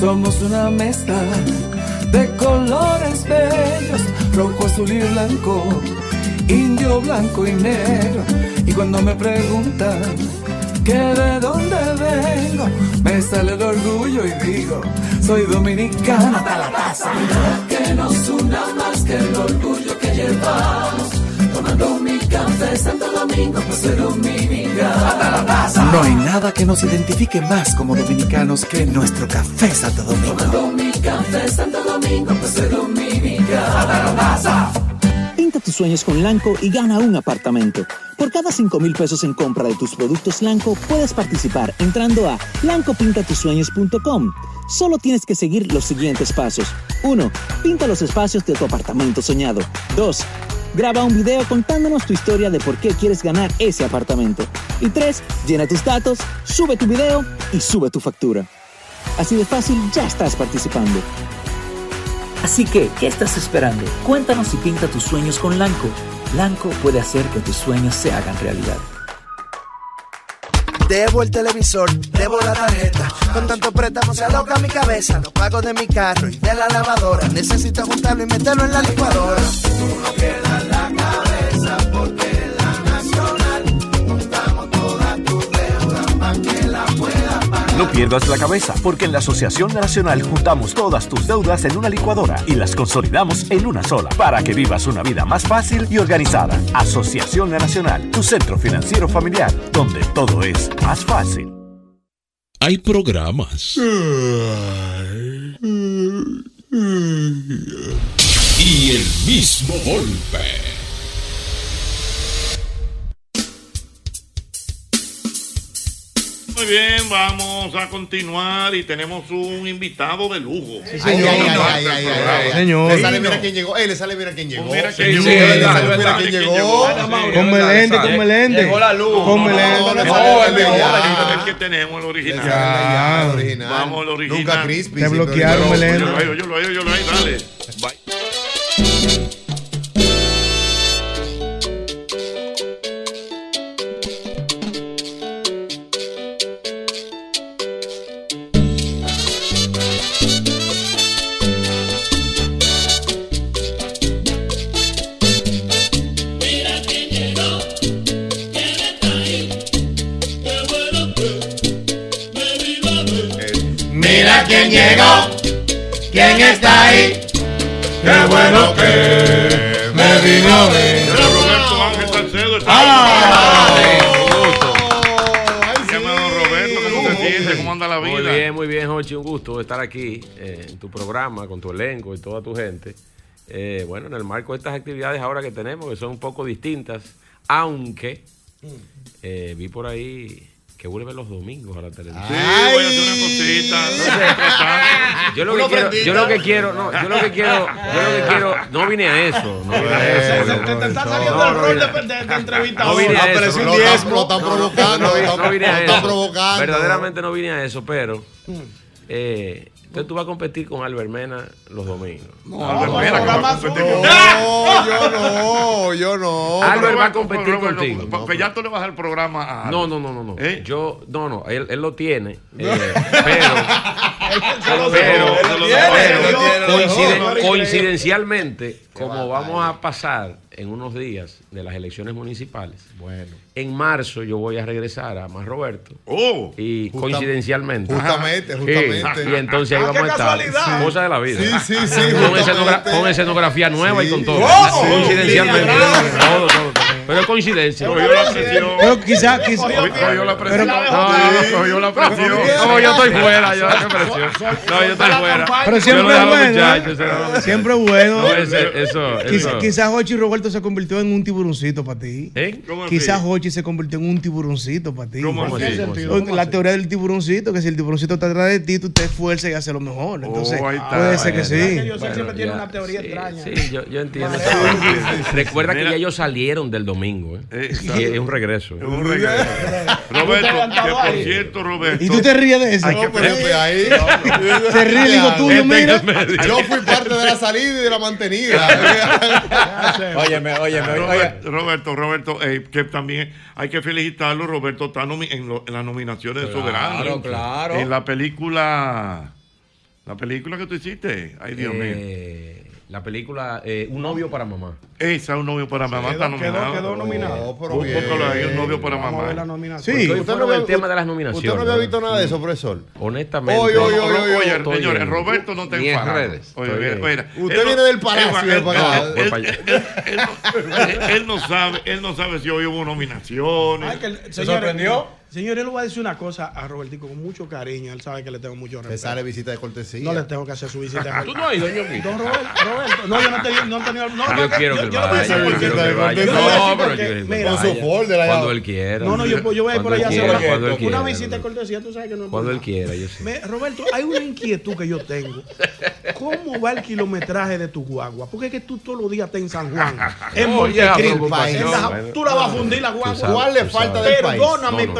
Somos una mezcla de colores bellos, rojo, azul y blanco, indio, blanco y negro. Y cuando me preguntan que de dónde vengo, me sale el orgullo y digo, soy dominicano hasta la taza. Que nos una más que el orgullo que llevamos, tomando café Santo Domingo, soy dominicano. No hay nada que nos identifique más como dominicanos que nuestro café Santo Domingo. Café Santo Domingo. Pinta tus sueños con Lanco y gana un apartamento. Por cada 5 mil pesos en compra de tus productos Lanco, puedes participar entrando a lancopintatusueños.com. Solo tienes que seguir los siguientes pasos. 1. Pinta los espacios de tu apartamento soñado. 2. Graba un video contándonos tu historia de por qué quieres ganar ese apartamento. Y 3. Llena tus datos, sube tu video y sube tu factura. Así de fácil, ya estás participando. Así que, ¿qué estás esperando? Cuéntanos y pinta tus sueños con Lanco. Lanco puede hacer que tus sueños se hagan realidad. Debo el televisor, debo la tarjeta. Con tanto préstamo se aloca mi cabeza. Los pagos de mi carro y de la lavadora. Necesito juntarlo y meterlo en la licuadora. No No pierdas la cabeza, porque en la Asociación Nacional juntamos todas tus deudas en una licuadora y las consolidamos en una sola para que vivas una vida más fácil y organizada. Asociación Nacional, tu centro financiero familiar, donde todo es más fácil. Hay programas y el mismo golpe. Muy bien, vamos a continuar y tenemos un invitado de lujo. Sí, señor. Ay, ay, ay, ay, ay, ay. Señor. Le sale, mira quién llegó. Eh, le sale, mira quién llegó. Mira quién sí, llegó. le sale, Mira mira quién quién llegó. Con Melende, con Melende. Llegó la luz. Con Melende. no, el mejor, que tenemos, el original. Ya, el original. Vamos, el original. Nunca crispy. Te bloquearon. Melende. Yo lo veo, yo lo veo, yo lo veo, dale. Bye. Quién llegó, quién está ahí. Qué bueno que me vino a ver. Mira, Roberto Ángel Salcedo Ah. ¿cómo anda la vida? Muy bien, muy bien, Jochi. Un gusto estar aquí eh, en tu programa con tu elenco y toda tu gente. Eh, bueno, en el marco de estas actividades ahora que tenemos, que son un poco distintas, aunque eh, vi por ahí que vuelve los domingos a la televisión. Sí, voy a hacer una cosita. Yo lo que quiero, yo lo que quiero, no, yo lo que quiero, yo lo que quiero, no vine a eso, no vine a eso. Te, está saliendo el rol de, entrevistador. No vine a eso. No, diezmo. no, Lo están no, provocando, no, no, no vine a lo están eso. provocando. Verdaderamente no vine a eso, pero eh, entonces tú vas a competir con Albert Mena los domingos. Albert Mena, que va a competir con- *laughs* No, yo no, yo no. Albert va a competir pero, contigo. pero, Pues ya tú le vas al programa a No, no, no, no, no. ¿Eh? Yo, no, no, él, él lo tiene, *laughs* eh, pero, *laughs* pero, coincidencialmente, como vamos a pasar en unos días de las elecciones municipales, Bueno. en marzo yo voy a regresar a más Roberto. Oh. Y Justa- coincidencialmente. justamente, Sí, justamente. Y entonces ahí Ah, vamos a estar. casualidad. Cosa de la vida. Sí, sí, sí, Con, escenografía nueva y con todo. Coincidencialmente. todo, todo. Pero es coincidencia. Cogió la presión. Pero quizás, quizás. Cogió la presión. Cogió la presión. No, yo estoy fuera. Yo. No, yo estoy fuera. Pero siempre es bueno. ¿eh? Siempre es bueno. Eso, Quiz- eso. Quizás Hochi Roberto se convirtió en un tiburoncito para ti. ¿Eh? ¿Cómo así? Quizás Hochi se convirtió en un tiburoncito para ti. ¿Cómo ¿Cómo así? La teoría del tiburoncito, que si el tiburoncito está atrás de ti, tú te esfuerzas y haces lo mejor. Entonces, Oh, ahí está. puede ser que sí. yo siempre tiene una teoría extraña. Sí, yo, entiendo. Recuerda que ya ellos salieron del domingo. ¿Eh? Eh, Y es un regreso. ¿eh? Es un regalo. *laughs* Roberto, que por cierto, Roberto. Y tú te ríes de eso. Hay que No, pero yo fui ahí. Se ríe, digo tú, Este mira. Yo fui parte de la salida y de la mantenida. *laughs* Óyeme, óyeme, oye. Roberto, Roberto, Roberto, eh, que también hay que felicitarlo. Roberto está nomi- en, lo- en las nominaciones de Claro, Soberano. claro. En la película, la película que tú hiciste. Ay, Dios mío. La película eh, Un novio para mamá. Esa, un novio para mamá, está Quedó, quedó, nominado. quedó nominado. pero bien. Ahí, un novio para Vamos a mamá. ver la nominación. Sí, usted no el ve- tema de las nominaciones. Usted no había visto nada de eso, profesor. Honestamente. Oye, oye, oye, señores, Roberto no está ni en enfadado. redes. Usted él viene del palacio, él- para él- no- él- él no sabe, él no sabe si hoy hubo nominaciones. Ay, que el- ¿Se sorprendió? Señor, él le voy a decir una cosa a Robertico con mucho cariño. Él sabe que le tengo mucho Le respeto. sale visita de cortesía. No le tengo que hacer su visita. *laughs* ¿Tú no has ido? Don Roberto, Roberto, no, yo no he tenido, no he tenido, no, Yo no, quiero que yo, él yo le voy a decir vaya, yo qué. quiero que vaya. Yo le voy a No, decir pero por yo qué. quiero que Mira, Con su folder allá. Cuando él quiera. No, no, yo, yo voy a ir por allá a él hacer quiera, una- cuando él una quiera, visita de cortesía, tú sabes que no es Cuando él quiera, yo sé. Me- Roberto, hay una inquietud que yo tengo. ¿Cómo va el kilometraje de tu guagua? Porque es que tú todos los días estás en San Juan, *laughs* en Bueno. Tú la vas a fundir la guagua. ¿Cuál le falta del país? Perdóname, No,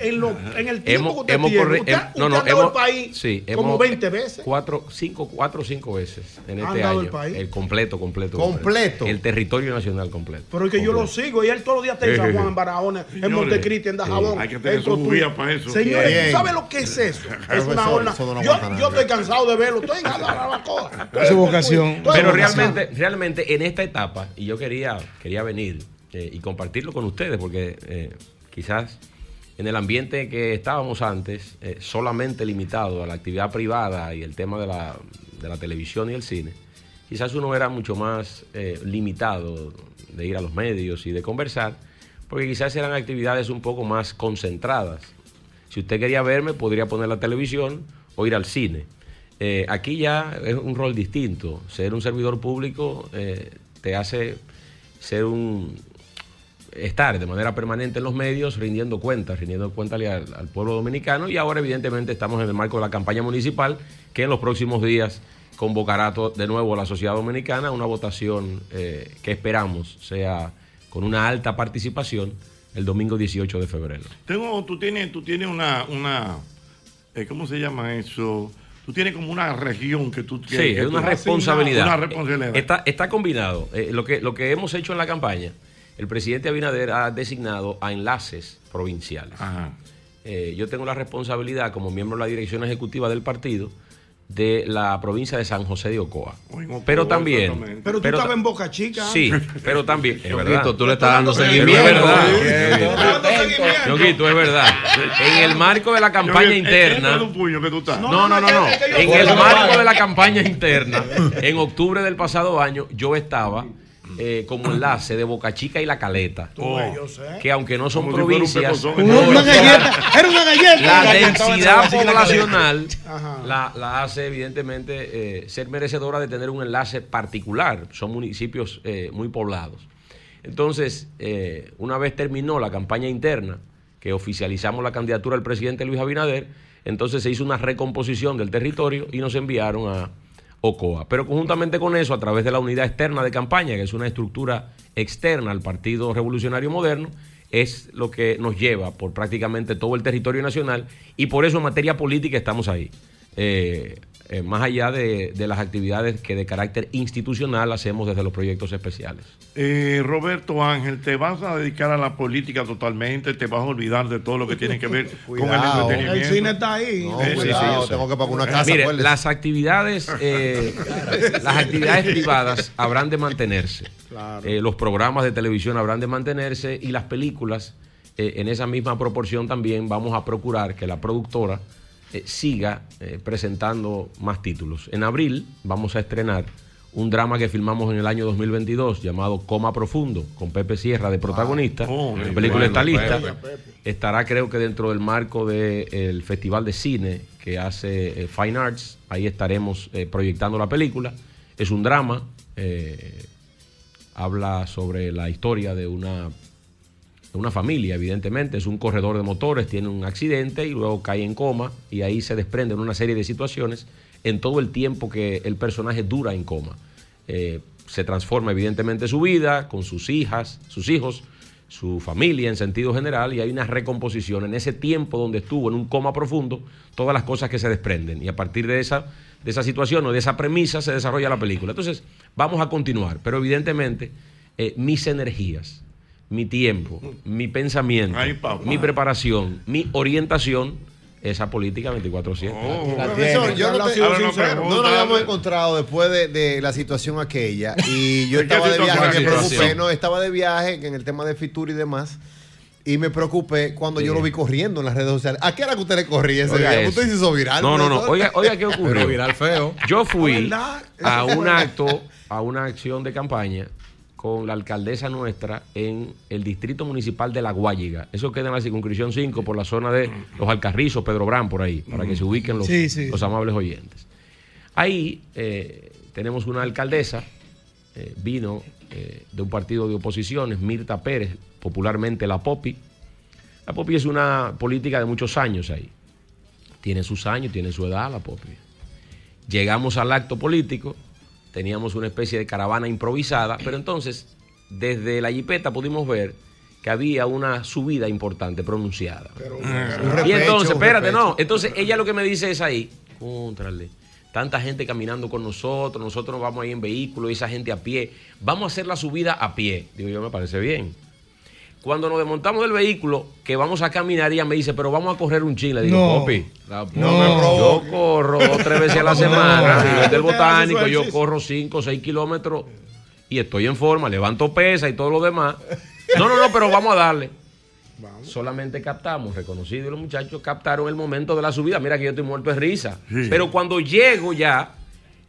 en, lo, en el tiempo Hemos, que usted hemos tiene, corri- usted, hem- usted no, no, ha dado hemos, el país sí, como hemos- 20 veces. Cuatro, cinco, cuatro o cinco veces en este año. el país. completo, completo. Completo. El territorio nacional completo. Pero es que yo lo sigo y él todos los días está en San Juan, en Barahona, en Montecristi, en Dajabón. hay que tener en su guía para eso. Señores, Bien. ¿tú sabes lo que es eso? *laughs* Es una horna. Yo, estoy cansado de verlo. Estoy en la, la, la cosa. Es su vocación. Pero realmente, realmente en esta etapa, y yo quería, quería venir eh, y compartirlo con ustedes, porque eh, quizás en el ambiente que estábamos antes, eh, solamente limitado a la actividad privada y el tema de la, de la televisión y el cine, quizás uno era mucho más eh, limitado de ir a los medios y de conversar, porque quizás eran actividades un poco más concentradas. Si usted quería verme, podría poner la televisión o ir al cine. Eh, aquí ya es un rol distinto. Ser un servidor público te hace ser un estar de manera permanente en los medios rindiendo cuentas, rindiendo cuentas al, al pueblo dominicano y ahora evidentemente estamos en el marco de la campaña municipal que en los próximos días convocará de nuevo a la sociedad dominicana a una votación eh, que esperamos sea con una alta participación el domingo 18 de febrero. Tengo, tú tienes, tú tienes una, una eh, ¿cómo se llama eso? Tú tienes como una región que tú Sí, que es una responsabilidad. Una responsabilidad. Está, está combinado. Eh, lo, que, lo que hemos hecho en la campaña, el presidente Abinader ha designado a enlaces provinciales. Eh, yo tengo la responsabilidad, como miembro de la dirección ejecutiva del partido, de la provincia de San José de Ocoa. Pero también. Pero tú estabas en Boca Chica. Sí, pero también. Es verdad. tú le estás dando seguimiento. Es verdad. Ñonguito, es verdad. En el marco de la campaña Ñonguito, interna. entra de un puño que tú estás. No, no, no, no. En el marco de la campaña interna, en octubre del pasado año, yo estaba eh, como enlace de Boca Chica y La Caleta. Que aunque no son un provincias, pepozón. no, Una galleta. Era una galleta. la densidad poblacional la, la hace evidentemente eh, ser merecedora de tener un enlace particular. Son municipios eh, muy poblados. Entonces, eh, una vez terminó la campaña interna, que oficializamos la candidatura del presidente Luis Abinader, entonces se hizo una recomposición del territorio y nos enviaron a Ocoa. Pero conjuntamente con eso, a través de la unidad externa de campaña, que es una estructura externa al Partido Revolucionario Moderno, es lo que nos lleva por prácticamente todo el territorio nacional y por eso en materia política estamos ahí. Eh, eh, más allá de, de las actividades que de carácter institucional hacemos desde los proyectos especiales. Eh, Roberto Ángel, ¿te vas a dedicar a la política totalmente? ¿Te vas a olvidar de todo lo que tiene que ver *laughs* con el entretenimiento? El cine está ahí. No, Eh, sí, cuidado, sí, yo sé. tengo que pagar una casa. Mire, las actividades, eh, *laughs* las actividades privadas habrán de mantenerse. Eh, los programas de televisión habrán de mantenerse y las películas eh, en esa misma proporción también vamos a procurar que la productora eh, siga eh, presentando más títulos. En abril vamos a estrenar un drama que filmamos en el año 2022 llamado Coma Profundo, con Pepe Sierra de protagonista. Oh, la película bueno, está lista. Pepe. Estará creo que dentro del marco del Festival de Cine que hace eh, Fine Arts. Ahí estaremos proyectando la película. Es un drama. habla sobre la historia de una, una familia, evidentemente. Es un corredor de motores, tiene un accidente y luego cae en coma y ahí se desprenden una serie de situaciones en todo el tiempo que el personaje dura en coma. Eh, se transforma evidentemente su vida con sus hijas, sus hijos, su familia en sentido general y hay una recomposición en ese tiempo donde estuvo en un coma profundo, todas las cosas que se desprenden y a partir de esa, de esa situación o de esa premisa se desarrolla la película. Entonces, vamos a continuar, pero evidentemente eh, mis energías, mi tiempo, mi pensamiento, Ay, mi preparación, mi orientación esa política 24-7. Profesor, yo no, te- no nos habíamos encontrado después de, de la situación aquella *laughs* y yo ¿De qué estaba de viaje, me preocupé, no, estaba de viaje en el tema de Fitur y demás y me preocupé cuando yo lo vi corriendo en las redes sociales. ¿A qué era que usted le corría ese Oiga día? eso. Usted se hizo viral. No, no, no. profesor. Oiga, oiga, ¿qué ocurrió? Pero viral feo. Yo fui a un acto, a una acción de campaña con la alcaldesa nuestra en el distrito municipal de La Guayiga. Eso queda en la circunscripción 5 por la zona de Los Alcarrizos, Pedro Brán, por ahí, para que se ubiquen los, Sí, sí. los amables oyentes. Ahí eh, tenemos una alcaldesa, eh, vino eh, de un partido de oposiciones, Mirta Pérez, popularmente la Popi. La Popi es una política de muchos años ahí. Tiene sus años, tiene su edad la Popi. Llegamos al acto político, teníamos una especie de caravana improvisada, pero entonces desde la jipeta pudimos ver que había una subida importante pronunciada. Un y repecho, entonces, un espérate, repecho. no. Entonces ella lo que me dice es ahí, contrale. Tanta gente caminando con nosotros, nosotros nos vamos ahí en vehículo y esa gente a pie. Vamos a hacer la subida a pie. Digo, yo me parece bien. Cuando nos desmontamos del vehículo, que vamos a caminar, ella me dice, pero vamos a correr un chin. Le digo, No. Popi, la No. yo corro dos tres veces a la *laughs* semana. No. Y desde el Usted hace su botánico, yo corro 5 o 6 kilómetros y estoy en forma, levanto pesa y todo lo demás. No, no, no, pero vamos a darle. Solamente captamos, reconocido, y los muchachos captaron el momento de la subida. Mira que yo estoy muerto de risa. Pero cuando llego ya,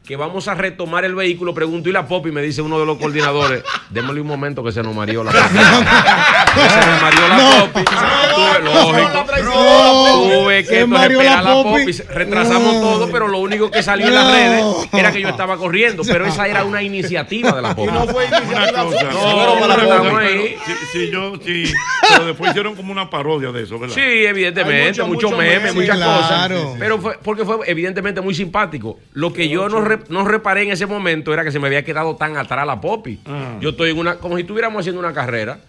que vamos a retomar el vehículo, pregunto, ¿y la Popi? Me dice uno de los coordinadores, démosle un momento que se nos mareó la *laughs* Popi. se me mareó la Popi. Tuve, lógico. Tuve que esperar la Popi. Retrasamos No. todo, pero lo único que salió en las No. redes era que yo estaba corriendo. Pero esa era una iniciativa de la Popi. no fue iniciativa No, no, Pero, sí, sí, yo, sí. Pero después hicieron como una parodia de eso, ¿verdad? Sí, evidentemente, muchos mucho memes, meme, muchas claro. cosas. Pero fue porque fue evidentemente muy simpático. Lo que yo no, re- no reparé en ese momento era que se me había quedado tan atrás la Popi. Ah. Yo estoy en una, como si estuviéramos haciendo una carrera.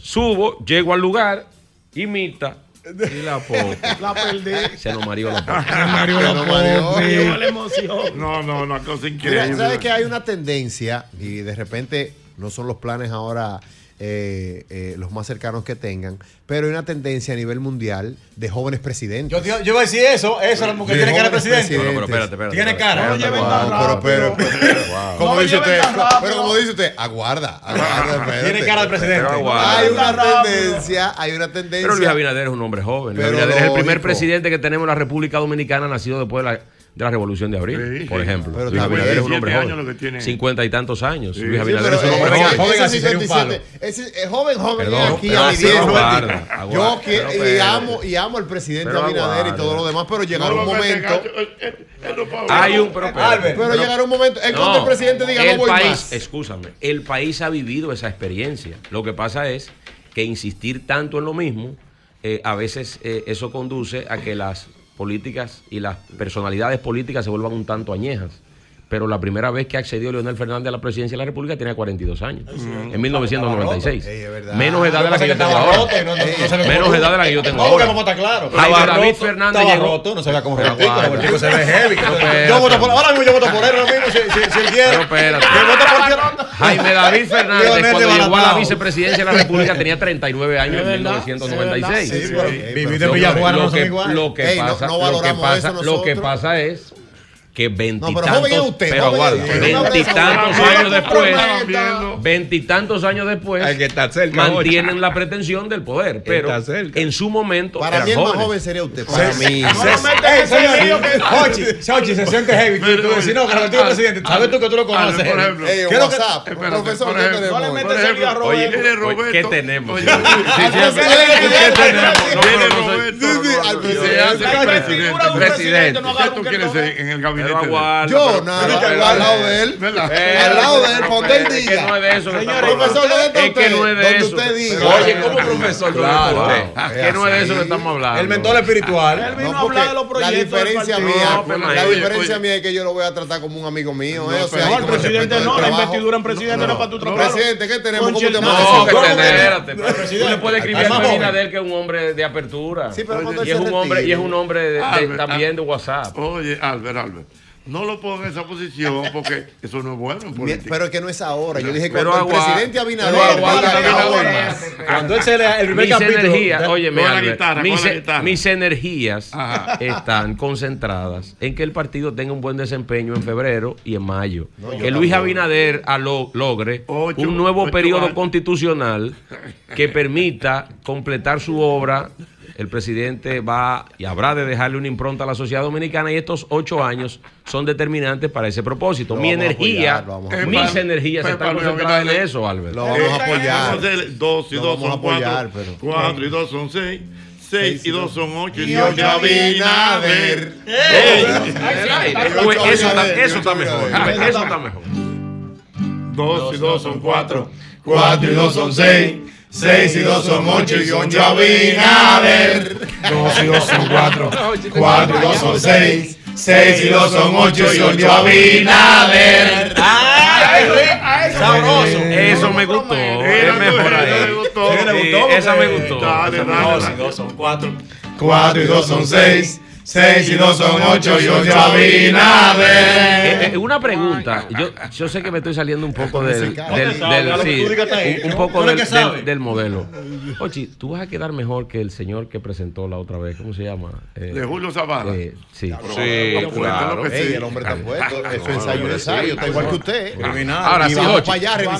Subo, llego al lugar, imita. Y la Popi. *laughs* La perdí. Se nos mareó la *laughs* Popi. Se mareó la Se nos Popi. la emoción. No, no, una cosa Mira, increíble. ¿sabes que hay una tendencia y de repente no son los planes ahora eh, eh, los más cercanos que tengan, pero hay una tendencia a nivel mundial de jóvenes presidentes. Yo, yo, yo iba a decir eso, eso, la mujer tiene cara de presidente. presidentes. No, pero espérate, espérate, Tiene cara. No lleven tan pero, pero, pero, como No dice usted, pero como dice usted, aguarda, aguarda. espérate. Tiene cara de presidente. Pero aguarda. Hay una tendencia, hay una tendencia. Pero Luis Abinader es un hombre joven. Luis Abinader es el primer presidente que tenemos en la República Dominicana nacido después de la, de la Revolución de Abril, Sí, por sí. ejemplo. Pero Luis Abinader es un hombre 17 años joven. que. Cincuenta y tantos años. Sí, Luis Abinader es un ese- hombre ese joven. ese 57, ese- es joven, joven, Perdón, es aquí pero a mi así viejo. aguarda, Yo pero y amo, y amo al presidente Abinader y todo lo demás, pero llegará un momento. eh, eh, eh. Hay un, pero. Pero, Pero- llegará un momento. Es cuando el presidente diga el no voy país, más. Escúchame, el país ha vivido esa experiencia. Lo que pasa es que insistir tanto en lo mismo, eh, a veces eh, eso conduce a que las políticas y las personalidades políticas se vuelvan un tanto añejas. Pero la primera vez que accedió Leonel Fernández a la presidencia de la República tenía 42 años, en 1996. Ey. Menos edad de la que yo tengo ahora. se Menos cómo- edad de la que yo tengo No, ahora. porque. Jaime Estaba David Fernández llegó. roto, no se rotico, aguanta. el tipo se ve heavy. Yo voto por, ahora mismo yo voto por él, ahora mismo, si, si, si él quiere. Pero espérate. Que vote por. Jaime David Fernández, cuando llegó a la vicepresidencia de la República, tenía 39 años en verdad, 1996. sí, es verdad. Sí, pero- Vivir de Lo que- Villajuana no son iguales. Lo que pasa es que No, veintitantos, usted, pero aguarda, es años después, veintitantos años después, que cerca, mantienen la pretensión del poder, pero Está cerca. en su momento Para mí el más joven sería usted. Para mí. Se siente heavy. Tú, decís, no, que el antiguo presidente, sabes tú que tú lo conoces. Por ejemplo. ¿Qué Ey, es lo profesor, ¿qué tenemos? No Roberto. ¿Qué tenemos? No, no, no presidente. presidente. no. Pero de- aguarda, Yo, pero- nada, pero- yo al lado de él. Al lado de él, donde él Es que diga. no es de eso estamos Profesor, ¿dónde está Es que usted? no es de Donde eso. usted diga. Pero, Oye, como profesor, Claro. wow. Es que no es de eso que estamos hablando. El mentor espiritual. Él vino No, a hablar de los la proyectos del diferencia mía, No, la diferencia mía es que yo lo voy a tratar como un amigo mío, No, eh, o sea, pero- el presidente no, la investidura en presidente no es para tu trabajo. Presidente, ¿qué tenemos? ¿Cómo te? No, ¿Cómo espérate. Tú le puedes escribir a más Abinader que es un hombre de apertura. Sí, pero y es un hombre y es un hombre de- de- Albert, también de WhatsApp. Oye, Albert, Albert. No lo pongan en esa posición porque eso no es bueno en *laughs* política. Pero es que no es ahora. Yo dije Pero cuando el presidente Abinader. Cuando él se lea el primer mis capítulo, energías, ya- oye, con la guitarra, mis, con la e- mis energías Ajá. están concentradas en que el partido tenga un buen desempeño en febrero y en mayo. No, que Luis. Abinader logre Ocho- un nuevo periodo años. constitucional que permita completar su obra. El presidente va y habrá de dejarle una impronta a la sociedad dominicana y estos ocho años son determinantes para ese propósito. Lo Mi energía, apoyar, mis energías están concentradas en eso, Albert. lo vamos a apoyar. Hacer dos y dos son cuatro. apoyar, pero- Cuatro y dos son seis. Seis y dos son ocho. Y Abinader. Pues eso está- mejor. Eso está mejor. Dos y dos son cuatro. Cuatro y dos son seis. Seis y dos son ocho y ocho Abinader. Dos y dos son cuatro. *laughs* Cuatro y dos son seis. Seis y dos son ocho y ocho Abinader. Sabroso. Eso me gustó. Es mejor ahí. Esa me gustó. Dos y dos son cuatro. Cuatro y dos son seis. Seis y dos son ocho y ocho Abinader. Eh, eh, una pregunta, yo, yo sé que me estoy saliendo un poco del, del, del- sí, un, un poco del, modelo. Ochi, tú vas a quedar mejor que el señor que presentó la otra vez, ¿cómo se llama? Eh, De Julio Zavala. eh, sí, Sí, claro. Ey, el hombre está puesto. Es ensayo y ensayo. Está igual que usted. Ahora Y sí,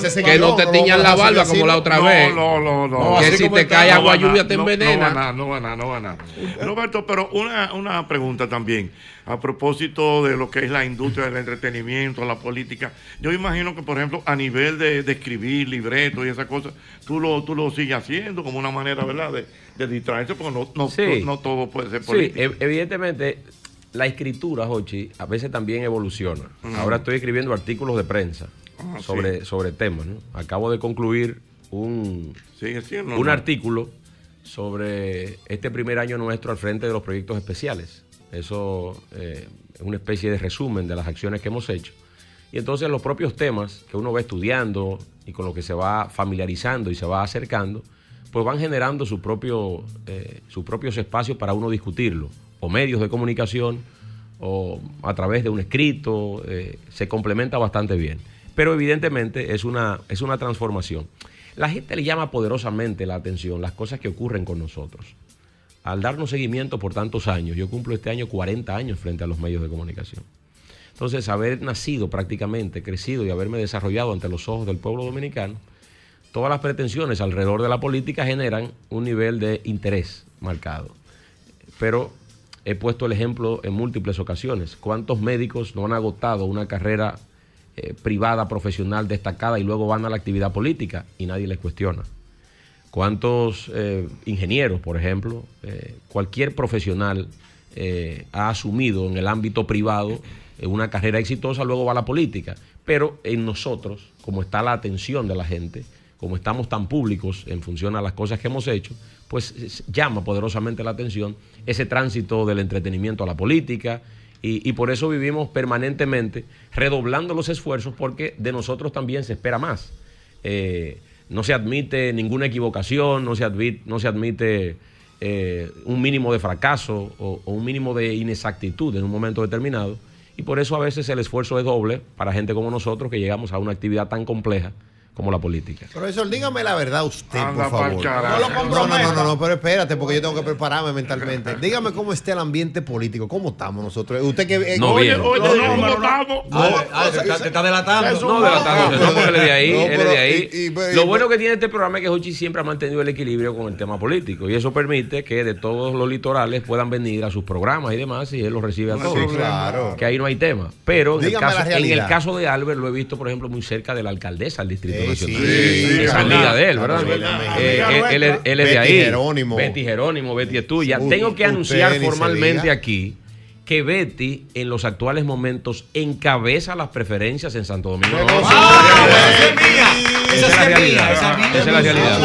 ese que no te tiñan la barba como la otra vez. no, no, no. Que si te está, cae agua lluvia te envenena. No va a no va a nada, no va a nada. *laughs* Roberto, pero una, una pregunta también. A propósito de lo que es la industria del entretenimiento, la política, yo imagino que, por ejemplo, a nivel de, de escribir libretos y esas cosas, tú lo, tú lo sigues haciendo como una manera, ¿verdad?, de, de distraerse, porque no, no, Sí. no, no todo puede ser Sí, política. ev- evidentemente la escritura, Jochi, a veces también evoluciona. Ahora estoy escribiendo artículos de prensa Ah, sobre, sí. sobre temas. ¿no? Acabo de concluir un, Sigue siendo, un artículo sobre este primer año nuestro al frente de los proyectos especiales. Eso eh, es una especie de resumen de las acciones que hemos hecho. Y entonces los propios temas que uno va estudiando y con los que se va familiarizando y se va acercando, pues van generando su propio, eh, sus propios espacios para uno discutirlo, o medios de comunicación, o a través de un escrito, eh, se complementa bastante bien. Pero evidentemente es una, es una transformación. La gente le llama poderosamente la atención las cosas que ocurren con nosotros. Al darnos seguimiento por tantos años, yo cumplo este año 40 años frente a los medios de comunicación. Entonces, haber nacido prácticamente, crecido y haberme desarrollado ante los ojos del pueblo dominicano, todas las pretensiones alrededor de la política generan un nivel de interés marcado. Pero he puesto el ejemplo en múltiples ocasiones. ¿Cuántos médicos no han agotado una carrera eh, privada, profesional, destacada y luego van a la actividad política y nadie les cuestiona? ¿Cuántos eh, ingenieros, por ejemplo, eh, cualquier profesional ha asumido en el ámbito privado una carrera exitosa, luego va a la política? Pero en nosotros, como está la atención de la gente, como estamos tan públicos en función a las cosas que hemos hecho, pues es- llama poderosamente la atención ese tránsito del entretenimiento a la política y, y por eso vivimos permanentemente redoblando los esfuerzos porque de nosotros también se espera más. Eh, no se admite ninguna equivocación, no se admite, no se admite eh, un mínimo de fracaso o, o un mínimo de inexactitud en un momento determinado. Y por eso a veces el esfuerzo es doble para gente como nosotros que llegamos a una actividad tan compleja como la política. Profesor, dígame la verdad usted, Anda por favor. No lo No, no, no, no, pero espérate, porque yo tengo que prepararme mentalmente. *laughs* Dígame cómo está el ambiente político, cómo estamos nosotros. Usted que eh, No, bien. oye, No, no, ¿cómo no, estamos? Ah, ah, te está- te está delatando. No, delatando, no, porque él es de ahí, él de ahí. y- Lo bueno que tiene este programa es que Jochi siempre ha mantenido el equilibrio con el tema político y eso permite que de todos los litorales puedan venir a sus programas y demás y él los recibe a Sí, todos. claro. Que ahí no hay tema. Pero en el, Dígame caso, en el caso de Albert lo he visto, por ejemplo, muy cerca de la alcaldesa del Distrito Nacional. sí, sí, Esa de él, ¿verdad? Eh, él, es- es de Betty ahí. Jerónimo. Betty Jerónimo, Betty es tuya. Uy, Tengo que anunciar formalmente aquí que Betty en los actuales momentos encabeza las preferencias en Santo Domingo. Norte. Esa es la realidad. Esa es la realidad.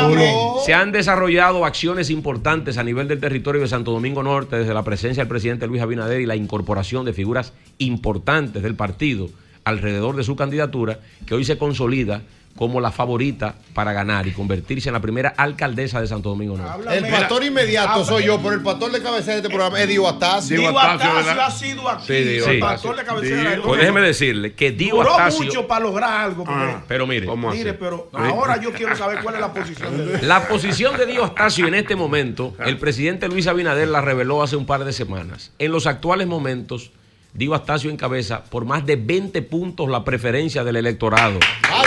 Se han desarrollado acciones importantes a nivel del territorio de Santo Domingo Norte desde la presencia del presidente Luis Abinader y la incorporación de figuras importantes del partido alrededor de su candidatura que hoy se consolida como la favorita para ganar y convertirse en la primera alcaldesa de Santo Domingo Norte. El pastor inmediato soy yo, pero el pastor de cabecera de este programa es Dio Astacio. Dio Astacio ha sido aquí Sí, Dio el pastor de cabecera Pues déjeme decirle que Dio Duró Astacio. mucho para lograr algo. Ah, pero mire, Mire, pero ahora yo quiero saber cuál es la posición de él. La posición de Dio Astacio en este momento, el presidente Luis Abinader la reveló hace un par de semanas. En los actuales momentos, Dio Astacio encabeza por más de 20 puntos la preferencia del electorado.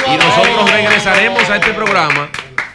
Y nosotros regresaremos a este programa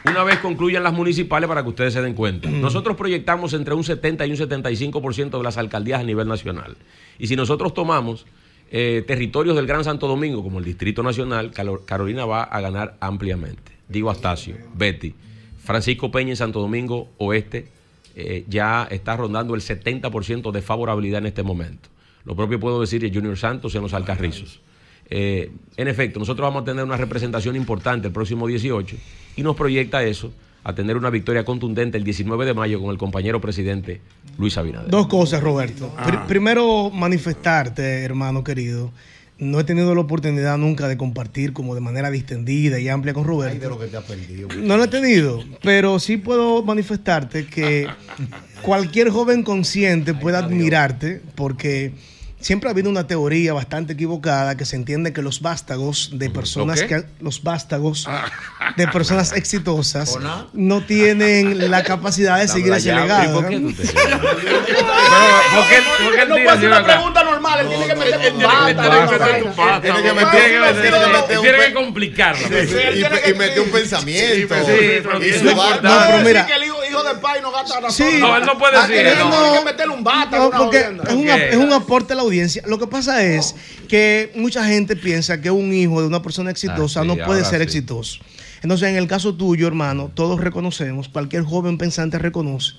una vez concluyan las municipales para que ustedes se den cuenta. Nosotros proyectamos entre un 70 y un 75% de las alcaldías a nivel nacional. Y si nosotros tomamos eh, territorios del Gran Santo Domingo, como el Distrito Nacional, Carolina va a ganar ampliamente. Digo Astacio, Betty, Francisco Peña en Santo Domingo Oeste eh, ya está rondando el 70% de favorabilidad en este momento. Lo propio puedo decir de Junior Santos en los Alcarrizos. Eh, en efecto, nosotros vamos a tener una representación importante el próximo 18 y nos proyecta eso a tener una victoria contundente el 19 de mayo con el compañero presidente Luis Abinader. Dos cosas, Roberto. Ah. Pri- primero, manifestarte, hermano querido. No he tenido la oportunidad nunca de compartir como de manera distendida y amplia con Ay, de Roberto. lo que te has perdido. No lo he tenido, pero sí puedo manifestarte que *laughs* cualquier joven consciente puede admirarte porque siempre ha habido una teoría bastante equivocada que se entiende que los vástagos de personas qué? que los vástagos de personas exitosas no tienen la capacidad de seguir ese legado. ¿Y por qué ¿no? tú te- ¿por qué- por qué Él no tira puede hacer una pregunta normal, él tiene que meter un bata. Tiene que Tiene meter- que tiene que meter- un y, y pensamiento. Sí, pero y mira. Pai no gasta razón. Sí. No, él no puede Ah, decir él eso. no- Tiene que meterle un bata. No, una porque jodienda. es un, es un aporte a la audiencia. Lo que pasa es que mucha gente piensa que un hijo de una persona exitosa Ah, sí, no puede ser sí. exitoso. Entonces, en el caso tuyo, hermano, todos reconocemos, cualquier joven pensante reconoce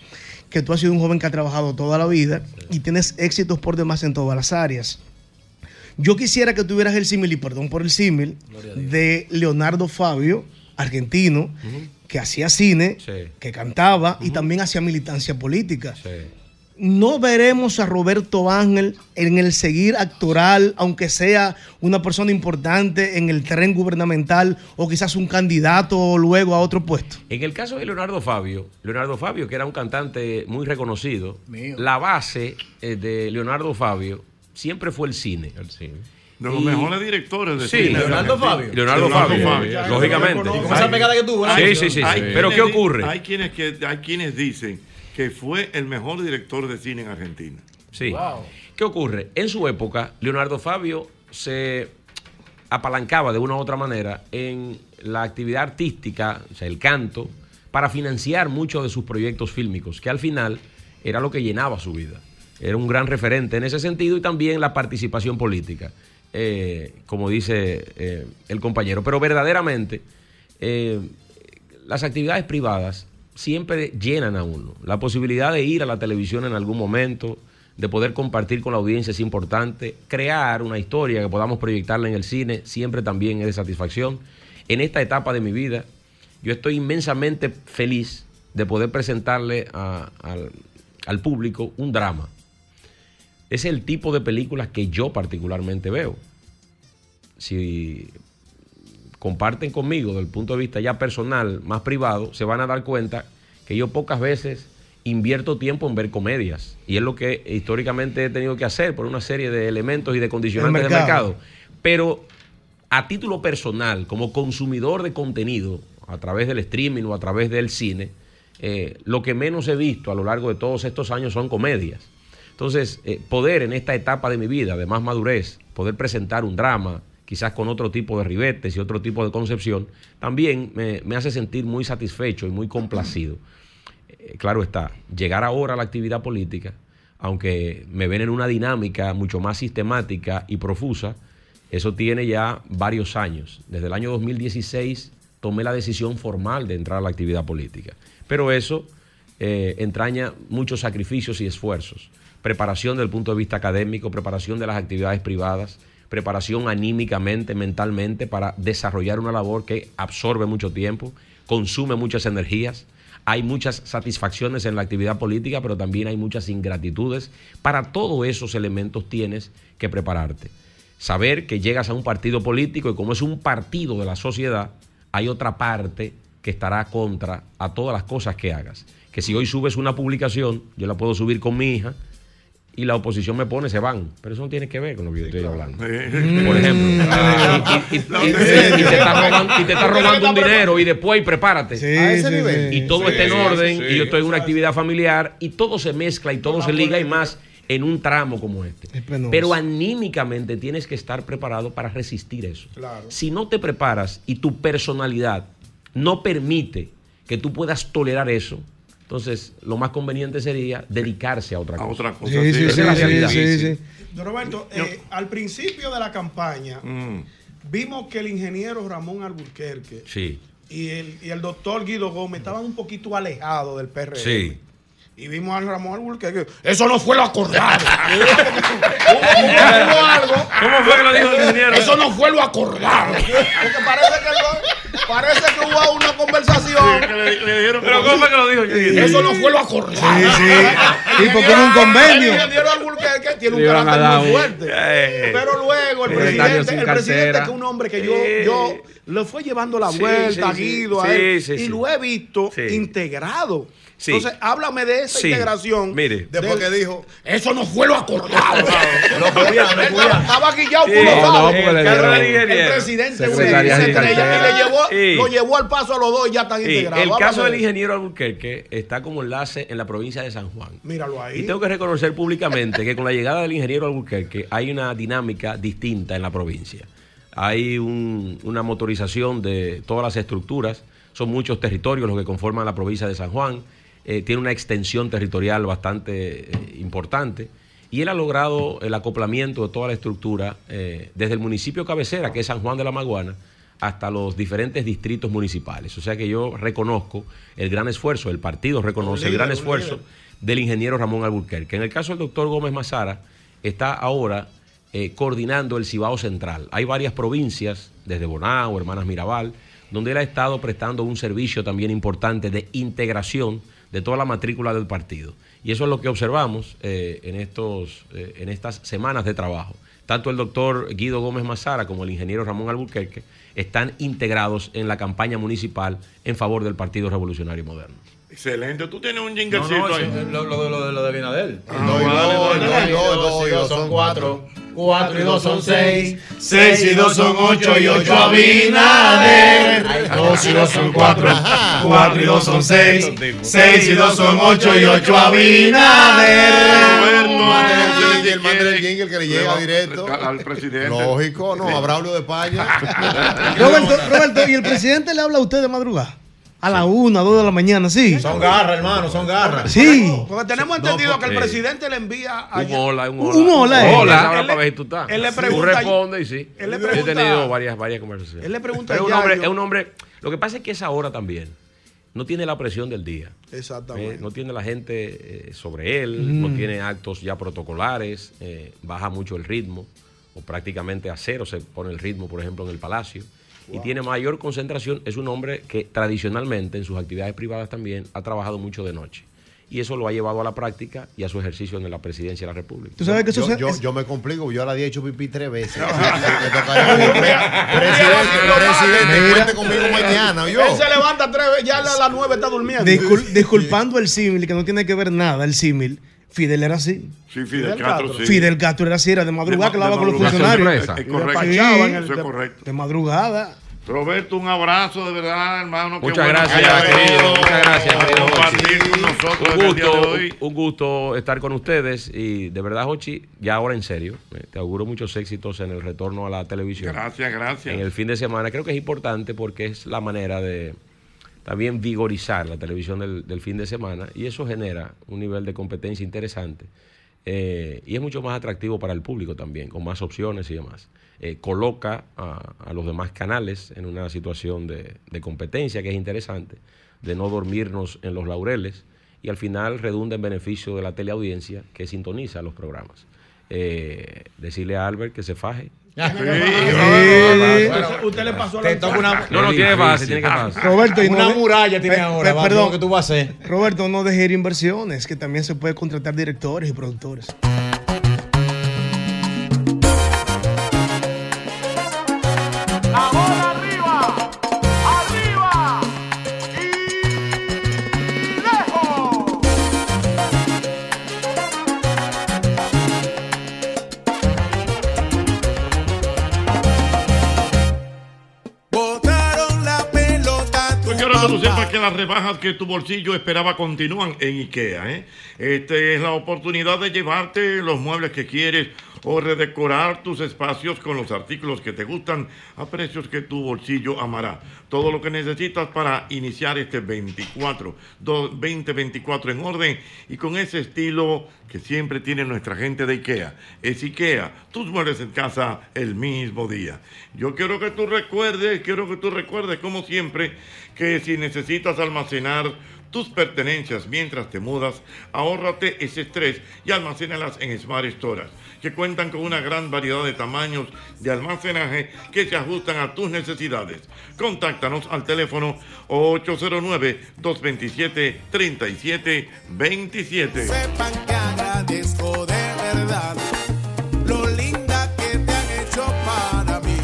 que tú has sido un joven que ha trabajado toda la vida y tienes éxitos por demás en todas las áreas. Yo quisiera que tuvieras el símil, y perdón por el símil, de Leonardo Fabio, argentino, que hacía cine, Sí. que cantaba y también hacía militancia política Sí. no veremos a Roberto Ángel en el seguir actoral, aunque sea una persona importante en el tren gubernamental o quizás un candidato luego a otro puesto. En el caso de Leonardo Fabio, Leonardo Fabio, que era un cantante muy reconocido, Mío. la base eh, de Leonardo Fabio siempre fue el cine. De los Y- mejores directores de Sí, cine. Leonardo. Fabio. Leonardo Fabio, lógicamente. Y con esa pegada que tuvo, ¿no? Sí, sí, sí. Hay Pero ¿qué ocurre? Hay quienes, que, hay quienes dicen que fue el mejor director de cine en Argentina. Sí. ¿Qué ocurre? En su época, Leonardo Fabio se apalancaba de una u otra manera en la actividad artística, o sea, el canto, para financiar muchos de sus proyectos fílmicos, que al final era lo que llenaba su vida. Era un gran referente en ese sentido y también la participación política, eh, como dice eh, el compañero. Pero verdaderamente, eh, las actividades privadas siempre llenan a uno. La posibilidad de ir a la televisión en algún momento, de poder compartir con la audiencia es importante. Crear una historia que podamos proyectarla en el cine siempre también es de satisfacción. En esta etapa de mi vida, yo estoy inmensamente feliz de poder presentarle al público un drama. Es el tipo de películas que yo particularmente veo. Si comparten conmigo desde el punto de vista ya personal, más privado, se van a dar cuenta que yo pocas veces invierto tiempo en ver comedias. Y es lo que históricamente he tenido que hacer por una serie de elementos y de condicionantes El del mercado. mercado. Pero a título personal, como consumidor de contenido, a través del streaming o a través del cine, eh, lo que menos he visto a lo largo de todos estos años son comedias. Entonces, eh, poder en esta etapa de mi vida, de más madurez, poder presentar un drama, quizás con otro tipo de ribetes y otro tipo de concepción, también me, hace sentir muy satisfecho y muy complacido. Eh, claro está, llegar ahora a la actividad política, aunque me ven en una dinámica mucho más sistemática y profusa, eso tiene ya varios años. Desde el año 2016 tomé la decisión formal de entrar a la actividad política. Pero eso eh, entraña muchos sacrificios y esfuerzos. Preparación desde el punto de vista académico, preparación de las actividades privadas, preparación anímicamente, mentalmente, para desarrollar una labor que absorbe mucho tiempo, consume muchas energías. Hay muchas satisfacciones en la actividad política, pero también hay muchas ingratitudes. Para todos esos elementos tienes que prepararte. Saber que llegas a un partido político y como es un partido de la sociedad, hay otra parte que estará contra a todas las cosas que hagas. Que si hoy subes una publicación, yo la puedo subir con mi hija y la oposición me pone, se van. Pero eso no tiene que ver con lo que yo estoy hablando. Por ejemplo, *laughs* y, y- y- y- y te está robando, y te está robando un dinero y después y prepárate. A ese nivel. Y todo Sí, está en orden sí. y yo estoy en una actividad familiar y todo se mezcla y todo se liga y más en un tramo como este. Pero anímicamente tienes que estar preparado para resistir eso. Si no te preparas y tu personalidad no permite que tú puedas tolerar eso, entonces lo más conveniente sería dedicarse a otra cosa. otra cosa, Esa es la realidad. Don Roberto, eh, al principio de la campaña Mm. vimos que el ingeniero Ramón Alburquerque Sí, y el, y el doctor Guido Gómez estaban un poquito alejados del PRM. sí. Y vimos al Ramón Alburquerque. Eso no fue lo acordado. *laughs* ¿Cómo fue que lo dijo el ingeniero? Eso no fue lo acordado. *laughs* Porque parece que, lo- parece que hubo una conversación. Pero ¿cómo fue que lo dijo ingeniero? Eso no fue lo acordado. Sí, sí. Y porque hubo un convenio. El ingeniero Alburquerque tiene un Le carácter muy un- fuerte. Eh. Pero luego el presidente, el presidente que es un hombre que yo, Eh. yo le fue llevando la Sí, vuelta, sí, sí. Guido, a Sí, él, sí, y sí. lo he visto Sí. integrado. Sí. Entonces, háblame de esa Sí. integración. Mire. Después que dijo, eso no fue lo acordado. *laughs* Podía, podía. Estaba guillado, Sí, tú lo no, el, presidente se le llevó, Sí. lo llevó al paso a los dos y ya están Sí, integrados. el caso del de- ingeniero Alburquerque está como enlace en la provincia de San Juan. Míralo ahí. Y tengo que reconocer públicamente que con la llegada del ingeniero Alburquerque hay una dinámica distinta en la provincia. Hay un- una motorización de todas las estructuras, son muchos territorios los que conforman la provincia de San Juan, eh, tiene una extensión territorial bastante eh, importante y él ha logrado el acoplamiento de toda la estructura eh, desde el municipio cabecera, que es San Juan de la Maguana, hasta los diferentes distritos municipales. O sea que yo reconozco el gran esfuerzo, el partido reconoce el gran esfuerzo líder. del ingeniero Ramón Alburquerque. En el caso del doctor Gómez Mazara, está ahora eh, coordinando el Cibao Central. Hay varias provincias, desde Bonao, Hermanas Mirabal, donde él ha estado prestando un servicio también importante de integración de toda la matrícula del partido. Y eso es lo que observamos eh, en, estos, eh, en estas semanas de trabajo. Tanto el doctor Guido Gómez Mazara como el ingeniero Ramón Alburquerque están integrados en la campaña municipal en favor del Partido Revolucionario Moderno. Excelente. Tú tienes un No, jinglecito no, ahí. es lo, lo, lo, lo de Binadel. Ah, dos son cuatro. Cuatro y dos son seis. Seis y dos son ocho y ocho a Binader. Dos y dos son cuatro. Cuatro y dos son seis. Seis y dos son ocho y ocho a Binader. Y el man del jingle que le llega directo. Al presidente. Lógico, no, habrá hablo de España. *laughs* Roberto, Roberto, ¿y el presidente le habla a usted de madrugada? A la una, dos de la mañana, sí. Son garras, hermano, son garras. Sí. Porque tenemos No, entendido que el presidente le envía Un allá. hola, un Un hola. hola. Hola, Él ahora le- para ver si tú estás. él le Tú pregunta- respondes y sí. él le Yo he pregunta- tenido varias, varias conversaciones. Él le pregunta Pero es un a hombre, es un hombre. Lo que pasa es que esa hora también no tiene la presión del día. Exactamente. Eh, no tiene la gente eh, sobre él, Mm. no tiene actos ya protocolares, eh, baja mucho el ritmo, o prácticamente a cero se pone el ritmo, por ejemplo, en el Palacio. Y tiene mayor concentración. Es un hombre que tradicionalmente en sus actividades privadas también ha trabajado mucho de noche. Y eso lo ha llevado a la práctica y a su ejercicio en la presidencia de la República. Tú sabes que eso yo, se- yo, es- yo me complico, yo ahora he hecho pipí tres veces. *laughs* Me tocaría *laughs* presidente, presidente, cuente conmigo mañana, yo. Él se levanta tres veces, ya a las nueve está durmiendo. Discul- disculpando el símil, que no tiene que ver nada, el símil. Fidel era así. Sí, Fidel Castro, sí. Fidel Castro era así, era de madrugada que hablaba con los funcionarios. Es correcto. Eso es de- correcto. De madrugada. Roberto, un abrazo de verdad, hermano. Qué Muchas bueno gracias, querido. Muchas gracias, a querido compartir Jochi. con nosotros Un en el día de gusto, hoy. un gusto estar con ustedes y de verdad, Jochi, ya ahora en serio, eh, te auguro muchos éxitos en el retorno a la televisión. Gracias, gracias. En el fin de semana creo que es importante porque es la manera de también vigorizar la televisión del, fin de semana y eso genera un nivel de competencia interesante eh, y es mucho más atractivo para el público también, con más opciones y demás. Eh, coloca a, los demás canales en una situación de, de competencia que es interesante, de no dormirnos en los laureles y al final redunda en beneficio de la teleaudiencia que sintoniza los programas. Eh, decirle a Albert que se faje. Usted le pasó la Te toca una- No, no, tiene base, tiene que base. Roberto, y Una muralla tiene ahora, perdón, lo que tú vas a hacer. Roberto, no deje ir inversiones, que también se puede contratar directores y productores. Rebajas que tu bolsillo esperaba continúan en IKEA. ¿eh? Esta es la oportunidad de llevarte los muebles que quieres o redecorar tus espacios con los artículos que te gustan a precios que tu bolsillo amará. Todo lo que necesitas para iniciar este 24, do- 2024 en orden y con ese estilo que siempre tiene nuestra gente de IKEA. Es IKEA, tus muebles en casa el mismo día. Yo quiero que tú recuerdes, quiero que tú recuerdes como siempre que si necesitas almacenar tus pertenencias mientras te mudas, ahórrate ese estrés y almacénalas en Smart Storage, que cuentan con una gran variedad de tamaños de almacenaje que se ajustan a tus necesidades. Contáctanos al teléfono 809-227-3727. Sepan que agradezco de verdad lo linda que te han hecho para mí.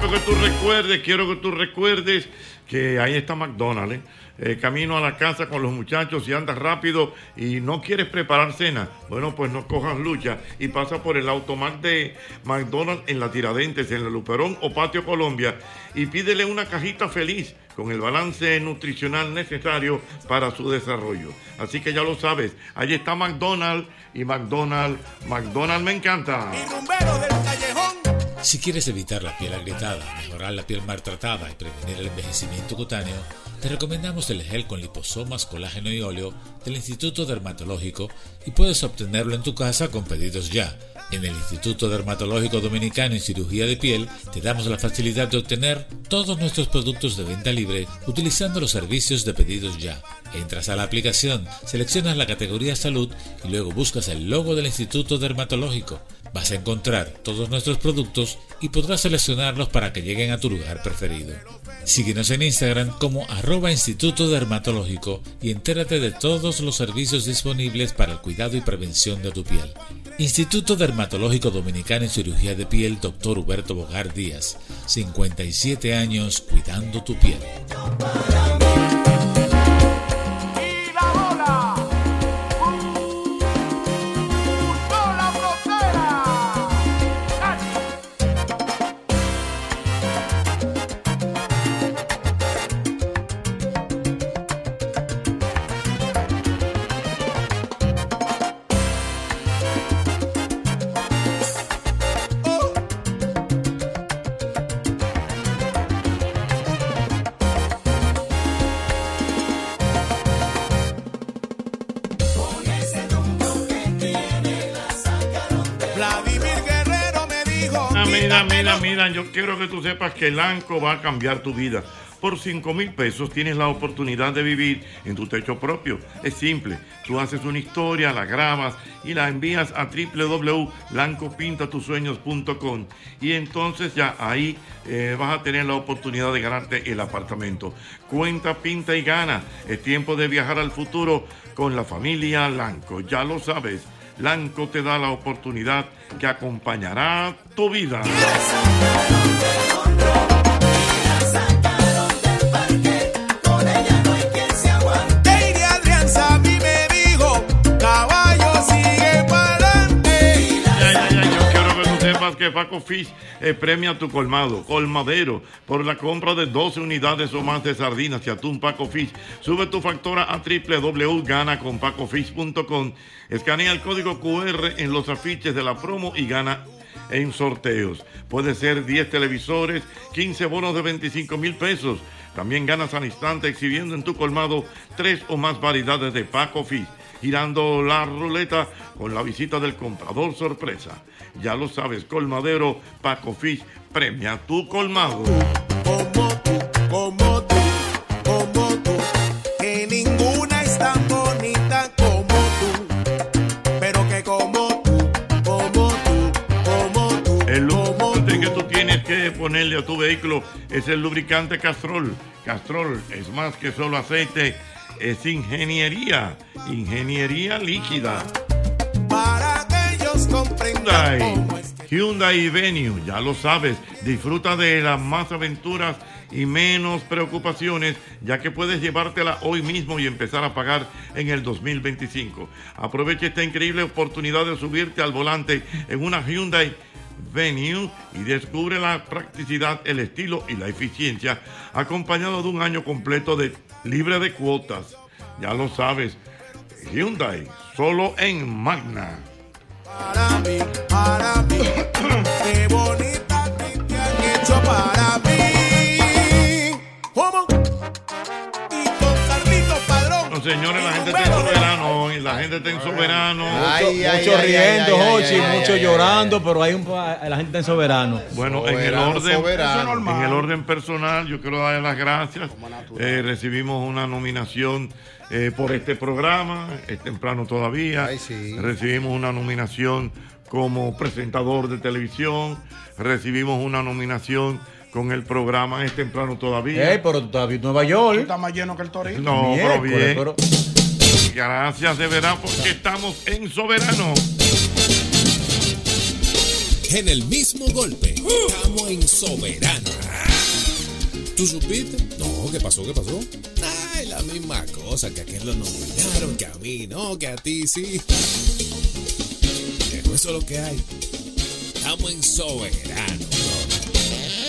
Quiero que tú recuerdes, quiero que tú recuerdes que ahí está McDonald's, ¿eh? Eh, camino a la casa con los muchachos y andas rápido y no quieres preparar cena, bueno, pues no cojas lucha y pasa por el automac de McDonald's en la Tiradentes, en la Luperón o Patio Colombia y pídele una cajita feliz con el balance nutricional necesario para su desarrollo. Así que ya lo sabes, ahí está McDonald's y McDonald's, McDonald's me encanta. Si quieres evitar la piel agrietada, mejorar la piel maltratada y prevenir el envejecimiento cutáneo, te recomendamos el gel con liposomas, colágeno y óleo del Instituto Dermatológico y puedes obtenerlo en tu casa con pedidos ya. En el Instituto Dermatológico Dominicano en Cirugía de Piel te damos la facilidad de obtener todos nuestros productos de venta libre utilizando los servicios de pedidos ya. Entras a la aplicación, seleccionas la categoría salud y luego buscas el logo del Instituto Dermatológico. Vas a encontrar todos nuestros productos y podrás seleccionarlos para que lleguen a tu lugar preferido. Síguenos en Instagram como arroba Instituto Dermatológico y entérate de todos los servicios disponibles para el cuidado y prevención de tu piel. Instituto Dermatológico Dominicano en Cirugía de Piel, Dr. Huberto Bogar Díaz. 57 años cuidando tu piel. Yo quiero que tú sepas que el ANCO va a cambiar tu vida. Por 5 mil pesos tienes la oportunidad de vivir en tu techo propio. Es simple, tú haces una historia, la grabas y la envías a www.lancopintatusueños.com y entonces ya ahí eh, vas a tener la oportunidad de ganarte el apartamento. Cuenta, pinta y gana. Es tiempo de viajar al futuro con la familia Lanco. Ya lo sabes. Lanco te da la oportunidad que acompañará tu vida. Que Paco Fish eh, premia tu colmado, colmadero, por la compra de 12 unidades o más de sardinas y atún Paco Fish. Sube tu factora a www.ganaconpacofish.com. Escanea el código QR en los afiches de la promo y gana en sorteos. Puede ser 10 televisores, 15 bonos de 25 mil pesos. También ganas al instante exhibiendo en tu colmado tres o más variedades de Paco Fish girando la ruleta con la visita del comprador sorpresa. Ya lo sabes, colmadero Paco Fish premia tu colmado. Como tú, como tú, que ninguna es tan bonita como tú. Pero que como tú, como tú, como tú. El lubricante que tú tienes que ponerle a tu vehículo es el lubricante Castrol. Castrol es más que solo aceite, es ingeniería, ingeniería líquida. Para que ellos comprendan Hyundai. Hyundai Venue, ya lo sabes, disfruta de las más aventuras y menos preocupaciones, ya que puedes llevártela hoy mismo y empezar a pagar en el 2025. Aprovecha esta increíble oportunidad de subirte al volante en una Hyundai Venue y descubre la practicidad, el estilo y la eficiencia, acompañado de un año completo de libre de cuotas. Ya lo sabes, Hyundai, solo en Magna. Para mí, para mí, qué bonita ti te han hecho para mí. Señores, la gente está en soberano hoy, la gente está en soberano. mucho riendo, Jochi, mucho llorando, pero hay un la gente está en soberano. Bueno, en el orden, en el orden personal, yo quiero darle las gracias. Eh, recibimos una nominación eh, por este programa, es temprano todavía. Recibimos una nominación como presentador de televisión. Recibimos una nominación con el programa Es temprano todavía. Ey, pero tú estás en Nueva York. Está más lleno que el torito. No, pero bien. pero- Gracias de verdad porque estamos en soberano. En el mismo golpe, estamos en Soberano. ¿Tú supiste? No, ¿qué pasó? ¿Qué pasó? Ay, la misma cosa, que a aquel lo nominaron, que a mí no, que a ti sí. Pero eso es lo que hay. Estamos en Soberano.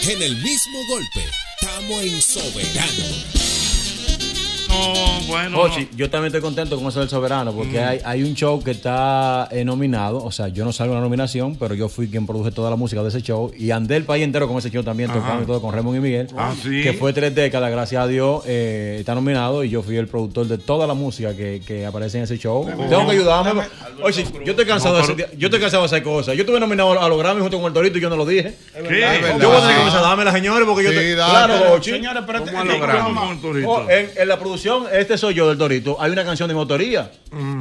En el mismo golpe, estamos en Soberano. No, bueno. Yo también estoy contento con eso del soberano, porque Mm. hay, hay un show que está eh, nominado. O sea, yo no salgo en la nominación, pero yo fui quien produje toda la música de ese show. Y andé el país entero con ese show también, Ajá. tocando y todo con Raymond y Miguel. Ah, ¿sí? Que fue tres décadas, gracias a Dios, eh, está nominado. Y yo fui el productor de toda la música que, que aparece en ese show. Tengo que ayudarme. Oye, yo estoy cansado, No, de, hacer, yo estoy cansado de hacer cosas. Yo estuve nominado a los Grammy junto con el Torito y yo no lo dije. verdad, es verdad. Yo voy a tener que comenzar a darme señores porque yo te, date. Claro, Jochi. Señores, programa- Oh, en, en la producción, este soy yo del Torito. Hay una canción de mi autoría.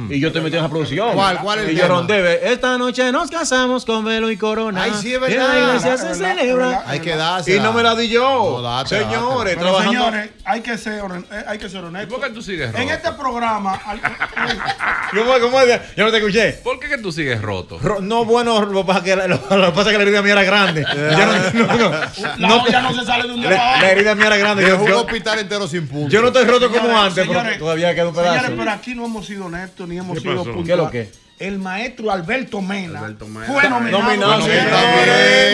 Y yo estoy metido en esa producción. ¿Cuál? ¿Cuál es el Y yo tema? rondé. Esta noche nos casamos con velo y corona. Ay, sí, es Y en la verdad. iglesia se verdad, celebra. verdad. Hay que dársela. Y no me la di yo. No, Señores, Pero, trabajando. señores, hay que ser, eh, hay que ser honestos. ¿Por qué tú sigues En roto? este programa, ¿Cómo, *laughs* cómo es? Yo no te escuché. ¿Por qué que tú sigues roto? Ro- No, bueno, lo que pasa es que la, lo, pasa que la herida mía era grande. Ya no, no, no. la olla no se sale de un día para La, otro. la herida mía era grande. Yo, Dejó un yo- hospital entero sin punto. yo no estoy roto como Señores, antes, pero todavía queda un pedazo. Señores, pero aquí no hemos sido honestos ni hemos ¿Qué sido puntuales. ¿Qué es lo que? El maestro Alberto Mena, Mena. fue nominado. Nominado, ¿Cuál- señores.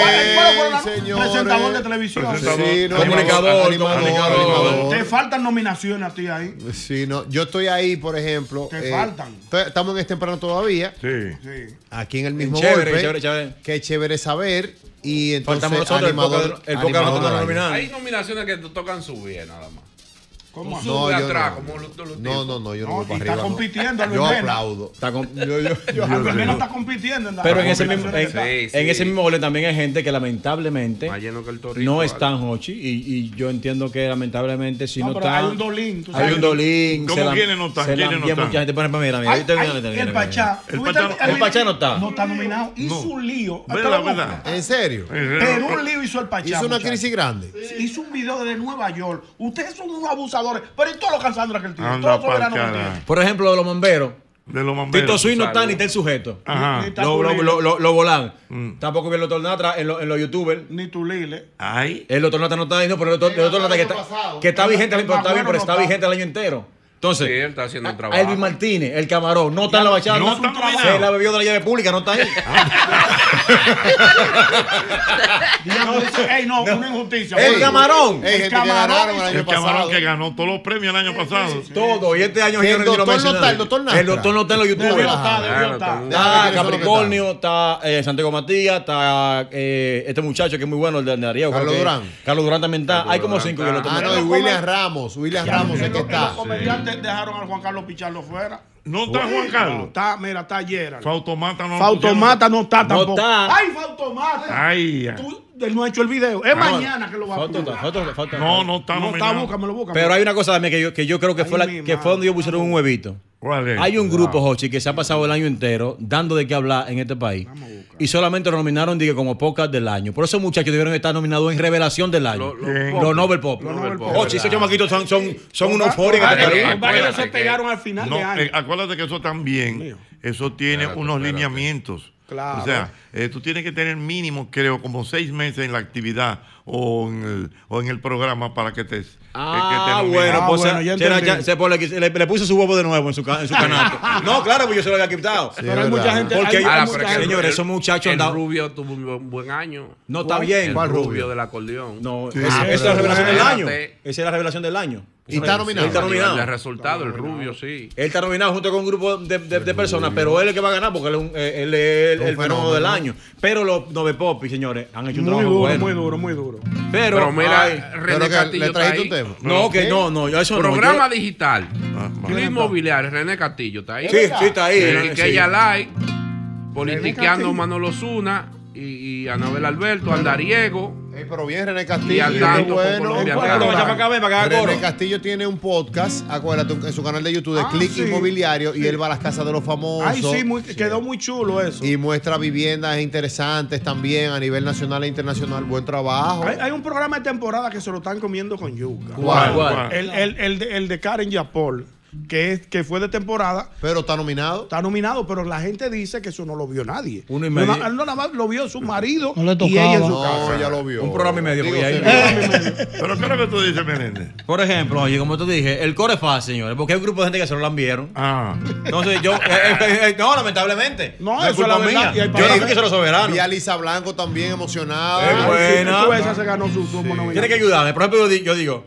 ¿Cuál presentador de televisión? Presentador. Sí, no, Comunicador, animador, comunicador. animador. Te faltan nominaciones a ti ahí. Sí, no, yo estoy ahí, por ejemplo. Te eh, faltan. Estamos en este temprano todavía. Sí. Sí. Aquí en el mismo Chévere, golpe. chévere, chévere. Qué chévere saber. Y entonces, Faltamos nosotros, el poca- el poca animador. Hay nominaciones que tocan subir nada más. No, sube yo atrás, no. como los, los No, tipos. no, no, yo no, No, voy para está arriba. compitiendo, Yo aplaudo. Está yo- yo- yo- está compitiendo en Pero en ese, mismo, en, está. ese mismo orden también hay gente que lamentablemente que torito. no vale. están Hochi y, y yo entiendo que lamentablemente si no, están hay un dolín, tú hay un dolín ¿Cómo quiénes no están? ¿Quiénes no están? mucha gente mira mira el Pachá. El ¿Tú viste Pachá- el Pachá no está. No está nominado. Hizo un lío. ¿En serio? Pero un lío hizo el Pachá. Hizo una crisis grande. Hizo un video desde Nueva York. Ustedes son unos abusadores. Pero ¿y todos los cansandos que él tiene? Todos los soberanos que tiene. por ejemplo de los bomberos De los bomberos. Tito Swing no está ni está el sujeto Ajá. Ni está lo, lo, lo, lo- lo volan Mm. tampoco vi el doctor Natra en, lo- en los youtubers Ni Tulile. Ay. el doctor Natra no está ahí no pero el doctor, el doctor Natra que está, que está vigente pero está bien pero no está está. vigente el año entero entonces Sí, él está haciendo un a trabajo. Elvis Martínez, el camarón, no está en la bachata. No está. Se la bebió de la llave pública, no está ahí. *laughs* Diablo, dice, Ey, no, una injusticia. El camarón. Ey, El camarón el camarón que ganó todos los premios el año pasado. Todo. Y este año yo el no doctor no está, el doctor. El doctor no está en los Debió youtubers. estar, debió Claro, estar. todo. Está Capricornio, está eh, Santiago Matías, está eh, este muchacho que es muy bueno, el de, Ariel. Carlos Durán. Carlos Durán también está. Hay como cinco que lo Ah, toman. no, y William Ramos. William Ramos es que está. Dejaron al Juan Carlos Pichardo fuera. No está Juan No, Carlos. está, mira, está Gerald. Fautomata no. Fautomata no está No tampoco. está. ¡Ay, Fautomata! Ay, ya. Tú, él no ha hecho el video. Es mañana que lo va a publicar. No, no está No está, búscamelo, búscamelo. Pero hay una cosa también que yo, que yo creo que fue, la, que fue donde ellos pusieron un huevito. ¿Cuál es? Hay un grupo, Jochi, que se ha pasado el año entero dando de qué hablar en este país. Y solamente lo nominaron, dije, como podcast del año. Por eso muchachos debieron estar nominados en revelación del año. Lo- lo- Bien. Los Nobel Pop. Los Nobel Pop. Jochi, esos chamaquitos son, son, son Acuérdate ellos se que- pegaron al final No, de año. eh, acuérdate que eso también, eso tiene Espérate, unos espérate. lineamientos. O sea, eh, tú tienes que tener mínimo, creo, como seis meses en la actividad o en el, o en el programa para que te. Ah, que te bueno, pues se- se, la- ya- se pone- le, le puso su huevo de nuevo en su, en su *laughs* canasto. no, claro, pues yo se lo había quitado. Pero hay mucha gente- Porque, hay- Ah, hay mucha el- señores, el- esos muchachos El andaban. rubio tuvo un buen- año. No, está bien. El ¿Cuál rubio, rubio? del acordeón. No, esa esa es la revelación del año. Esa es la revelación del año. Y está nominado. Él está nominado. de resultado, el rubio, sí. Él está nominado junto con un grupo de, de- de personas, pero él es el que va a ganar porque él es, un- eh, él es el, el fenómeno del año. Pero los Nove Popi, señores, han hecho un Muy trabajo duro, bueno. muy duro, muy duro. Pero, Pero mira, ay, René Castillo está ahí. No, que no, no, yo eso no. Programa yo- digital. ¿Quién Club? Inmobiliario, René Castillo está ahí. Sí, sí, está ahí, René, que sí. ella like, politiqueando. Manolo Zuna y, y Anabel Alberto, Andariego. Pero bien, René Y Castillo. tanto con bueno. Colombia Bueno, Caro. René acá, acá. Castillo tiene un podcast, acuérdate, en su canal de YouTube de Ah, Click sí. Inmobiliario y Sí. él va a las casas de los famosos. Ay, sí, muy- quedó muy chulo eso. Y muestra viviendas interesantes también a nivel nacional e internacional. Buen trabajo. Hay, hay un programa de temporada que se lo están comiendo con yuca. ¿Cuál? ¿Cuál? El, el- el de, el de Karen Yapol, que, es, que fue de temporada. Pero está nominado. Está nominado, pero la gente dice que eso no lo vio nadie. Uno y No, medio. na- no, nada más lo vio su marido No le y ella en su tocaba. casa. No, ya lo vio. Un programa y medio. Digo, ahí- sí. *laughs* Pero ¿qué es lo que tú dices, Menéndez? Por ejemplo, oye, como te dije, el core es fácil, señores, porque hay un grupo de gente que se lo lambieron. Ah. Entonces yo, eh, eh, eh, no, lamentablemente. No, es eso es la verdad, mía. y Yo no que se lo soberano. Vi a Lisa Blanco también emocionada. Es buena. Tú esa se ganó su, su nominación. Tiene que ayudarme. Por ejemplo, yo di- yo digo,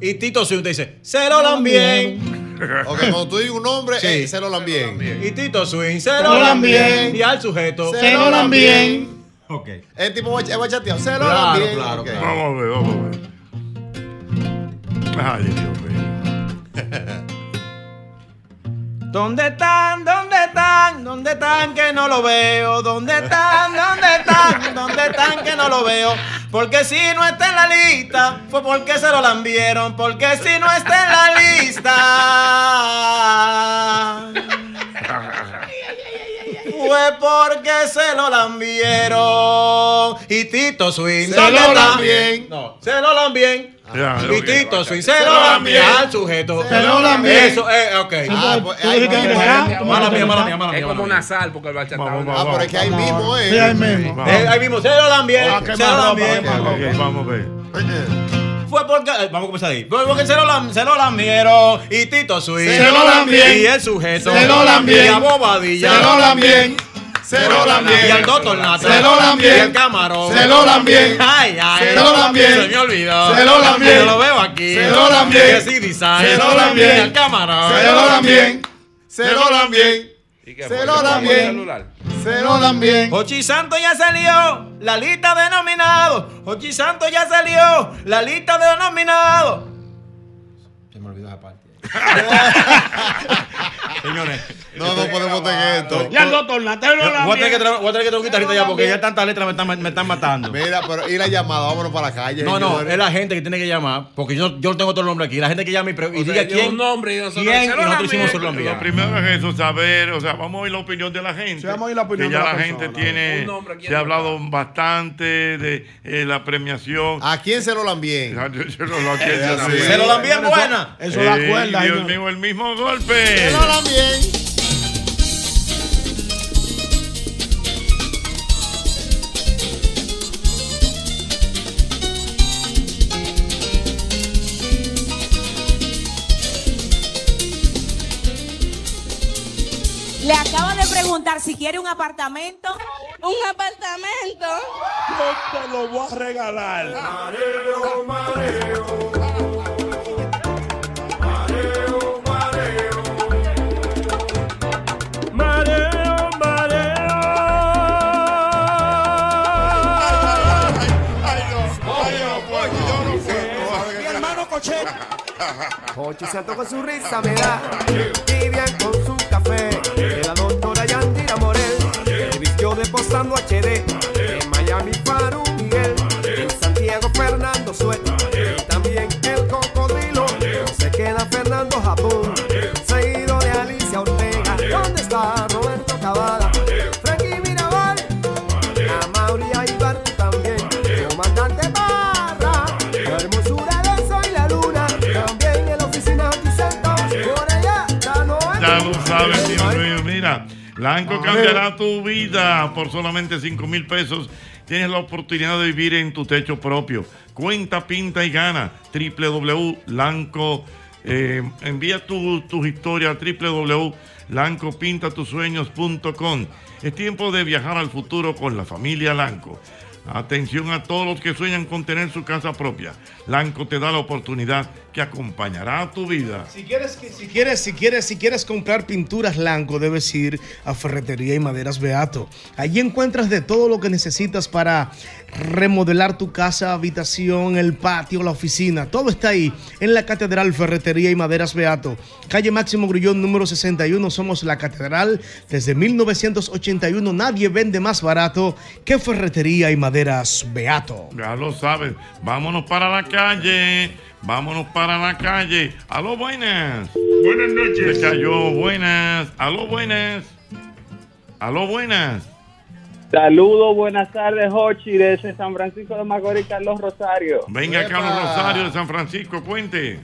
y Tito Swing te dice, se lo lambien. *laughs* Ok, cuando tú digas un nombre, Sí. eh, se lo bien. Y Tito Swing, se lo lambien. lambien. Y al sujeto, Se lo lambien. Ok. El tipo va- va chateado. Se lo Claro, bien. claro, claro. Vamos a ver, vamos a ver. Ay, Dios mío. *laughs* ¿Dónde están? ¿Dónde están? ¿Dónde están que no lo veo? ¿Dónde están? ¿Dónde están? ¿Dónde están que no lo veo? Porque si no está en la lista, fue porque se lo lambieron. Porque si no está en la lista, *laughs* fue porque se lo lambieron. Y Tito Swing, Se ¿dónde lo lambien. No, se lo lambien. Ya, Y. Tito Swing, se lo lambien al sujeto. Se lo lambien. Eso, eh, ok. Ah, pues, Tú ahí Mala mía, mala mía, mala Es mía. como mala una sal, porque el bachatao. Vamos, Ah, pero es que ahí mismo Sí, ahí es. mismo. Eh, ahí mismo, se lo lambien. Ah, se lo lambien. vamos a ver. Fue porque. eh, Vamos a comenzar ahí. Fue porque se lo, lam- se lo lambieron. Y Tito Swing. Se lo lambien. Y el sujeto. Se lo lambien. Y a Bobadilla. Se lo lambien. Se lo Y al doctor Nata. Se lo lambien. Y el camarón. Se lo lambien. Ay, ay. Se lo lambien. Se me olvidó. Se lo lambien. Yo lo veo aquí. Se lo lambien. Que sí, design. Se lo lambien. Y el camarón. Se lo lambien. Se lo lambien. ¿Y qué Se lo ¿Qué fue? Se lo. Ochi Santo ya salió, la lista de nominados. Ochi Santo ya salió, la lista de nominados. Se me olvidó esa parte. *laughs* Señores, No, no podemos tener esto. Ya el doctor Natal lo voy a tener que lambien. traer, voy a tener que traer un guitarrista ya porque ya tantas letras me están, me están matando. Mira, pero y la llamada, vámonos para la calle. No, no, es la gente que tiene que llamar, porque yo, yo no tengo otro nombre aquí. La gente que llama y, pre- y diga quién, un nombre y nosotros quién, y lo nosotros hicimos su nombre. Lo primero es eso, saber, o sea, vamos a oír la opinión de la gente. Sí, vamos a oír la opinión que ya de la la, gente tiene, Un nombre, ¿quién se ha hablado bastante de eh, la premiación. ¿A quién se lo lambien? *laughs* Se lo lambien. Sí. Se lo dan bien buena. Eso da Ey, cuerda. Dios mío, el mismo golpe. Se lo lambien. Le acabo de preguntar si quiere un apartamento. Un apartamento. Yo te lo voy a regalar. Mareo, Ochi Santo con su risa me da, Vivian con su café, de la doctora Yandira Morel, el vicio de Posando HD, en Miami Faru Miguel, en Santiago Fernando Suet, sabes, Dios mío. Mira, Blanco Ah. cambiará tu vida por solamente 5 mil pesos. Tienes la oportunidad de vivir en tu techo propio. Cuenta, pinta y gana. www.blanco. eh, envía tu- tus historias a www.lancopintatusueños.com. Es tiempo de viajar al futuro con la familia Lanco. Atención a todos los que sueñan con tener su casa propia. Lanco te da la oportunidad que acompañará a tu vida. Si quieres, que- si quieres, si quieres, si quieres comprar pinturas Lanco, debes ir a Ferretería y Maderas Beato. Allí encuentras de todo lo que necesitas para remodelar tu casa, habitación, el patio, la oficina. Todo está ahí en la Catedral Ferretería y Maderas Beato. Calle Máximo Grullón número 61. Somos la Catedral desde 1981. Nadie vende más barato que Ferretería y Maderas Beato. Ya lo sabes. Vámonos para la calle. Vámonos para la calle. Aló, buenas. Buenas noches. Se cayó. Buenas. Aló, buenas. Aló, buenas. Saludos, buenas tardes, Hochi, desde San Francisco de Macorís, Carlos Rosario. Venga, Carlos Rosario de San Francisco. Cuente.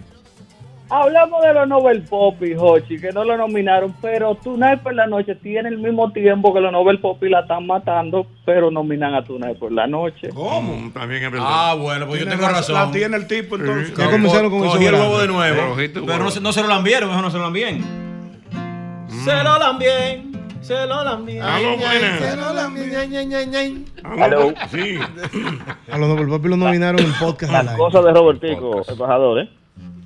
Hablamos de los Nobel Poppy, Hochi, que no lo nominaron, pero Tonight por la Noche tiene el mismo tiempo que los Nobel Poppy la están matando, pero nominan a Tonight por la Noche. ¿Cómo? También es verdad. Ah, bueno, pues yo tengo razón. la tiene el tipo, entonces. Ya comenzaron con Cogí eso el huevo de nuevo. Pero cogiste Pero no, se- no se lo lambieron, mejor no se lo lambien. Se lo lambien, se lo lambien. Aló, buenas. Aló. Sí. A los Nobel Papi lo nominaron en podcast. al Las cosas de Robertico, embajador, ¿eh?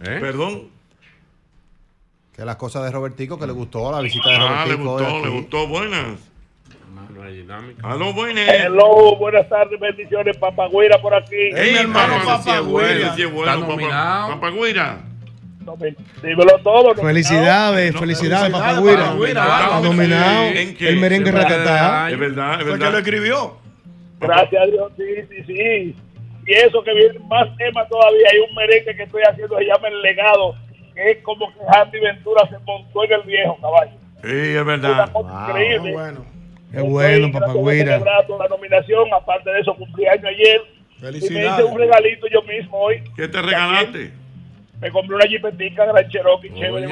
Perdón. Que las cosas de Robertico, que le gustó la visita de Ah, le Robertico. hoy gustó, le gustó. Buenas. Aló, buenas. Hello, buenas tardes, bendiciones, Papagüira por aquí. Ey, papá, sí es bueno, sí es bueno, papá. Papagüira. Dímelo todo. Felicidades, felicidades. Está nominado. El merengue ratatá. Es verdad, es verdad. que lo escribió. Gracias a Dios, sí, sí, sí. Y eso que viene más temas todavía. Hay un merengue que estoy haciendo, se llama El Legado, que es como que Andy Ventura se montó en el viejo caballo. Sí, es verdad. Increíble. Qué bueno, Papá Guira. La nominación, aparte de eso, cumplí año ayer. Y me hice Felicidades. un regalito yo mismo hoy. ¿Qué te regalaste? Me compré una jipetica Gran Cherokee, chévere.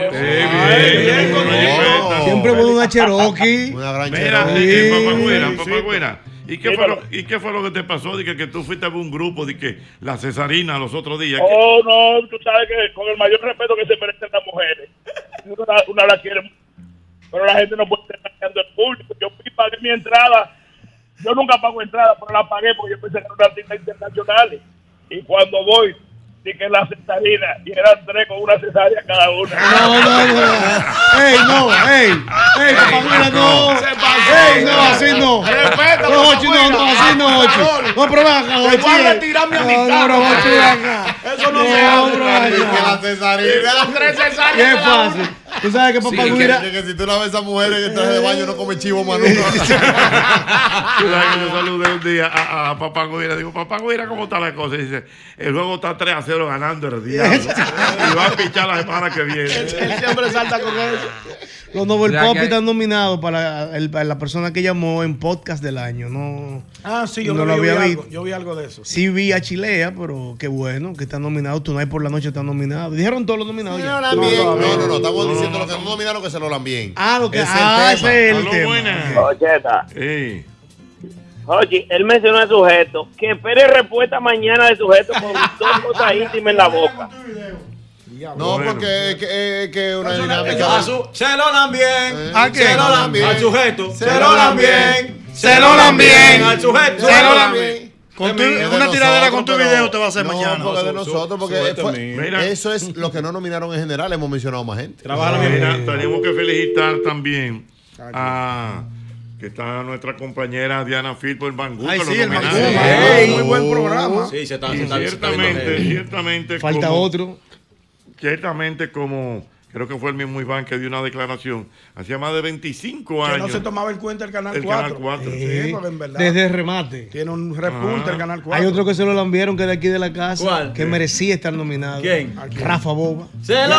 Siempre bueno una Cherokee. Una gran Mira, Cherokee. papagüera, Sí, papagüera. ¿Y qué, fue lo, ¿Y qué fue lo que te pasó? Dije que tú fuiste a un grupo de que la Cesarina los otros días. ¿Qué- Oh, no, tú sabes que con el mayor respeto que se merecen las mujeres, una, una la quiere, pero la gente no puede estar engañando al público. Yo fui, pagué mi entrada, yo nunca pago entrada, pero la pagué porque yo pensé que era una artista internacional. Y cuando voy, que la cesarina, y eran tres con una cesárea cada una. No, no, no. Ey, no, ey. Ey, Papá Guira, no. Ey, no, así no. Respeta, No, no, no, así no, Jochi. No, pero ven acá, Te Jochi. voy a retirar mi No, amistad, No, ven acá. Eso no No, se hace. Que la cesarina. Tres cesáreas Qué fácil. Tú sabes que Papá Sí, Guira. que, que si tú la ves a mujeres en traje de baño no come chivo, mano. *laughs* Tú sabes que yo saludé un día a, a Papá Guira. Digo, Papá Guira, ¿cómo está la cosa? Y dice, el juego está 3 a 0 ganando el diablo. y va a pichar la semana que viene. Él siempre salta con eso. Los Nobel Pop que- están nominados para el- para la persona que llamó en podcast del año. No, Ah, sí, yo, no lo había vi visto. algo, yo vi algo de eso. Sí vi a Chilea, pero qué bueno que están nominados. Tonight por la noche están nominados. Dijeron todos los nominados. ya? No, no, no, no, estamos diciendo lo que no nominaron que se lo bien. Ah, lo que Ese ah, es el ese es tema. el tema. buenas. Ocheta. Sí. Oye, él mencionó al sujeto. Que espere respuesta mañana del sujeto con dos cosas íntimas en la boca. No, porque es que, es que una dinámica. Su- se lo lambien. ¿A quién? Se lo lambien. Al sujeto. Se lo lambien. Se lo lambien. Al sujeto. Se lo lambien. Con tu- una tiradera con tu video te va a hacer no, mañana. porque de nosotros, porque fue- eso es *laughs* lo que no nominaron en general. Hemos mencionado más gente. Mira, tenemos que felicitar también a que está nuestra compañera Diana Filpo en Bangú. Ay, sí, el. Bangú, muy buen programa. Sí, se está- Y se está- se está viendo ciertamente, ciertamente. Falta como- otro. Ciertamente como creo que fue el mismo Iván que dio una declaración, hacía más de 25 Que años. no se tomaba en cuenta el Canal El 4. Canal 4. Sí, porque en verdad. Desde el remate. Tiene un repunte Ah. el Canal 4. Hay otro que se lo lambieron que es de aquí de la casa. ¿Cuál? Que merecía estar nominado. ¿Quién? Rafa Boba. Se lo.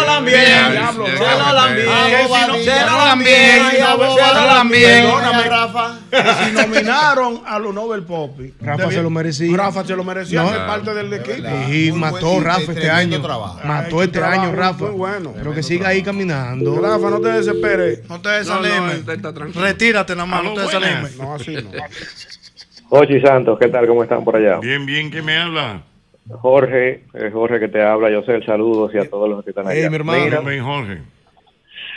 Diablo, Se lo lambien. Ah, Que. Se lo. Rafa, Se lo lambien. Perdóname. Rafa. Que *laughs* si nominaron a los Nobel Poppy. Rafa se lo merecía. Rafa se lo merecía No. de parte del equipo. Y mató Rafa este tremendo año. Mató este año, Rafa. muy bueno. Creo que sigue siga ahí caminando. Rafa, no te desesperes. No te desanimes. No, no. Retírate nada más, no Aló, te desanimes. No, así no. *laughs* Ochi Santos, ¿qué tal? ¿Cómo están por allá? Bien, bien, ¿qué me habla? Jorge, es Jorge que te habla, yo sé el saludo hacia todos los que están allá. Hey, mi hermano. Mira, Bien, Jorge.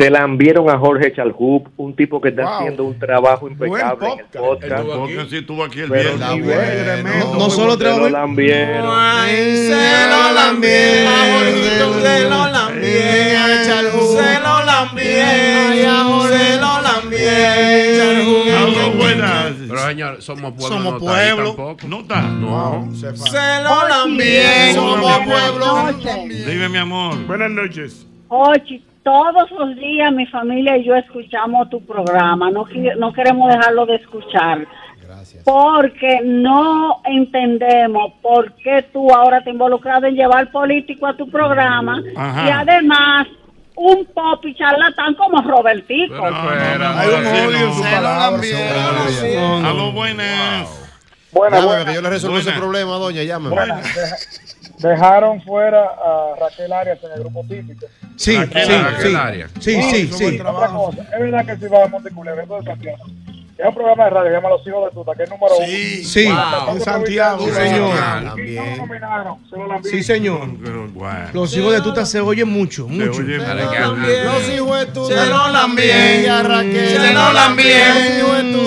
Se la enviaron a Jorge Chalhub, un tipo que está Wow. haciendo un trabajo impecable en el podcast. podcast. Porque sí estuvo aquí el Pero viernes. tremendo. No solo se lo lambieron. Se lo Jorgito se lo Chalhu se lo Jorge se lo lambien. Aló, buenas. Pero señor, somos pueblo. Somos no pueblo. ¿No está? Wow, se lo lambien, somos pueblo. Dime, mi amor. Buenas noches. Ochi, todos los días mi familia y yo escuchamos tu programa, no, no queremos dejarlo de escuchar. Porque no entendemos por qué tú ahora te has involucrado en llevar político a tu programa Ajá. y además un pop y charlatán como Robertico. Pero espera, Hay un sí, odio en no. su palabra. No, no. Aló, buenas. Buenas, buenas. Que yo le resuelvo ese Buenas. problema, doña. Llámeme. Dejaron fuera a Raquel Arias en el grupo típico. Sí, Raquel, sí, Raquel sí. Arias. Sí, sí, sí. Otra cosa, es verdad que si va a Monteculebra, de Santiago. Es un programa de radio que se llama Los Hijos de Tuta, que es número uno. Sí. Sí, Wow. En Santiago. Sí, señor. También. se sí, señor. Los hijos de tuta se oyen mucho, Se mucho. hable. Los hijos de tu Se lo lambien, a Raquel. se lo lambien,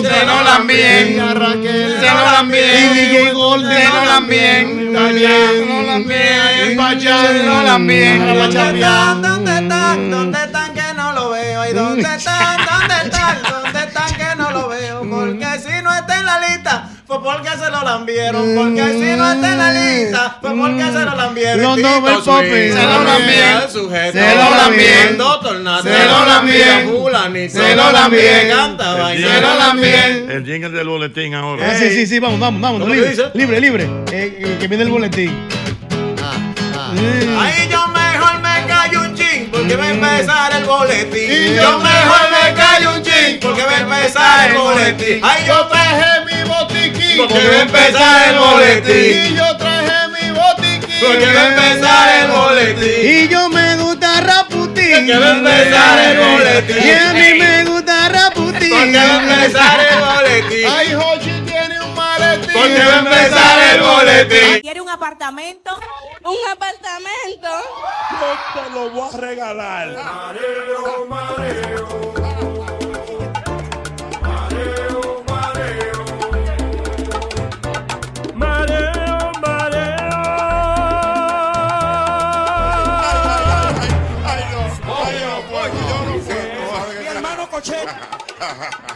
se lo lambien, a Raquel. se lo lambien, Y DJ Golden. se lo lambien, se lo lambien, se lo lambien. ¿Dónde están? ¿Dónde están? ¿Dónde están que no lo veo? ¿Y dónde están? ¿Dónde están? ¿Dónde están fue porque se lo lambieron. Porque si no está en la lista, fue porque se lo lambieron. Los Nobel Poppy. Se lo lambieron. Sujeto. Se lo lambien. Doctor Nata. Se lo. Fulanito. Se lo jingle- Se lo lambien. El jingle del boletín ahora. Ah, sí, sí, sí, vamos, vamos, vamos. ¿Cómo Libre, libre, libre. Eh, eh, que viene el boletín. Ahí yo mejor me callo un chin porque va a empezar el boletín. Y yo mejor me callo un chin porque va a empezar el boletín. Ahí yo traje mi botiquín. Porque va a empezar el boletín. yo traje mi botiquín. Porque va a empezar el boletín. Y yo me gusta Raputín. Que va a empezar el boletín. Y a mí me gusta Raputín. Porque va a empezar el boletín. Ay, Jochi tiene un maletín. Porque va a empezar el boletín. ¿Quiere un apartamento? Un apartamento. Yo te lo voy a regalar. Mareo,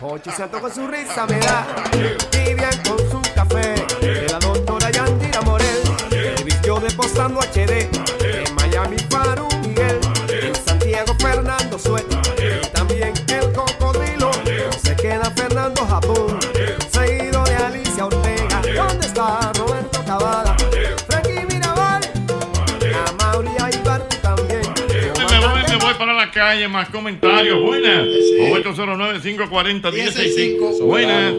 Hochi Santo con su risa me da, Vivian con su café, de la doctora Yandira Morel, el vicio de Posando HD, en Miami Faru Miguel, en Santiago Fernando Suet, la calle, más comentarios. Buenas. 809-540-165. Buenas.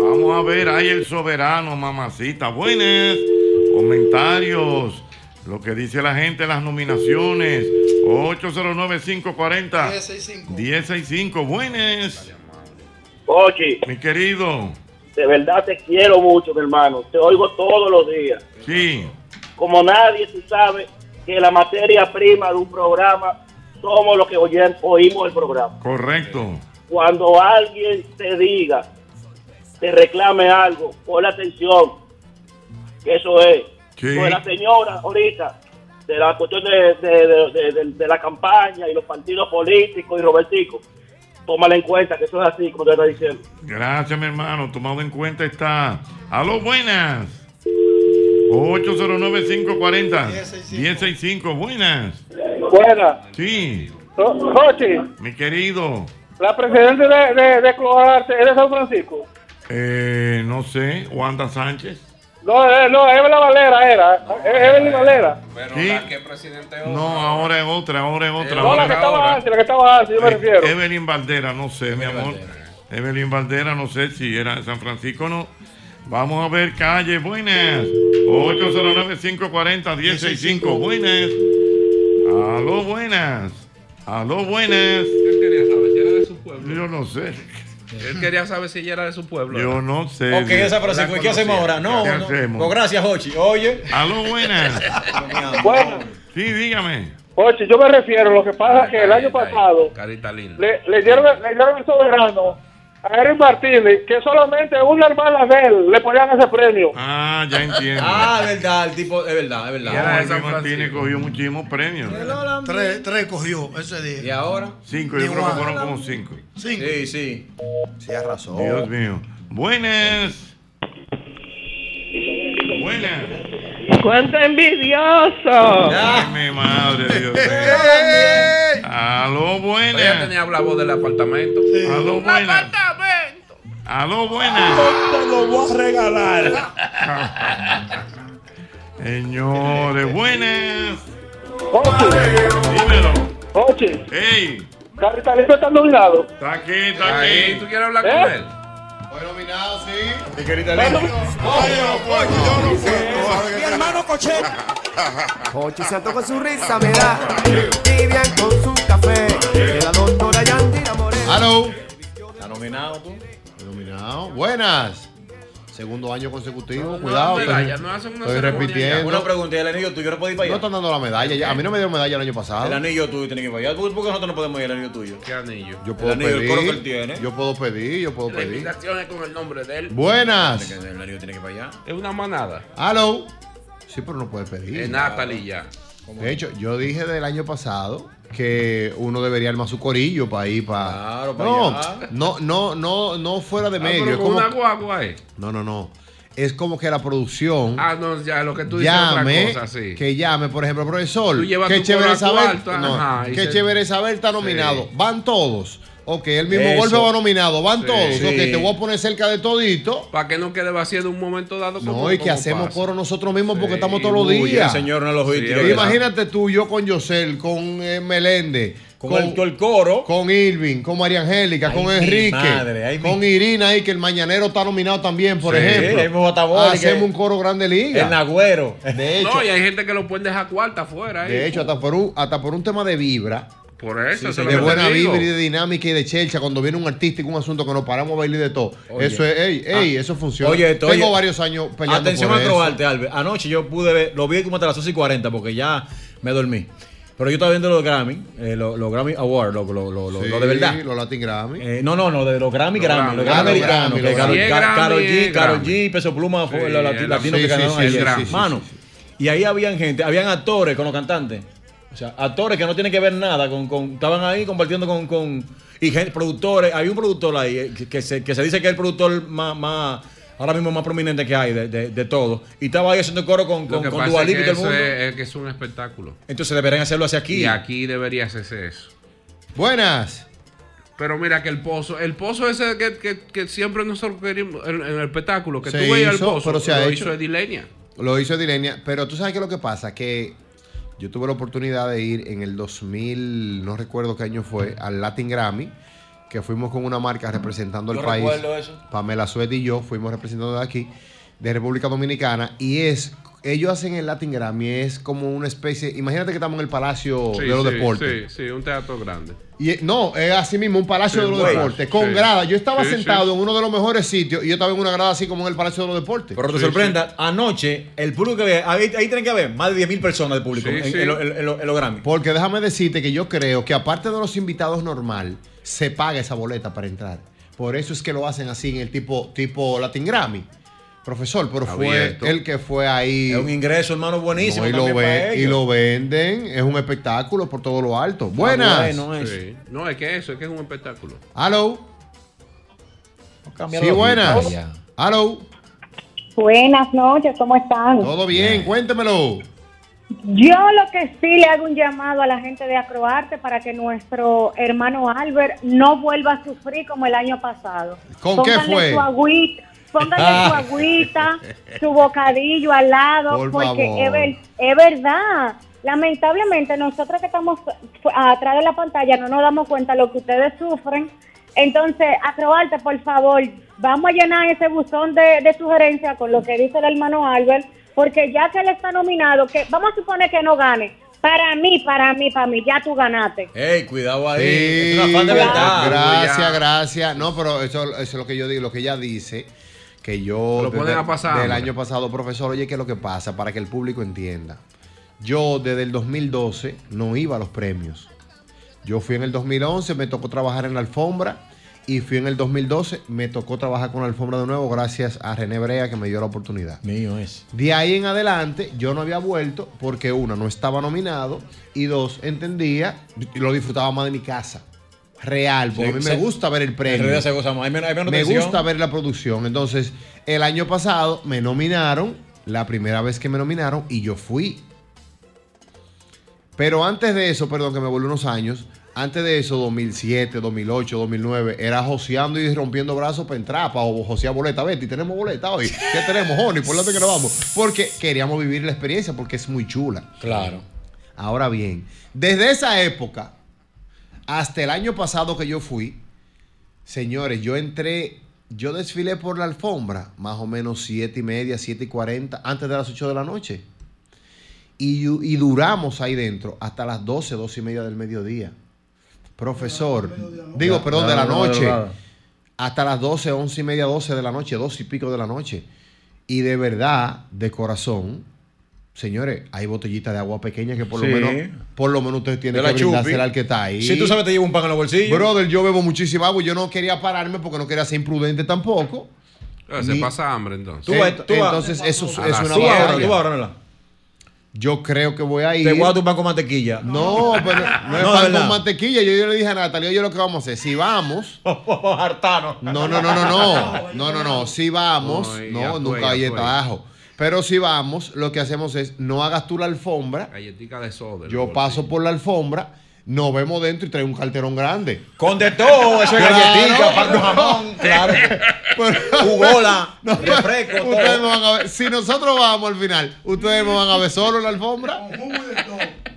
Vamos a ver, ahí el soberano, mamacita. Buenas. Comentarios. Lo que dice la gente en las nominaciones. 809-540-165. Buenas. Ochi, Mi querido. de verdad te quiero mucho, mi hermano. Te oigo todos los días. Sí. Como nadie, tú sabes que la materia prima de un programa somos los que oyen- oímos el programa. Correcto. Cuando alguien te diga, te reclame algo, pon atención. Que eso es. Sí. Pues la señora ahorita, de la cuestión de, de- de- de- de- de la campaña y los partidos políticos y Robertico, tómala en cuenta que eso es así, como te está diciendo. Gracias, mi hermano. Tomado en cuenta está. Aló, buenas. 809-540-165. Buenas. Buenas. Sí. Jochi, Mi querido. la presidenta de, de, de Cloarte es de San Francisco. Eh, no sé. Wanda Sánchez. No, eh, no, Evelyn Valera era. eh, Evelyn Valera. Sí. que presidente No, ahora es otra, ahora es otra. No, la que estaba antes, la que estaba antes, yo me Eh, refiero. Evelyn Valdera, no sé, mi amor. Evelyn Valdera, no sé si era de San Francisco o no. Vamos a ver, calle, buenas. 809-540-165, buenas. Aló, buenas. Aló, buenas. Él quería saber si era de su pueblo. Yo no sé. Él quería saber si ella era de su pueblo. Yo no sé. Ok, esa Francisco, La ¿y qué hacemos ahora? No, ¿Qué no. hacemos? Pues gracias, Hochi. Oye. Aló, buenas. *laughs* Bueno, Sí, dígame. oye, yo me refiero, lo que pasa es que el año pasado Carita linda. le, le dieron, le dieron el soberano a Eric Martínez, que solamente una hermana de él le ponían ese premio. Ah, ya entiendo. *laughs* Ah, es verdad, el tipo, es verdad, es verdad. Jorge Martínez cogió muchísimos premios. Tres, tres cogió ese día. ¿Y ahora? Cinco, yo creo que fueron como cinco. Cinco. Sí, sí. Sí, has razón. Dios mío. Buenas. Buenas. ¡Cuánto envidioso! Ay, mi madre, Dios mío. Aló, Ella buenas. tenía la voz del apartamento. Aló, buenas. Aló, buenas. Te lo voy a regalar. *laughs* Señores, buenas. Oye, Dímelo. oye, Ey, Carita Linda está nominado. está aquí, está aquí. ¿tú quieres hablar ¿Eh? con él? Fue nominado, sí. Mi querida linda. Mi hermano Cochete. Hochi Santo con su risa me da. Vivian con su café. De la doctora Yandira Morel. Aló. ¿Está nominado tú? Nominado. Buenas. Segundo año consecutivo. No, Cuidado. no, estoy- medalla, no hacen una Estoy repitiendo. Una pregunta, ¿y el anillo tuyo no puede ir para No allá? están dando la medalla. ya. A mí no me dieron medalla el año pasado. El anillo tuyo tiene que ir para allá. ¿Por qué nosotros no podemos ir al anillo tuyo? ¿Qué anillo? Yo puedo anillo, el coro que él pedir. tiene. Yo puedo pedir, yo puedo La pedir. invitación es con el nombre de él. Buenas. El anillo tiene que ir para allá. Es una manada. Aló. Sí, pero no puede pedir. Es Natalie ya. De hecho, yo dije del año pasado que uno debería armar su corillo para ir para. Claro, para no, allá. no, no, no, no fuera de Ah, medio. pero es con como- una guagua, eh. No, no, no. Es como que la producción Ah, no, ya lo que tú dices es llame, otra cosa, sí. que llame, por ejemplo, profesor. Tú llevas Qué tu chévere saber. cuarto, no, ajá, y qué se- chévere saber está nominado. Van todos. Ok, el mismo Eso. golpe va nominado. Van Sí. todos. Sí. Ok, te voy a poner cerca de todito. Para que no quede vacío en un momento dado. No, como- y que hacemos pasa. coro nosotros mismos porque Sí, estamos todos los días. el señor no lo Sí, oíste. es verdad. Imagínate tú, yo con Yosel, con eh, Meléndez, Con, el, con el coro. con Irving, con María Angélica, con Enrique, madre, ay, mi- con Irina ahí, que el mañanero está nominado también, por Sí, ejemplo. el Hacemos un coro grande liga. El Nagüero. De hecho, No, y hay gente que lo pueden dejar cuarta afuera. ahí. de hecho hasta, por un, hasta por un tema de vibra, Por eso. eso es lo de buena vibra y de dinámica y de chelcha, cuando viene un artista y un asunto que nos paramos a bailar y de todo. Oye. eso es, ey, ey, Ah. eso funciona. Oye, esto, Tengo oye. varios años peleando Atención por a eso. Acrobarte, Albert. Anoche yo pude ver, lo vi como hasta las 11 y 40 porque ya me dormí. Pero yo estaba viendo los Grammy, eh, los, los Grammy Awards, lo, lo, lo, lo- Sí, lo de verdad. los Latin Grammy. Eh, no, no, no, de los Grammy, Los Grammy, los Grammy los americanos. Los Sí, G, Grammy. G, Peso Pluma fue Sí, los latinos sí, que sí, ganaron sí, ayer. sí, sí, Mano, sí, y ahí habían gente, habían actores con los cantantes. O sea, actores que no tienen que ver nada, con, con- estaban ahí compartiendo con, con y gente, productores. Hay un productor ahí eh, que, que se, que se dice que es el productor más, más ahora mismo más prominente que hay de, de, de todo. Y estaba ahí haciendo coro con, con, con pasa Dua es que mundo. es, es que es un espectáculo. Entonces deberían hacerlo hacia aquí. Y aquí debería hacerse eso. Buenas. Pero mira que el pozo, el pozo ese que, que, que siempre nosotros queríamos en, en el espectáculo, que Se tú veías el pozo, pero se ha lo hecho. hizo Edilenia. Lo hizo Dilenia, pero tú sabes qué es lo que pasa, que yo tuve la oportunidad de ir en el 2000, no recuerdo qué año fue, al Latin Grammy, que fuimos con una marca representando el país. recuerdo eso. Pamela Suet y yo fuimos representando de aquí, de República Dominicana, y es, ellos hacen el Latin Grammy, es como una especie, imagínate que estamos en el Palacio Sí, de los sí, Deportes. Sí, sí, un teatro grande. Y eh, no, es así mismo un palacio Sí, de los deportes, con Sí. grada. Yo estaba Sí, sentado sí. en uno de los mejores sitios y yo estaba en una grada así como en el palacio de los deportes. Pero te sorprenda, anoche, el público que había, ahí, ahí tienen que haber más de 10 mil personas de público Sí, en, sí. en lo- en lo- en los Grammy. Porque déjame decirte que yo creo que aparte de los invitados normal, se paga esa boleta para entrar. Por eso es que lo hacen así en el tipo, tipo Latin Grammy. Profesor, pero fue Abierto. el que fue ahí. Es un ingreso, hermano, buenísimo. No, y, lo ve- y venden, es un espectáculo por todo lo alto. Buenas. bueno, es. Sí. No, es que eso, es que es un espectáculo. Hello. Sí, buenas. Hello. Buenas noches, ¿cómo están? Todo bien, cuéntemelo. Yo lo que sí le hago un llamado a la gente de Acroarte para que nuestro hermano Albert no vuelva a sufrir como el año pasado. ¿Con qué fue? Su agüita, pónganle *laughs* su agüita, su bocadillo al lado, Por porque es, ver- es verdad. Lamentablemente nosotros que estamos atrás de la pantalla no nos damos cuenta de lo que ustedes sufren. Entonces, Acroarte, por favor, vamos a llenar ese buzón de, de sugerencias con lo que dice el hermano Albert, porque ya que él está nominado, que vamos a suponer que no gane, Para mí, para mí, para mí, ya tú ganaste. Ey, cuidado ahí. Sí, es una fan de verdad. Gracias, gracias. No, pero eso, eso es lo que yo digo, lo que ella dice. Que yo Lo ponen a pasar del año pasado, profesor, oye, ¿qué es lo que pasa? Para que el público entienda. Yo desde el 2012 no iba a los premios. Yo fui en el 2011, me tocó trabajar en la alfombra. Y fui en el 2012, me tocó trabajar con la alfombra de nuevo gracias a René Brea que me dio la oportunidad. Mío es. De ahí en adelante yo no había vuelto porque una, no estaba nominado y dos, entendía y lo disfrutaba más de mi casa. Real, porque Sí, a mí se- me gusta ver el premio. se goza más. Hay menos, hay menos Me tensión. gusta ver la producción. Entonces, el año pasado me nominaron, la primera vez que me nominaron, y yo fui. Pero antes de eso, perdón, que me volví unos años, antes de eso, 2007, 2008, 2009, era joseando y rompiendo brazos para entrar, para josear boleta. Betty, tenemos boleta hoy. *laughs* ¿Qué tenemos, Honey? ¿Por dónde que nos vamos? Porque queríamos vivir la experiencia, porque es muy chula. Claro. Ahora bien, desde esa época hasta el año pasado que yo fui, señores, yo entré, yo desfilé por la alfombra más o menos siete y media, siete y cuarenta, antes de las 8 de la noche. Y, y duramos ahí dentro hasta las 12, 12 y media del mediodía. Profesor, digo, Ya, perdón, ya, de la no, noche. Hasta las 12, 11 y media, 12 de la noche, 12 y pico de la noche. Y de verdad, de corazón, señores, hay botellitas de agua pequeña que por Sí. lo menos, por lo menos usted tiene que brindársela al que está ahí. Si tú sabes, te lleva un pan en los bolsillos. Brother, yo bebo muchísima agua y yo no quería pararme porque no quería ser imprudente tampoco. Ah, Se Ni- pasa hambre entonces. Tú tú entonces, eso es- una siete. batalla. Tú vas ahora, Nela. Yo creo que voy a ir. Te voy a dar tu pan con mantequilla. No, pero no es *laughs* No, pan con mantequilla. Yo, yo le dije a Natalia, oye, lo que vamos a hacer. Si vamos. *laughs* Hartano. No, no, no, no, no. *laughs* No, no, no. Si vamos. No, nunca hay fue. Pero si vamos, lo que hacemos es no hagas tú la alfombra. Galletica de soda. Yo paso por la alfombra, nos vemos dentro y traigo un carterón grande. Con de todo, eso es Claro. galletica, pan con jamón, *laughs* claro. Jugola, *laughs* refresco, todo. Ustedes me van a ver. Si nosotros vamos al final, ¿ustedes me van a ver solo en la alfombra?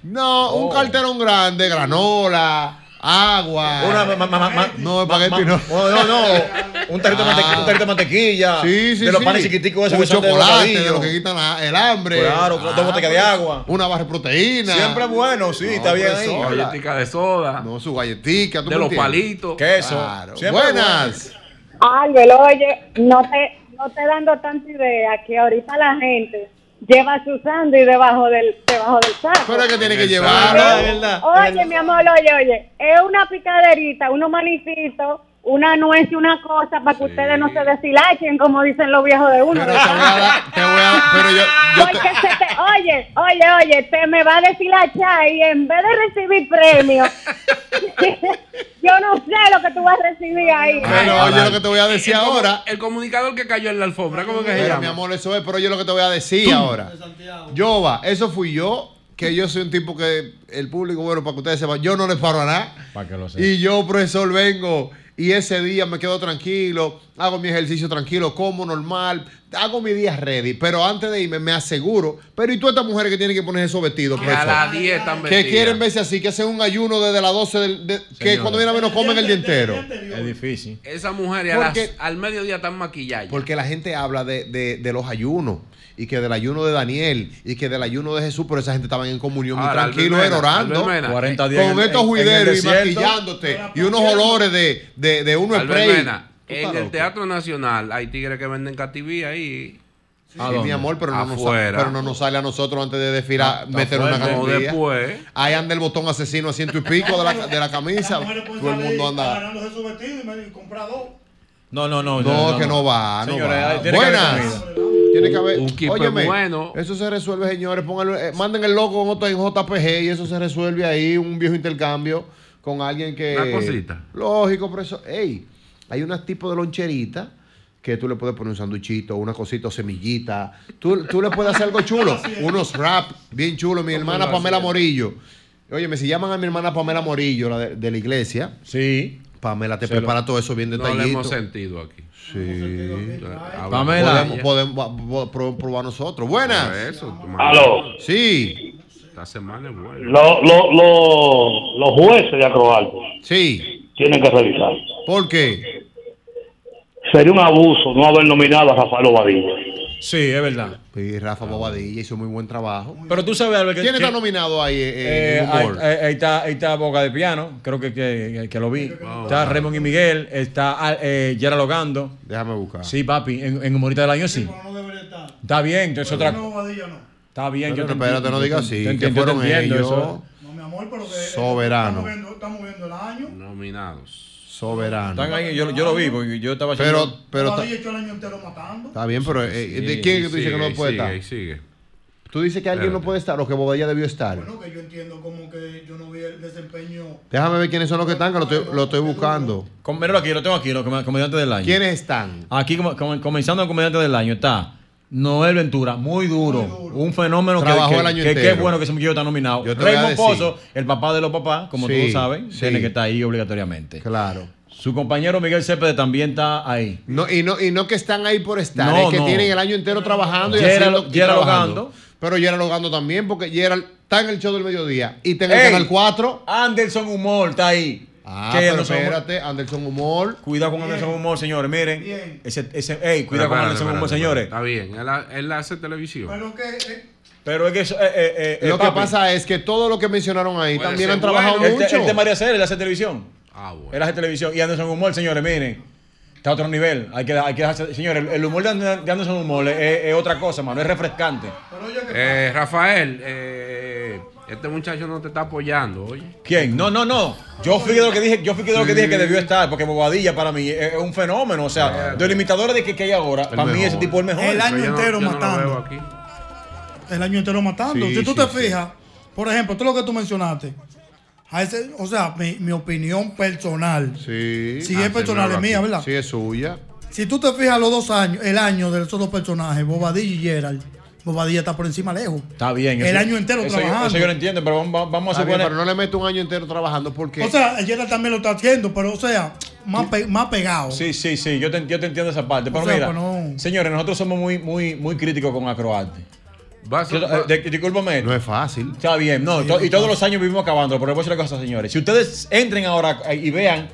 No, un carterón grande, granola, agua. Una ma- ma- ma- ma- no, espagueti no. No, no, no. Un tarrito, de, mante- un tarrito de mantequilla. Sí, sí, De los sí. panes chiquiticos esos Un de chocolate, de lo que quitan la- el hambre. Claro, dos botellas de agua. Una barra de proteína. Siempre bueno, sí, está bien ahí. profesor. Galletica de soda. No, su galletica. ¿tú De los palitos. Queso. Claro. Siempre Buenas. Ángel, oye, no te, no te dando tanta idea que ahorita la gente lleva su sándwich debajo del, debajo del saco. Pero que tiene que llevarlo. Verdad. Oye, mi amor, oye, oye, es una picaderita, unos manicitos, una nuez y una cosa para que ustedes no se deshilachen, como dicen los viejos de uno. Pero te voy a dar, te voy a, pero yo, yo te- Porque se te, oye, oye, oye, te me va a deshilachar y en vez de recibir premio, *laughs* yo no sé lo que tú vas a recibir ahí. pero oye lo que te voy a decir El ahora. El comunicador que cayó en la alfombra, ¿cómo que se Pero llama? mi amor, eso es, pero yo lo que te voy a decir ahora. Yo va, eso fui yo, que yo soy un tipo que el público, bueno, para que ustedes sepan, yo no les paro a nada. Para que lo sepan. Y yo, profesor, vengo y ese día me quedo tranquilo, hago mi ejercicio tranquilo, como normal, hago mi día ready. Pero antes de irme, me aseguro. Pero ¿y tú estas mujeres que tienen que poner esos vestidos, Que a las 10 están Que vestidas. quieren verse así, que hacen un ayuno desde las 12 del. de- que cuando viene a ver no comen el día entero. Es difícil. Esas mujeres a las- al mediodía están maquilladas. Porque la gente habla de, de- de los ayunos. Y que del ayuno de Daniel. Y que del ayuno de Jesús. Pero esa gente estaba en comunión muy Ahora, tranquilo, Albert Mena, orando. Albert Mena. 40 días Con en- estos juideros y maquillándote. Y unos olores de, de, de uno spray. Mena, en el. Teatro Nacional hay tigres que venden cativí ahí. Sí, mi amor, pero no, nos sale, pero no nos sale a nosotros antes de desfilar No, meter afuera, una no, categoría. después. Ahí anda el botón asesino a ciento y pico de la, de la camisa. Todo el mundo anda. Ganándose su vestido y me compra dos. No, no, no. No, que no va, no Señores, va. ahí tiene que haber Buenas. Tiene que haber. Un Óyeme, bueno. Eso se resuelve, señores. Pónganlo, eh, manden el logo en, otro- en JPG y eso se resuelve ahí. Un viejo intercambio con alguien que. Una cosita. Lógico, pero eso. Ey, hay unos tipos de loncherita que tú le puedes poner un sanduichito, una cosita o semillita. Tú, tú le puedes hacer algo chulo. *laughs* Unos rap bien chulos. Mi hermana Pamela hacía? Óyeme, Óyeme, si llaman a mi hermana Pamela Morillo, la de, de la iglesia. Sí. Pamela te Se lo- prepara todo eso bien No lo hemos sentido aquí. Sí. Pamela. Podemos, podemos po- pro- probar nosotros. Buenas. Eso, Aló. Sí. Esta semana es buena. Lo- lo- lo- los jueces de Acroalto Sí. tienen que revisar. ¿Por qué? Sería un abuso no haber nominado a Rafael Obadilla. Sí, es verdad. Sí, Rafa Bobadilla hizo muy buen trabajo. Pero tú sabes, Albert, que- ¿Quién que- está nominado ahí eh, Eh, en ahí, ahí- está, ahí está Boca de Piano, creo que, que, que lo vi. está Raymond y Miguel, está ah, eh, Yara Logando. Déjame buscar. Sí, papi, en, en Humorista del Año sí. Está bien, entonces otra. Está bien, yo Pero te espérate, no digas yo te así, que yo fueron entiendo, ellos. eso. No, mi amor, pero que Soberano. Estamos viendo, estamos viendo el año. Nominados. Soberano. Están ahí, yo, yo lo vi, porque yo estaba Pero, haciendo- pero está, echó el año entero matando. está bien, pero eh, ¿de quién que tú dices que no puede sigue, estar? sigue. Tú dices que alguien no puede estar o que Bobadilla debió estar. Bueno, que yo entiendo como que yo no vi el desempeño. Déjame ver quiénes son los que están, que lo estoy, lo estoy buscando. Míralo aquí, lo tengo aquí, los com- comediantes del año. ¿Quiénes están? Aquí, comenzando el comediante del año, está Noel Ventura, muy duro. Un fenómeno que, Trabajó que, el año que- que es bueno que ese muchacho está nominado. Raymond. Pozo, el papá de los papás, como Sí, todos saben, sí. tiene que estar ahí obligatoriamente. Claro. Su compañero Miguel Cepeda también está ahí. No, y, no, y no que están ahí por estar, No, es que no. tienen el año entero trabajando y Gerald- haciendo y Gerald trabajando. Ogando. Pero Gerald Ogando también, porque Gerald está en el show del mediodía y está en el Ey, canal 4. Anderson Humor está ahí. Ah, Que pero Anderson Humor- espérate, Anderson Humor. Cuidado con Anderson Humor, señores. Miren. Ese, ese, ey, cuidado con Anderson Humor, señores. Está bien, él, él hace televisión. Pero que. eh, Pero es que eso, eh, eh, eh, Lo que pasa es que todo lo que mencionaron ahí Puede también han trabajado bueno. Él, te- mucho. él te María Cera, él hace televisión. Ah, bueno. Él hace televisión. Y Anderson Humor, señores, miren. Está a otro nivel. Hay que, hay que dejarse- Señores, el, el humor de And- de Anderson Humor es, es otra cosa, mano. Es refrescante. Eh, Rafael, eh, este muchacho no te está apoyando, oye. ¿Quién? No, no, no. Yo fui de lo que dije, yo fui de lo que dije que debió estar, porque Bobadilla para mí es, un fenómeno. O sea, de los imitadores de que, que hay ahora, para mí mejor. ese tipo es el mejor. El año Pero yo no- entero yo no lo matando. veo aquí. el año entero matando. Sí, si tú sí, te sí. fijas, por ejemplo, todo lo que tú mencionaste, a ese- o sea, mi, mi opinión personal, Sí. si es personal, es mía, ¿verdad? Sí, es suya. Si tú te fijas los dos años, el año de esos dos personajes, Bobadilla y Gerald, Bobadilla está por encima lejos. Está bien. El eso- año entero eso yo- trabajando. Eso yo lo entiendo, pero vamos, vamos a Está bien, suponer. pero no le meto un año entero trabajando porque. O sea, el Gerald también lo está haciendo, pero o sea, más, pe- más pegado. Sí, sí, sí, yo te, yo te entiendo esa parte. Pero sea, mira, pues no. señores, nosotros somos muy, muy, muy críticos con Acroarte. Eh, discúlpame. no es fácil. Está bien, no, to- y todos los años vivimos acabando, pero voy a decir una cosa, señores. Si ustedes entren ahora y vean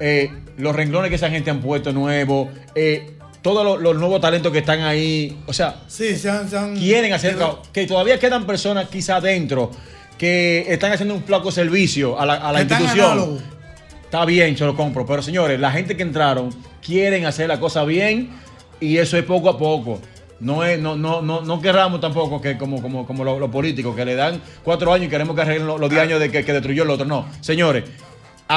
eh, los renglones que esa gente han puesto nuevos, eh, todos los, los nuevos talentos que están ahí, o sea, Sí, se han, se han- quieren hacer, que todavía quedan personas quizá adentro que están haciendo un flaco servicio a la, a institución. Está bien, yo lo compro. Pero señores, la gente que entraron quieren hacer la cosa bien y eso es poco a poco. No, es, no, no, no, no querramos tampoco que como, como, como los los políticos que le dan cuatro años y queremos que arreglen los, los diez años de que, que destruyó el otro. No, señores,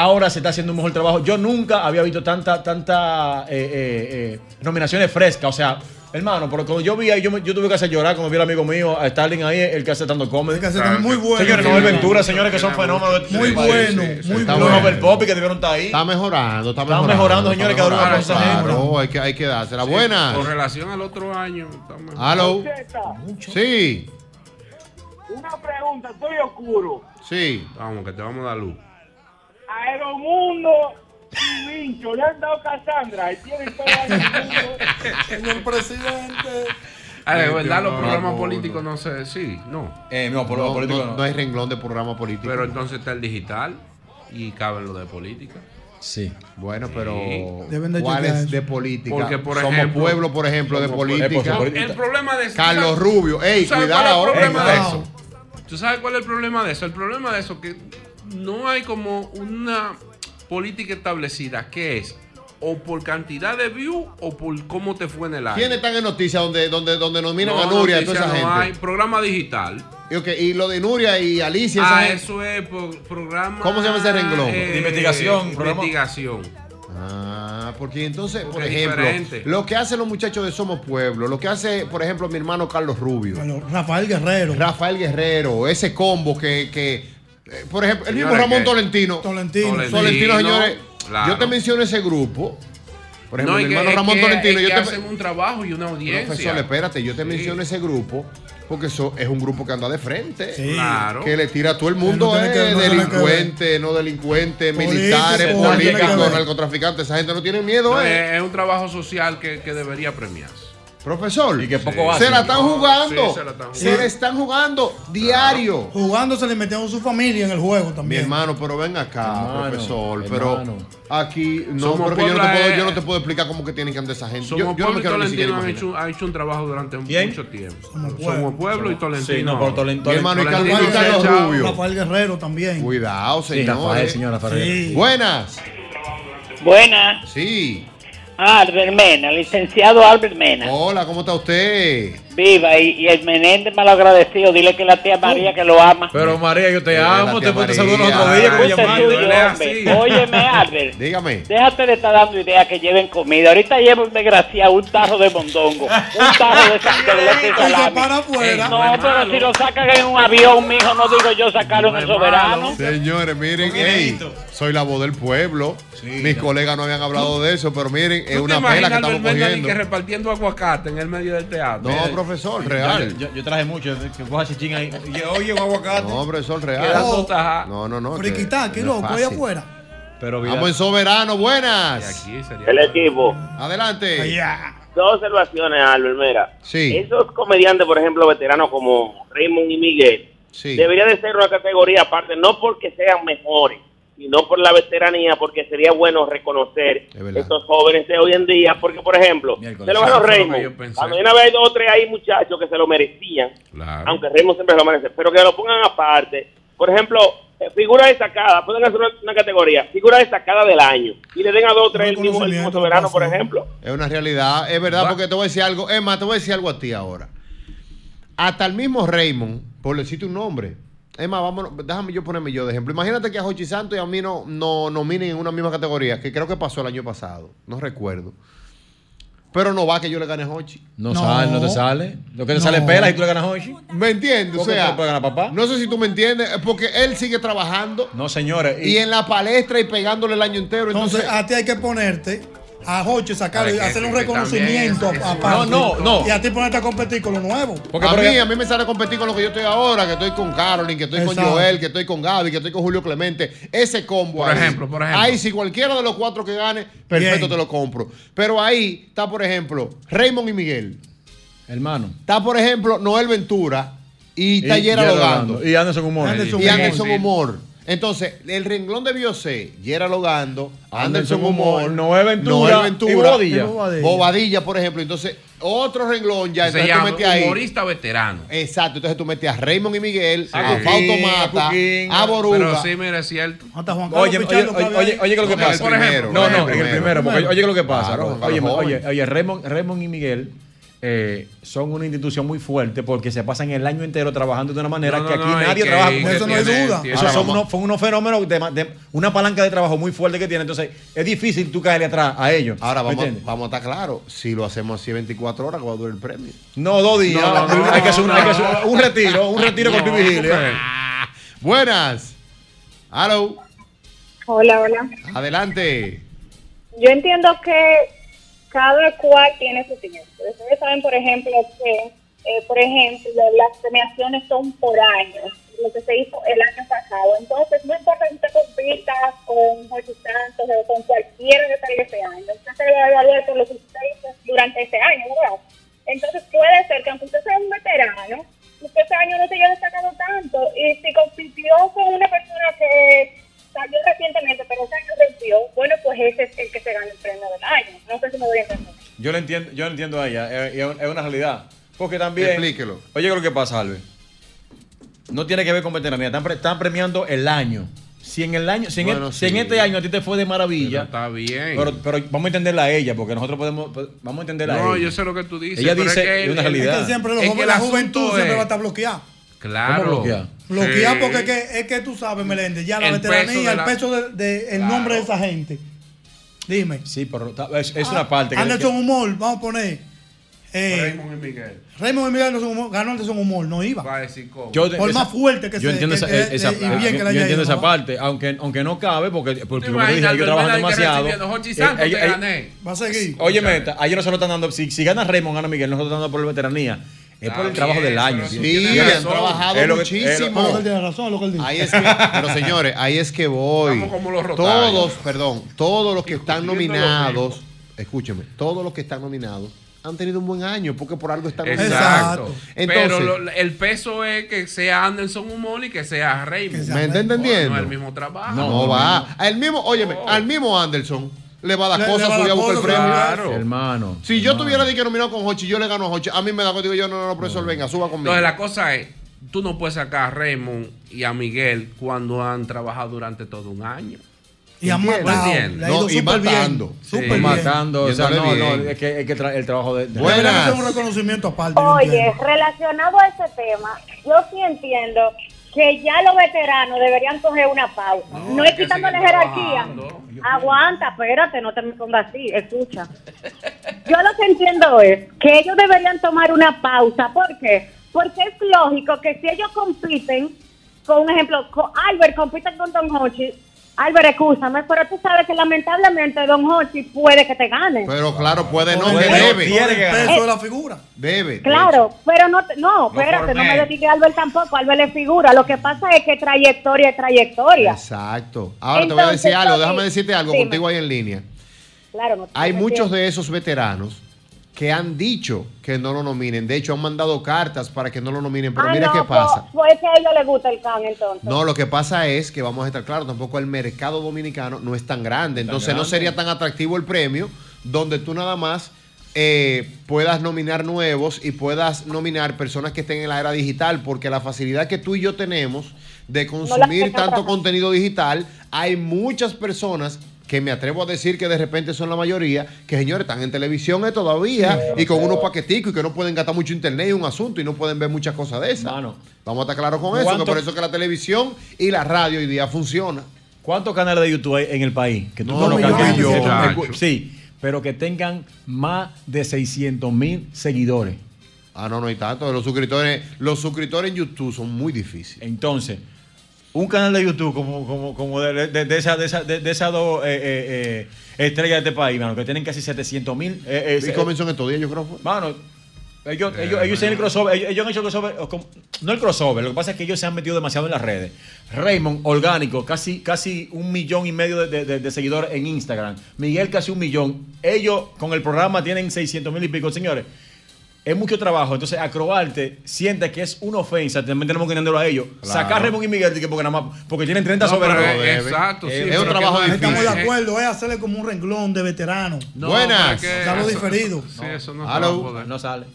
ahora se está haciendo un mejor trabajo. Yo nunca había visto tanta, tanta eh, eh, eh, nominaciones frescas. O sea, hermano, porque cuando yo vi ahí, yo, tuve que hacer llorar cuando vi al amigo mío, a Stalin ahí, el que hace tanto comedy. que hace tanto- muy bueno. Señores, Noel Ventura, señores, que son fenómenos. Muy bueno, muy está bueno. Los Nobel Poppy que debieron estar ahí. Está mejorando, está Está mejorando. mejorando, señores, una mejorando. cosa Claro, hay que, hay que dársela. Sí, Buenas. Con relación al otro año. Hello. Sí, Una pregunta, estoy oscuro. sí. Vamos, que te vamos a dar luz. Aeromundo y Vincho le han dado Cassandra y tienen todo el mundo. Señor presidente. De Ay, verdad, los no, programas no, políticos no sé. Sí, no. Eh, no, por No, no- no. no hay renglón de programa político. Pero entonces está el digital y cabe lo de política. Sí. Bueno, pero Deben de ¿cuál chequear es eso. de política? Porque, por Somos ejemplo- pueblo, por ejemplo, de eh, política. El problema de Carlos Rubio. Ey, ¿Tú sabes cuidado. cuál es el problema Ey, de cuidado. eso? ¿Tú sabes cuál es el problema de eso? El problema de eso es que no hay como una política establecida que es o por cantidad de views o por cómo te fue en el año. ¿Quiénes están en noticias donde, donde, donde nominan No, a Nuria y toda esa no gente? hay. Programa digital. Y, ok, y lo de Nuria y Alicia, esa Ah, gente. eso es por- programa. ¿Cómo se llama ese renglón? eh, investigación, programa. Investigación. Ah, porque entonces, por Porque ejemplo, diferente. lo que hacen los muchachos de Somos Pueblo, lo que hace, por ejemplo, mi hermano Carlos Rubio, Bueno, Rafael Guerrero. Rafael Guerrero, ese combo que, que eh, por ejemplo, el mismo Señores, Ramón Tolentino. Tolentino. Tolentino. Tolentino, señores, claro. yo te menciono ese grupo. Por ejemplo, No, y mi que- hermano es Ramón que- Tolentino, es yo que te hacen un trabajo y una audiencia. Profesor, espérate, yo te Sí. menciono ese grupo porque eso es un grupo que anda de frente. Sí. Claro. Que le tira a todo el mundo, Que no tiene que- eh, no tiene delincuente, no delincuente, Político, militares, no tiene que políticos, ver. narcotraficantes. Esa gente no tiene miedo, No, eh. es, es un trabajo social que, que debería premiarse. Profesor, Y que poco se hacen. la están jugando. Sí, se la están se la están jugando diario. Jugando se le metieron su familia en el juego Mi también. hermano, pero ven acá, Hermano, profesor. hermano. Pero aquí, no, porque yo no, te pueblo, puedo, eh, yo no te puedo explicar cómo que tienen que andar esa gente. Yo, Somos yo no Pueblo me Tolentino han imaginar. hecho, ha hecho un trabajo durante ¿Quién? mucho tiempo. Somos Somos Pueblo, y Tolentino. Sí, no, pero Tolentino- Mi hermano, Tolentino y Carlos Rubio. Rafael Guerrero también. Cuidado, Sí, señor. Rafael, señor Rafael. Sí. Buenas. Buenas. Sí. Albert Mena, licenciado Albert Mena. Hola, ¿cómo está usted? Viva, y, y el Menéndez malagradecido, dile que la tía María que lo ama. Pero María, yo te amo, te te saludo los otros días como llamando. Óyeme, Albert. *laughs* Dígame. Déjate de estar dando ideas que lleven comida. Ahorita lleva un desgraciado un tarro de mondongo, un tarro de *laughs* sa- de leche de salami. No, pero si lo sacan en un avión, mijo, no digo yo sacarlo en el soberano. Señores, miren, ey, soy la voz del pueblo. Mis colegas no habían hablado de eso, pero miren, es ¿Tú te una pela que estamos cogiendo. que repartiendo aguacate en el medio del teatro? No, profesor, real. Yo, yo traje mucho, que coja chichín ahí. Y, Oye, un aguacate. No, profesor, real. tajado. No, no, no. Friquitá, qué loco, ahí afuera. Pero Vamos en soberano, buenas. El equipo. Adelante. Dos observaciones, Albert. Mira, Sí. esos comediantes, por ejemplo, veteranos como Raymond y Miguel, Sí. debería de ser una categoría aparte, no porque sean mejores, sino por la veteranía, porque sería bueno reconocer estos jóvenes de hoy en día, porque, por ejemplo, Miércoles. se lo ganó Raymond. Cuando una vez hay dos o tres ahí muchachos que se lo merecían, Claro. aunque Raymond siempre lo merece, pero que lo pongan aparte. Por ejemplo, eh, figura destacada, pueden hacer una, una categoría, figura destacada del año, y le den a dos o tres el mismo, el mismo soberano, por ejemplo. Es una realidad, es verdad, porque te voy a decir algo. Emma, te voy a decir algo a ti ahora. Hasta el mismo Raymond, por decirte un nombre. Emma, vámonos, déjame yo ponerme yo de ejemplo. Imagínate que a Jochi Santos y a mí no, no nominen en una misma categoría, que creo que pasó el año pasado. No recuerdo. Pero no va que yo le gane a Jochi. No, sale, no te sale. Lo que te sale es pela y tú le ganas hoy. ¿Me entiendes? O ¿Por qué sea, ganar papá? no sé si tú me entiendes, es porque él sigue trabajando No, señores. y en la palestra y pegándole el año entero. Entonces, Entonces, a ti hay que ponerte a Joche, es que- hacerle un reconocimiento es-. No, no, no. Y a ti ponerte a competir con lo nuevo. a mí, a mí me sale competir con lo que yo estoy ahora, que estoy con Carolyn, que estoy con. Joel, que estoy con Gaby, que estoy con Julio Clemente. Ese combo. Por ahí. ejemplo, por ejemplo. Ahí, si cualquiera de los cuatro que gane, perfecto, Bien. te lo compro. Pero ahí está, por ejemplo, Raymond y Miguel. Hermano. Está, por ejemplo, Noel Ventura y está Y Gerald Gerald Ogando. Ogando. Y Anderson Humor. y Anderson. Humor. Entonces, el renglón de Biosé, Gerald Ogando, Anderson Anderson Humor, Noel Ventura Bobadilla. y Bobadilla. Bobadilla, por ejemplo. Entonces, otro renglón ya. Se entonces tú llama metes ahí. humorista veterano. Exacto, entonces tú metes a Raymond y Miguel, a Sí. Fausto Mata, Cuquín. a Boruga. Pero sí, mira, es cierto. Oye, oye, oye, oye, oye, ¿qué es lo que pasa? primero, no, en el no, en el primero. porque oye, oye, ¿qué es lo que pasa? Oye, oye, Raymond, Raymond y Miguel eh, son una institución muy fuerte porque se pasan el año entero trabajando de una manera No, no, que aquí no, nadie que- trabaja. que eso no tiene- hay duda. tiene- Ahora son unos, son unos fenómenos de, de una palanca de trabajo muy fuerte que tienen. Entonces, es difícil tú caerle atrás a ellos. Ahora ¿Me vamos, vamos a estar claros. Si lo hacemos así 24 horas, que va a durar el premio. No, dos días. No, no, no, hay que hacer, un- hay que hacer no. un retiro, un retiro con tu vigilia. Buenas. Hello. Hola, hola. Adelante. Yo entiendo que cada cual tiene su tiempo. Ustedes saben, por ejemplo, que, eh, por ejemplo, las premiaciones son por años, lo que se hizo el año pasado. Entonces, no importa si usted compita con Jorge Santos o con cualquiera que salga ese año, usted se va a evaluar por lo que usted hizo durante ese año, ¿verdad? Entonces, puede ser que aunque usted sea un veterano, usted ese año no se haya destacado tanto. Y si compitió con una persona que salió recientemente, pero ese año rompió, bueno, pues ese es el que se gana el premio del año. No sé si me voy a entender. Yo lo entiendo, yo lo entiendo a ella, es, es- es una realidad. Porque también. Explíquelo. Oye, ¿qué es lo que pasa, Albert? No tiene que ver con veteranía, están, pre- están premiando el año. Si en el año, si en, Bueno, el- si en sí. este año a ti te fue de maravilla. Pero está bien. Pero, pero vamos a entenderla a ella, porque nosotros podemos, vamos a entenderla a No, ella. yo sé lo que tú dices. Ella pero dice, es que es una realidad. Es que siempre los Es que jóvenes, el la juventud siempre es- va a estar bloqueada. Claro. ¿Cómo bloquear? Bloqueada Sí. porque es que, es que tú sabes, Meléndez, ya la El veteranía, peso de el la- peso de, de- el nombre de esa gente. Dime. Sí, pero es, es Ah, una parte que. Anderson Humor, vamos a poner. Eh, Raymond y Miguel. Raymond y Miguel Anderson Humor, ganó Anderson Humor, no iba. Va a decir cómo. Yo- Por esa- más fuerte que yo sea, entiendo que- esa, que- esa- y bien que yo entiendo ido, esa ¿no? parte, aunque, aunque no cabe, porque, porque ¿Te como te dije, ellos trabajan demasiado. Eh. Va a seguir. Oye, Meta, a ellos nosotros están dando, si, si gana Raymond, gana Miguel, nosotros estamos dando por la veteranía. Es por el trabajo del año. Sí, han razón. trabajado Es lo que- muchísimo. No, lo que él tiene razón, lo que él dice. Ahí es que, pero señores, ahí es que voy. Todos, perdón, todos los que están nominados, escúcheme, todos los que están nominados han tenido un buen año, porque por algo están Exacto. Entonces, Pero lo- el peso es que sea Anderson Humor y que sea Raymond. ¿Me está entendiendo? No es el mismo trabajo. no, va. Al mismo, óyeme, al mismo Anderson le va a dar Le- cosas va a buscar el premio. claro. Hermano. Si yo tuviera de que nominado con Hochi, yo le gano a Hochi. A mí me da cuenta, digo yo, no, no, no, profesor, venga, suba conmigo. Entonces la cosa es, tú no puedes sacar a Raymond y a Miguel cuando han trabajado durante todo un año. Y han matado. No, y matando. Súper Sí, bien. matando. O sea, no, no, bien. es que, es que tra- el trabajo de. de- Deberían hacer un reconocimiento aparte. Oye, relacionado a ese tema, yo sí entiendo que ya los veteranos deberían coger una pausa. No, es quitándole jerarquía. Aguanta, espérate, no te me pongas así, escucha. Yo lo que entiendo es que ellos deberían tomar una pausa. ¿Por qué? Porque es lógico que si ellos compiten, con un ejemplo, con Albert compite con Don Hochi, Albert, escúchame, pero tú sabes que lamentablemente Don Hochi puede que te gane. Pero claro, puede no, que no, debe. tiene que peso de la figura. Debe. Claro, pero no, te- no, espérate, no me dedique a Albert tampoco, Albert es figura. Lo que pasa es que trayectoria es trayectoria. Exacto. Ahora te voy a decir algo, déjame decirte algo dime. contigo ahí en línea. Claro, no te Hay muchos de esos veteranos que han dicho que no lo nominen. De hecho, han mandado cartas para que no lo nominen. Pero Ah, mira no, qué pasa. Pues, pues que a ellos les gusta el can, entonces. No, lo que pasa es que vamos a estar claros, tampoco el mercado dominicano no es tan grande. Entonces no sería tan atractivo el premio donde tú nada más eh, puedas nominar nuevos y puedas nominar personas que estén en la era digital, porque la facilidad que tú y yo tenemos de consumir tanto contenido digital, hay muchas personas que me atrevo a decir que de repente son la mayoría, que señores están en televisión eh, todavía y con unos paqueticos y que no pueden gastar mucho internet y un asunto y no pueden ver muchas cosas de esas. Mano. Vamos a estar claros con eso, que ¿Cuánto- por eso que la televisión y la radio hoy día funciona. ¿Cuántos canales de YouTube hay en el país? Que tú No, conozcas millones, yo- Sí, pero que tengan más de 600 mil seguidores. Ah, no, no hay tanto. Los suscriptores, los suscriptores en YouTube son muy difíciles. Entonces, un canal de YouTube como, como, como de, de, de esa- de esa- de- de esas dos eh, eh, eh, estrellas de este país, mano, que tienen casi 700 mil. Eh, Y comenzó en estos días, yo creo. Fue. Mano, ellos, ellos, ellos hicieron el crossover, ellos, ellos han hecho el crossover, no el crossover, lo que pasa es que ellos se han metido demasiado en las redes. Raymond, orgánico, casi, casi un millón y medio de, de- de- de seguidores en Instagram. Miguel, casi un millón. Ellos con el programa tienen 600 mil y pico. Señores, es mucho trabajo. Entonces, acrobarte siente que es una ofensa. También tenemos que entenderlo a ellos. Claro. Sacar a Raymond y Miguel porque, nada más, porque tienen 30 No, pero soberanos. es- exacto, sí, Es un trabajo no- difícil. Estamos de acuerdo, es hacerle como un renglón de veterano. no, Buenas. pero es que Dalo eso- diferido. Sí, eso no. No sale.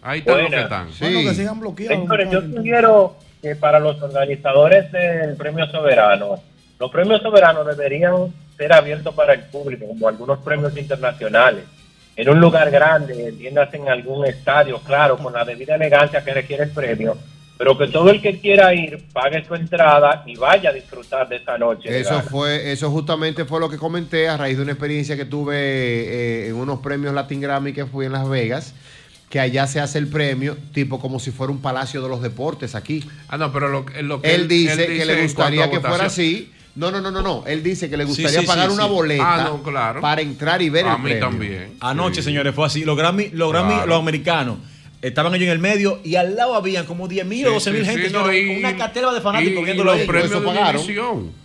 Ahí están los que están. Sí. Bueno, que sigan bloqueados. Señores, yo sugiero que para los organizadores del Premio Soberano, los premios soberanos deberían ser abiertos para el público, como algunos premios internacionales, en un lugar grande, entiendas en algún estadio, claro, con la debida elegancia que requiere el premio, pero que todo el que quiera ir pague su entrada y vaya a disfrutar de esa noche. Eso fue, eso justamente fue lo que comenté a raíz de una experiencia que tuve eh, en unos premios Latin Grammy que fui en Las Vegas, que allá se hace el premio tipo como si fuera un palacio de los deportes aquí. Ah, no, pero lo, lo que Él dice, que dice le gustaría que fuera así. No, no, no, no, no. Él dice que le gustaría sí, pagar sí, una sí. boleta Ah, no, claro. para entrar y ver A el mí premio. también. Anoche, Sí. señores, fue así. Los Grammy, los, Grammy, Claro. los americanos, estaban ellos en el medio y al lado habían como 10 mil o Sí, 12 mil gente. no, y- con una cartera de y- fanáticos y viéndolo los premios de pagaron.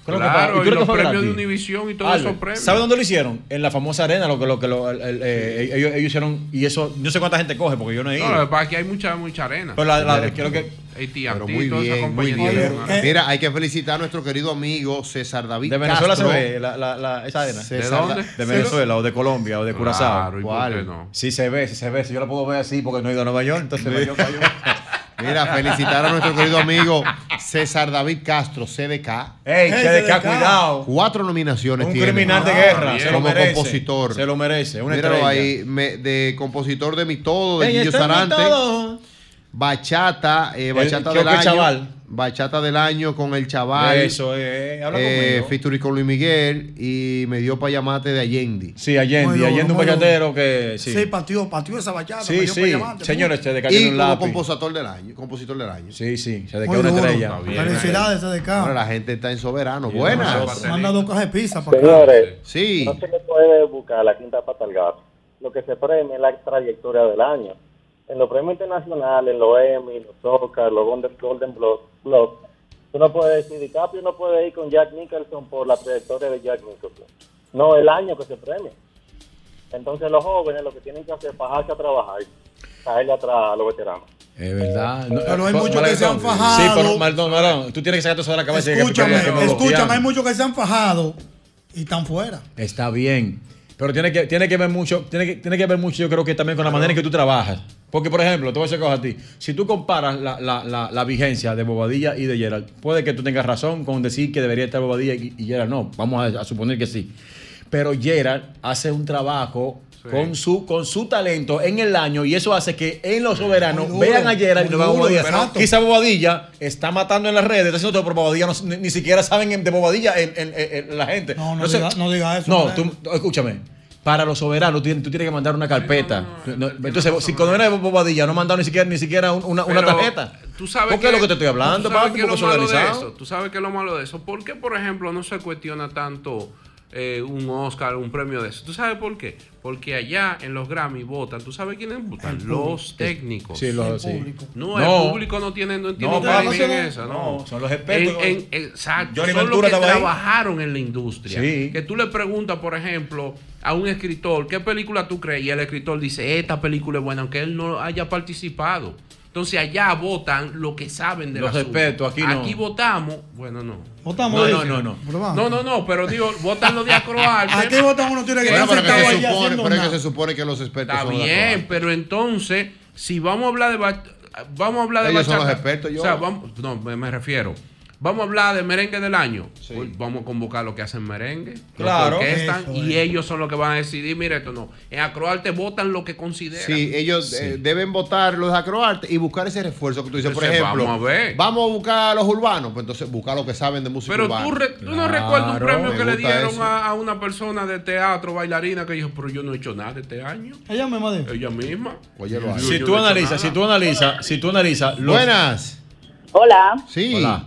Creo que. Claro, ¿Y y creo que los fue premios de? Univisión y todos Albert, esos premios. ¿Sabe dónde lo hicieron? En la famosa arena, lo que lo que lo, el- el- eh, ellos, ellos hicieron y eso no sé cuánta gente coge porque yo no he ido. No, que que hay mucha, mucha arena. Pero la, la- creo que Pero muy bien, muy bien. una- Mira, hay que felicitar a nuestro querido amigo César David de Venezuela Castro. se ve la, la, la- esa arena. César ¿De dónde? De Venezuela o de Colombia o de Curazao. Claro, ¿y por ¿Cuál? qué no? Sí se ve, sí se ve. Si yo la puedo ver así porque no he ido a Nueva York, entonces Nueva York. *laughs* Mira, felicitar a nuestro querido amigo César David Castro, CDK. Ey, CDK, CDK. cuidado. Cuatro nominaciones Un tiene. criminal de Ah, guerra. Se lo como merece. compositor. Se lo merece. Una Míralo estrella. ahí, me- de compositor de Mi Todo, de Ey, Gillo esto es Sarante. Bachata, eh, bachata creo del año. Chaval. Bachata del año con el chaval. Eso, eh, habla eh, conmigo. con Luis Miguel y me dio pa' llamarte de Allende. Sí, Allende. Allende un bachatero que. Sí, Sí, partió, partió esa bachata. sí. me dio sí. llamarte, Señores, se Y decayó un como lápiz. compositor del año, compositor del año. Sí, sí. Se Muy decayó una estrella. Está bien. Felicidades, Ahora CDK. la gente está en soberano. Y Buenas. Manda dos cajas de pizza para acá. Señores, Sí. no se le puede buscar la quinta pata al gato. Lo que se premia es la trayectoria del año. En los premios internacionales, en los Emmy, los Oscar, los Golden, Golden Glo- Globes, tú no puedes decir, DiCaprio no puede ir con Jack Nicholson por la trayectoria de Jack Nicholson. No, el año que se premia. Entonces los jóvenes lo que tienen que hacer es bajarse a trabajar, caerle atrás a los veteranos. Es verdad. Pero hay muchos que se han fajado. Sí, pero tú tienes que sacar eso de la cabeza. y Escúchame, que- que- que- escúchame, hay muchos que se han fajado y están fuera. Está bien. Pero tiene que, tiene que ver mucho, tiene que, tiene que ver mucho, yo creo que también con la manera en que tú trabajas. Porque, por ejemplo, te voy a decir cosas a ti. Si tú comparas la, la, la, la vigencia de Bobadilla y de Gerald, puede que tú tengas razón con decir que debería estar Bobadilla y, y Gerald no. Vamos a, a suponer que sí. Pero Gerald hace un trabajo con su, con su talento en el año y eso hace que en los soberanos duro, vean a Gerald y no vean a Bobadilla. exacto. Quizá Bobadilla está matando en las redes, está haciendo todo, pero Bobadilla no- ni, ni siquiera saben de Bobadilla en, en- en- en la gente. No, no Entonces, diga- no diga eso, No, tú, escúchame. Para los soberanos, tú, tienes- tú tienes que mandar una carpeta. No, entonces, si cuando era Bobadilla no mandaron ni siquiera, ni siquiera un- una, una tarjeta. Tú sabes ¿Por qué es lo que te estoy hablando, tú sabes papi? qué es malo de organizado. eso. Tú sabes que es lo malo de eso. ¿Por qué, por ejemplo, no se cuestiona tanto eh, un Oscar, un premio de eso? ¿Tú sabes por qué? Porque allá en los Grammy votan. ¿Tú sabes quiénes votan? Los técnicos. Sí, los- sí. No, No. el público no tiene, no tiene No, en no, esa, no. no, son los expertos. En- en- exacto. Johnny son Ventura los que ahí. trabajaron en la industria. Sí. Que tú le preguntas, por ejemplo, a un escritor, ¿qué película tú crees? Y el escritor dice, esta película es buena, aunque él no haya participado. Entonces allá votan lo que saben de Los expertos, aquí no. Aquí votamos, bueno, no. Votamos, No, no, no, no. No, no, no, pero digo, votan los de Acroarte. *laughs* Aquí votan uno tiene que Bueno, estar sentado se allí supone, haciendo pero es que se supone que los expertos Está bien, pero entonces, si vamos a hablar de vamos a hablar de Ellos son los expertos, yo. O sea, vamos, no, me, me refiero. Vamos a hablar de merengue del año. Pues vamos a convocar los que hacen merengue, Claro. los que orquestan, Eso y ellos son los que van a decidir, mire esto no. En Acroarte votan lo que consideran. Sí, ellos eh, deben votar los de Acroarte y buscar ese refuerzo que tú dices. Por ejemplo, vamos a ver. vamos a buscar a los urbanos, pues entonces buscar los que saben de música Pero urbana. tú, re- tú no recuerdas un premio Me que le dieron a, a una persona de teatro, bailarina, que dijo, pero yo no he hecho nada este año. Ella misma dijo. Ella misma. Oye, Yo- Si yo tú no he hecho analizas, si tú analizas, si tú analizas. Buenas. Hola. Sí. Hola.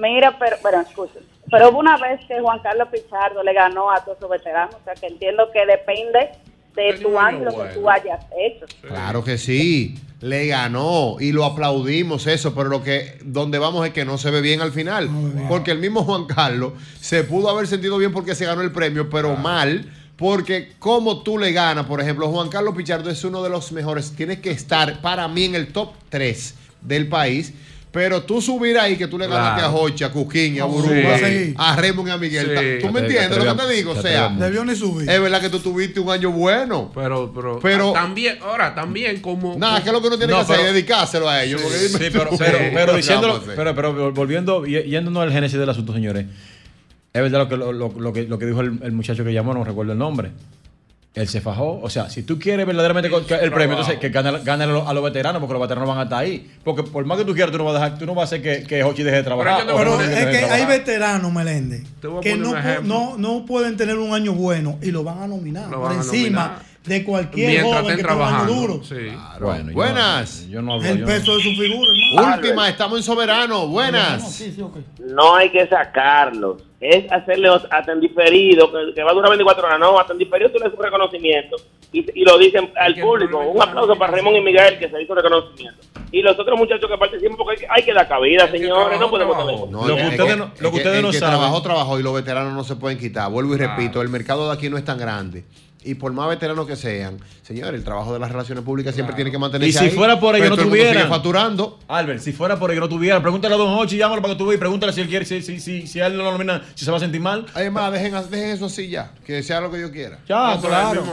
Mira, pero, bueno, escucha. Pero hubo una vez que Juan Carlos Pichardo le ganó a todos esos veteranos. O sea, que entiendo que depende de tu año y lo que tú hayas hecho. Claro que sí. Le ganó y lo aplaudimos eso, pero lo que donde vamos es que no se ve bien al final, porque el mismo Juan Carlos se pudo haber sentido bien porque se ganó el premio, pero mal porque como tú le ganas, por ejemplo, Juan Carlos Pichardo es uno de los mejores, tienes que estar para mí en el top 3 del país. Pero tú subir ahí que tú le ganaste Claro. a Hocha, a Cuquín, a Sí. a Raymond y a Miguel. Sí. ¿Tú me entiendes lo que te digo? O sea, Debió ni subir. es verdad que tú tuviste un año bueno. Pero, pero, Pero- también, ahora, también como. Nada, que es lo que uno tiene No, que hacer pero- es dedicárselo a ellos. Sí, pero, pero, pero diciéndolo, pero, pero volviendo, yéndonos al génesis del asunto, señores. Es verdad lo que, lo, lo- lo que, lo que dijo el, el muchacho que llamó, no recuerdo el nombre. Él se fajó. O sea, si tú quieres verdaderamente el premio, entonces que gane, gane a, los, a los veteranos, porque los veteranos van a estar ahí. Porque por más que tú quieras, tú no vas a, dejar, tú no vas a hacer que, que Hochi deje de trabajar. Pero es que hay veteranos, Meléndez, que no, no, no pueden tener un año bueno y lo van a nominar Lo por encima nominar. de cualquier Mientras joven estén que tenga un año trabajando. duro. Sí. Bueno, yo- Buenas. Yo no hablo. El yo no- peso de su figura, hermano. Última, estamos en Soberano. No, Buenas. No hay que sacarlos. Es hacerle hasta en diferido, que, que va a durar 24 horas. No, hasta en diferido tú le haces un reconocimiento. Y, y lo dicen al público. Un aplauso para Raymond y Miguel, que se hizo reconocimiento. Y los otros muchachos que participan, porque hay que, hay que dar cabida, señores. No podemos tener. No, Lo que es ustedes no- lo que ustedes no que saben. trabajó, trabajó y los veteranos no se pueden quitar. Vuelvo y repito, el mercado de aquí no es tan grande. Y por más veteranos que sean, señores, el trabajo de las relaciones públicas siempre tiene que mantenerse Y si ahí. fuera por ello Pero no tuvieran. facturando. Albert, si fuera por ello no tuviera, pregúntale a Don Hochi, llámalo para que tú veas y pregúntale si él quiere, si, si, si, si a él no lo nominan, si se va a sentir mal. Además, dejen, dejen eso así ya. Que sea lo que yo quiera. Ya, No, claro.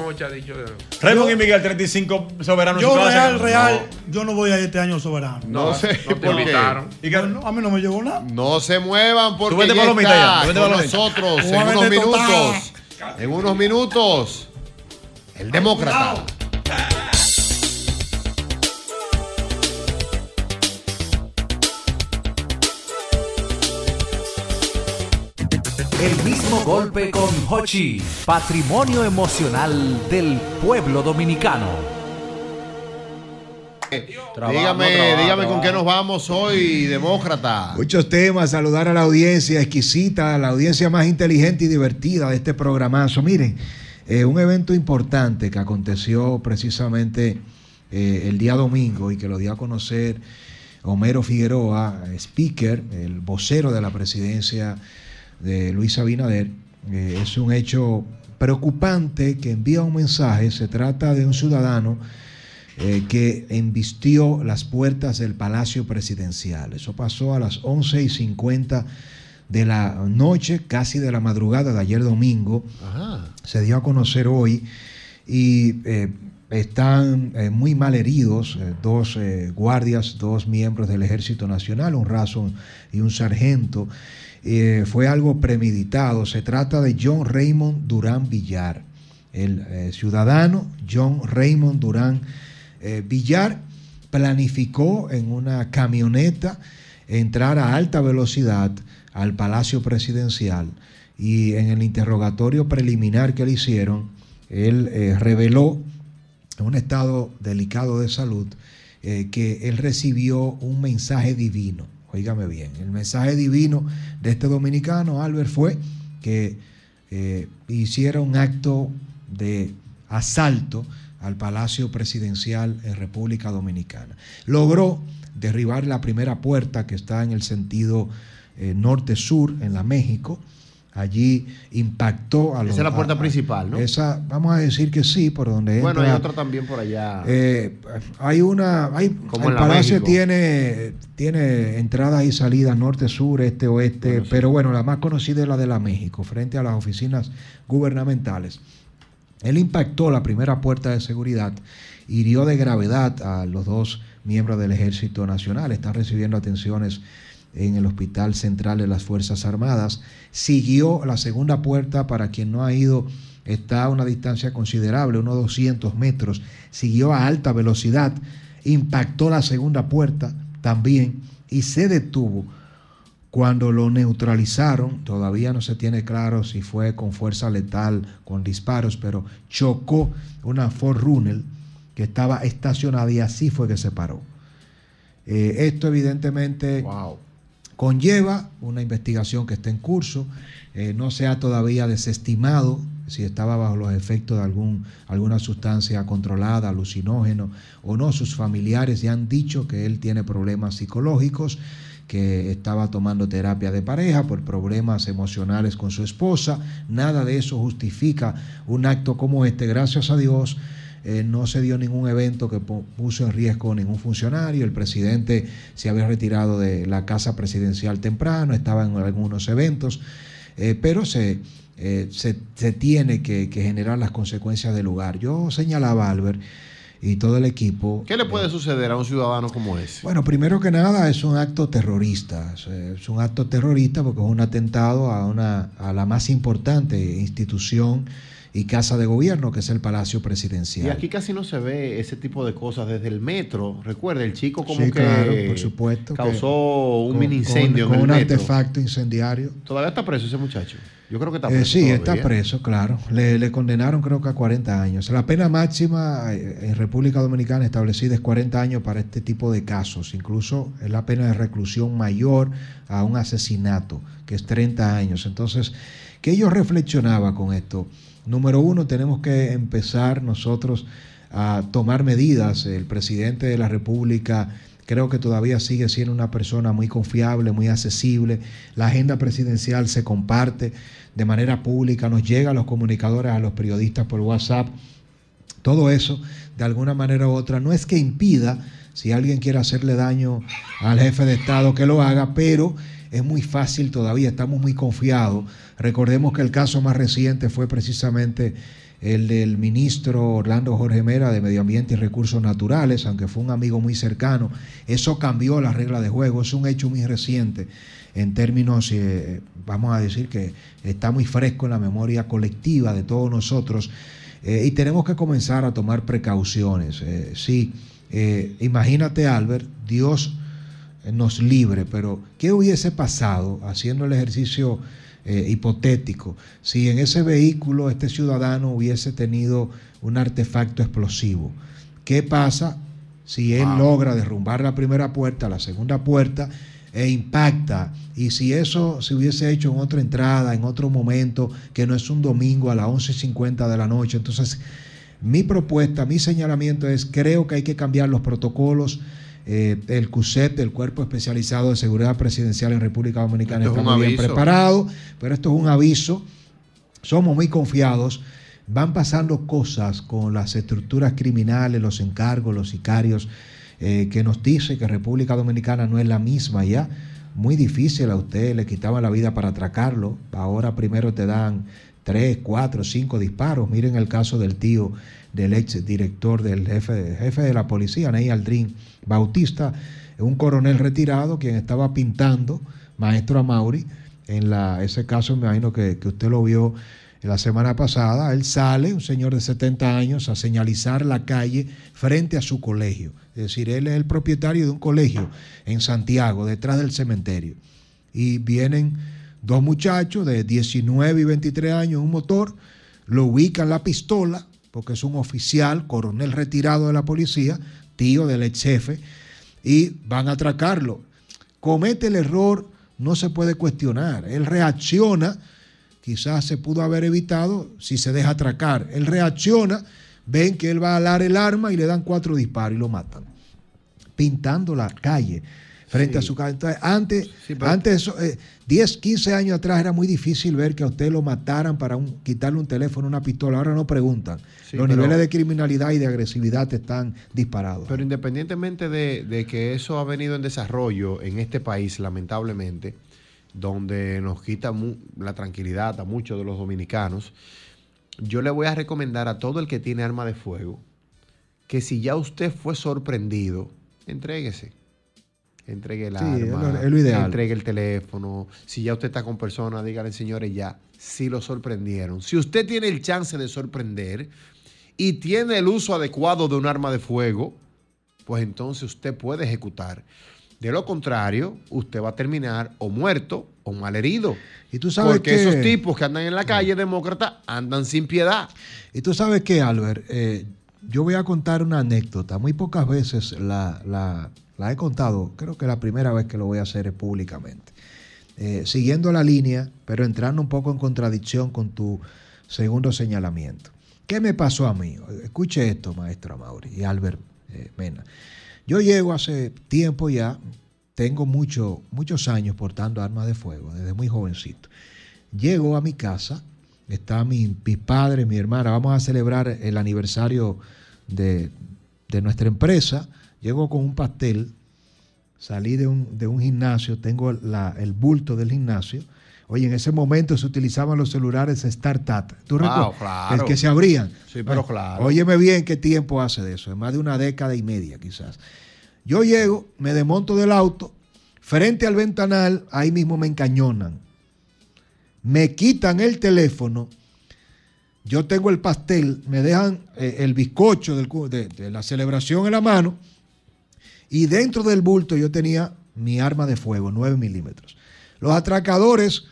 Raymond y Miguel, 35 soberanos. Yo real, real, yo no voy a ir este año soberano. No, No, sé no te por qué. invitaron. ¿Y qué? No, a mí no me llegó nada. No se muevan porque Tú vete ya palomita está ya, tú vete con palomita. nosotros en unos minutos. En unos minutos. El demócrata. El mismo golpe con Hochi, patrimonio emocional del pueblo dominicano. Trabajo, dígame, trabajo, dígame con qué nos vamos hoy, demócrata. Muchos temas, saludar a la audiencia exquisita, la audiencia más inteligente y divertida de este programazo. Miren, eh, un evento importante que aconteció precisamente eh, el día domingo y que lo dio a conocer Homero Figueroa, speaker, el vocero de la presidencia de Luis Abinader, eh, es un hecho preocupante que envía un mensaje. Se trata de un ciudadano que embistió las puertas del Palacio Presidencial. Eso pasó a las 11 y 50 de la noche, casi de la madrugada de ayer domingo. Se dio a conocer hoy y eh, están eh, muy mal heridos eh, dos guardias, dos miembros del Ejército Nacional, un raso y un sargento. Fue algo premeditado. Se trata de John Raymond Durán Villar, el ciudadano John Raymond Durán Villar planificó en una camioneta entrar a alta velocidad al Palacio Presidencial y en el interrogatorio preliminar que le hicieron, él eh, reveló en un estado delicado de salud eh, que él recibió un mensaje divino. Óigame bien, el mensaje divino de este dominicano, Albert, fue que eh, hiciera un acto de asalto al Palacio Presidencial en República Dominicana. Logró derribar la primera puerta que está en el sentido eh, norte-sur, en la México. Allí impactó a los. Esa es la puerta a- principal, ¿no? Esa, vamos a decir que sí, por donde Bueno, entra- hay otra también por allá. eh, hay una. Hay, Como el palacio México. tiene, tiene entradas y salidas norte, sur, este, oeste, pero bueno, la más conocida es la de la México, frente a las oficinas gubernamentales. Él impactó la primera puerta de seguridad, hirió de gravedad a los dos miembros del Ejército Nacional, están recibiendo atenciones en el Hospital Central de las Fuerzas Armadas. Siguió la segunda puerta, para quien no ha ido, está a una distancia considerable, unos 200 metros. Siguió a alta velocidad, impactó la segunda puerta también y se detuvo. Cuando lo neutralizaron, todavía no se tiene claro si fue con fuerza letal, con disparos, pero chocó una Ford Runner que estaba estacionada y así fue que se paró. Eh, esto evidentemente conlleva una investigación que está en curso. Eh, no se ha todavía desestimado si estaba bajo los efectos de algún, alguna sustancia controlada, alucinógeno o no. Sus familiares ya han dicho que él tiene problemas psicológicos, que estaba tomando terapia de pareja por problemas emocionales con su esposa. Nada de eso justifica un acto como este. Gracias a Dios. Eh, no se dio ningún evento que pu- puso en riesgo ningún funcionario. El presidente se había retirado de la casa presidencial temprano, estaba en algunos eventos, eh, pero se, eh, se, se tiene que, que generar las consecuencias del lugar. Yo señalaba Albert y todo el equipo. ¿Qué le puede suceder a un ciudadano como ese? Bueno, primero que nada es un acto terrorista. Es, eh, es un acto terrorista porque es un atentado a, una, a la más importante institución y casa de gobierno, que es el Palacio Y Presidencial. aquí casi no se ve ese tipo de cosas desde el metro. Recuerda, el chico como Sí, que claro, por supuesto causó un con- mini incendio con, en con el un metro. artefacto incendiario. Todavía está preso ese muchacho. Yo creo que está Eh, preso. sí, está preso, claro. Le, le condenaron creo que a 40 años. La pena máxima eh, en República Dominicana establecida es 40 años para este tipo de casos. Incluso es la pena de reclusión mayor a un asesinato, que es 30 años. Entonces, ¿qué yo reflexionaba con esto? Número uno, tenemos que empezar nosotros a tomar medidas. El presidente de la República creo que todavía sigue siendo una persona muy confiable, muy accesible. La agenda presidencial se comparte de manera pública, nos llega a los comunicadores, a los periodistas por WhatsApp. Todo eso, de alguna manera u otra, no es que impida, si alguien quiere hacerle daño al jefe de Estado, que lo haga, pero es muy fácil todavía, estamos muy confiados. Recordemos que el caso más reciente fue precisamente el del ministro Orlando Jorge Mera de Medio Ambiente y Recursos Naturales, aunque fue un amigo muy cercano. Eso cambió la regla de juego, es un hecho muy reciente en términos, eh, vamos a decir que está muy fresco en la memoria colectiva de todos nosotros eh, y tenemos que comenzar a tomar precauciones. Eh, sí, imagínate Albert, Dios nos libre, pero ¿qué hubiese pasado haciendo el ejercicio eh, hipotético si en ese vehículo este ciudadano hubiese tenido un artefacto explosivo? ¿Qué pasa si él logra derrumbar la primera puerta, la segunda puerta e impacta? Y si eso se hubiese hecho en otra entrada, en otro momento, que no es un domingo a las 11.50 de la noche, entonces mi propuesta, mi señalamiento es, creo que hay que cambiar los protocolos. Eh, el CUSEP, el Cuerpo Especializado de Seguridad Presidencial en República Dominicana, Esto está muy bien preparado, pero esto es un aviso somos muy confiados, van pasando cosas con las estructuras criminales, los encargos, los sicarios, eh, que nos dice que República Dominicana no es la misma ya. Muy difícil a usted, le quitaban la vida para atracarlo. Ahora primero te dan tres, cuatro, cinco disparos. Miren el caso del tío del ex director del jefe, jefe de la policía, Ney Aldrin Bautista, un coronel retirado quien estaba pintando, maestro Amauri, en la, ese caso me imagino que, que usted lo vio la semana pasada, él sale, un señor de 70 años, a señalizar la calle frente a su colegio. Es decir, él es el propietario de un colegio en Santiago, detrás del cementerio. Y vienen dos muchachos de 19 y 23 años, un motor, lo ubican la pistola, porque es un oficial, coronel retirado de la policía, tío del ex jefe, y van a atracarlo. Comete el error, no se puede cuestionar. Él reacciona, quizás se pudo haber evitado si se deja atracar. Él reacciona, ven que él va a alar el arma y le dan cuatro disparos y lo matan. Pintando la calle frente a su casa. Entonces, antes, antes eso, eh, 10, 15 años atrás era muy difícil ver que a usted lo mataran para un- quitarle un teléfono, una pistola. Ahora no preguntan. Sí, Los pero- niveles de criminalidad y de agresividad están disparados. Pero independientemente de, de que eso ha venido en desarrollo en este país, lamentablemente, donde nos quita mu- la tranquilidad a muchos de los dominicanos, yo le voy a recomendar a todo el que tiene arma de fuego que si ya usted fue sorprendido, entréguese. Entregue el Sí, arma, es lo- es lo ideal. entregue el teléfono. Si ya usted está con personas, dígale, señores, ya, si lo sorprendieron. Si usted tiene el chance de sorprender y tiene el uso adecuado de un arma de fuego, pues entonces usted puede ejecutar. De lo contrario, usted va a terminar o muerto o malherido. Y tú sabes Porque que- esos tipos que andan en la calle demócrata andan sin piedad. Y tú sabes qué, Albert, Eh, yo voy a contar una anécdota. Muy pocas veces la, he contado. Creo que la primera vez que lo voy a hacer es públicamente. Eh, siguiendo la línea, pero entrando un poco en contradicción con tu segundo señalamiento. ¿Qué me pasó a mí? Escuche esto, maestro Mauri y Albert eh, Mena. Yo llego hace tiempo ya, tengo mucho, muchos años portando armas de fuego, desde muy jovencito. Llego a mi casa, está mi, mi padre, mi hermana, vamos a celebrar el aniversario de, de nuestra empresa. Llego con un pastel, salí de un, de un gimnasio, tengo la- el bulto del gimnasio. Oye, en ese momento se utilizaban los celulares Startup. ¿Tú Wow, recuerdas? claro. El que se abrían. Sí, pero claro. Óyeme bien qué tiempo hace de eso, es más de una década y media quizás. Yo llego, me desmonto del auto, frente al ventanal, ahí mismo me encañonan. Me quitan el teléfono, yo tengo el pastel, me dejan eh, el bizcocho de, de la celebración en la mano y dentro del bulto yo tenía mi arma de fuego, 9 milímetros. Los atracadores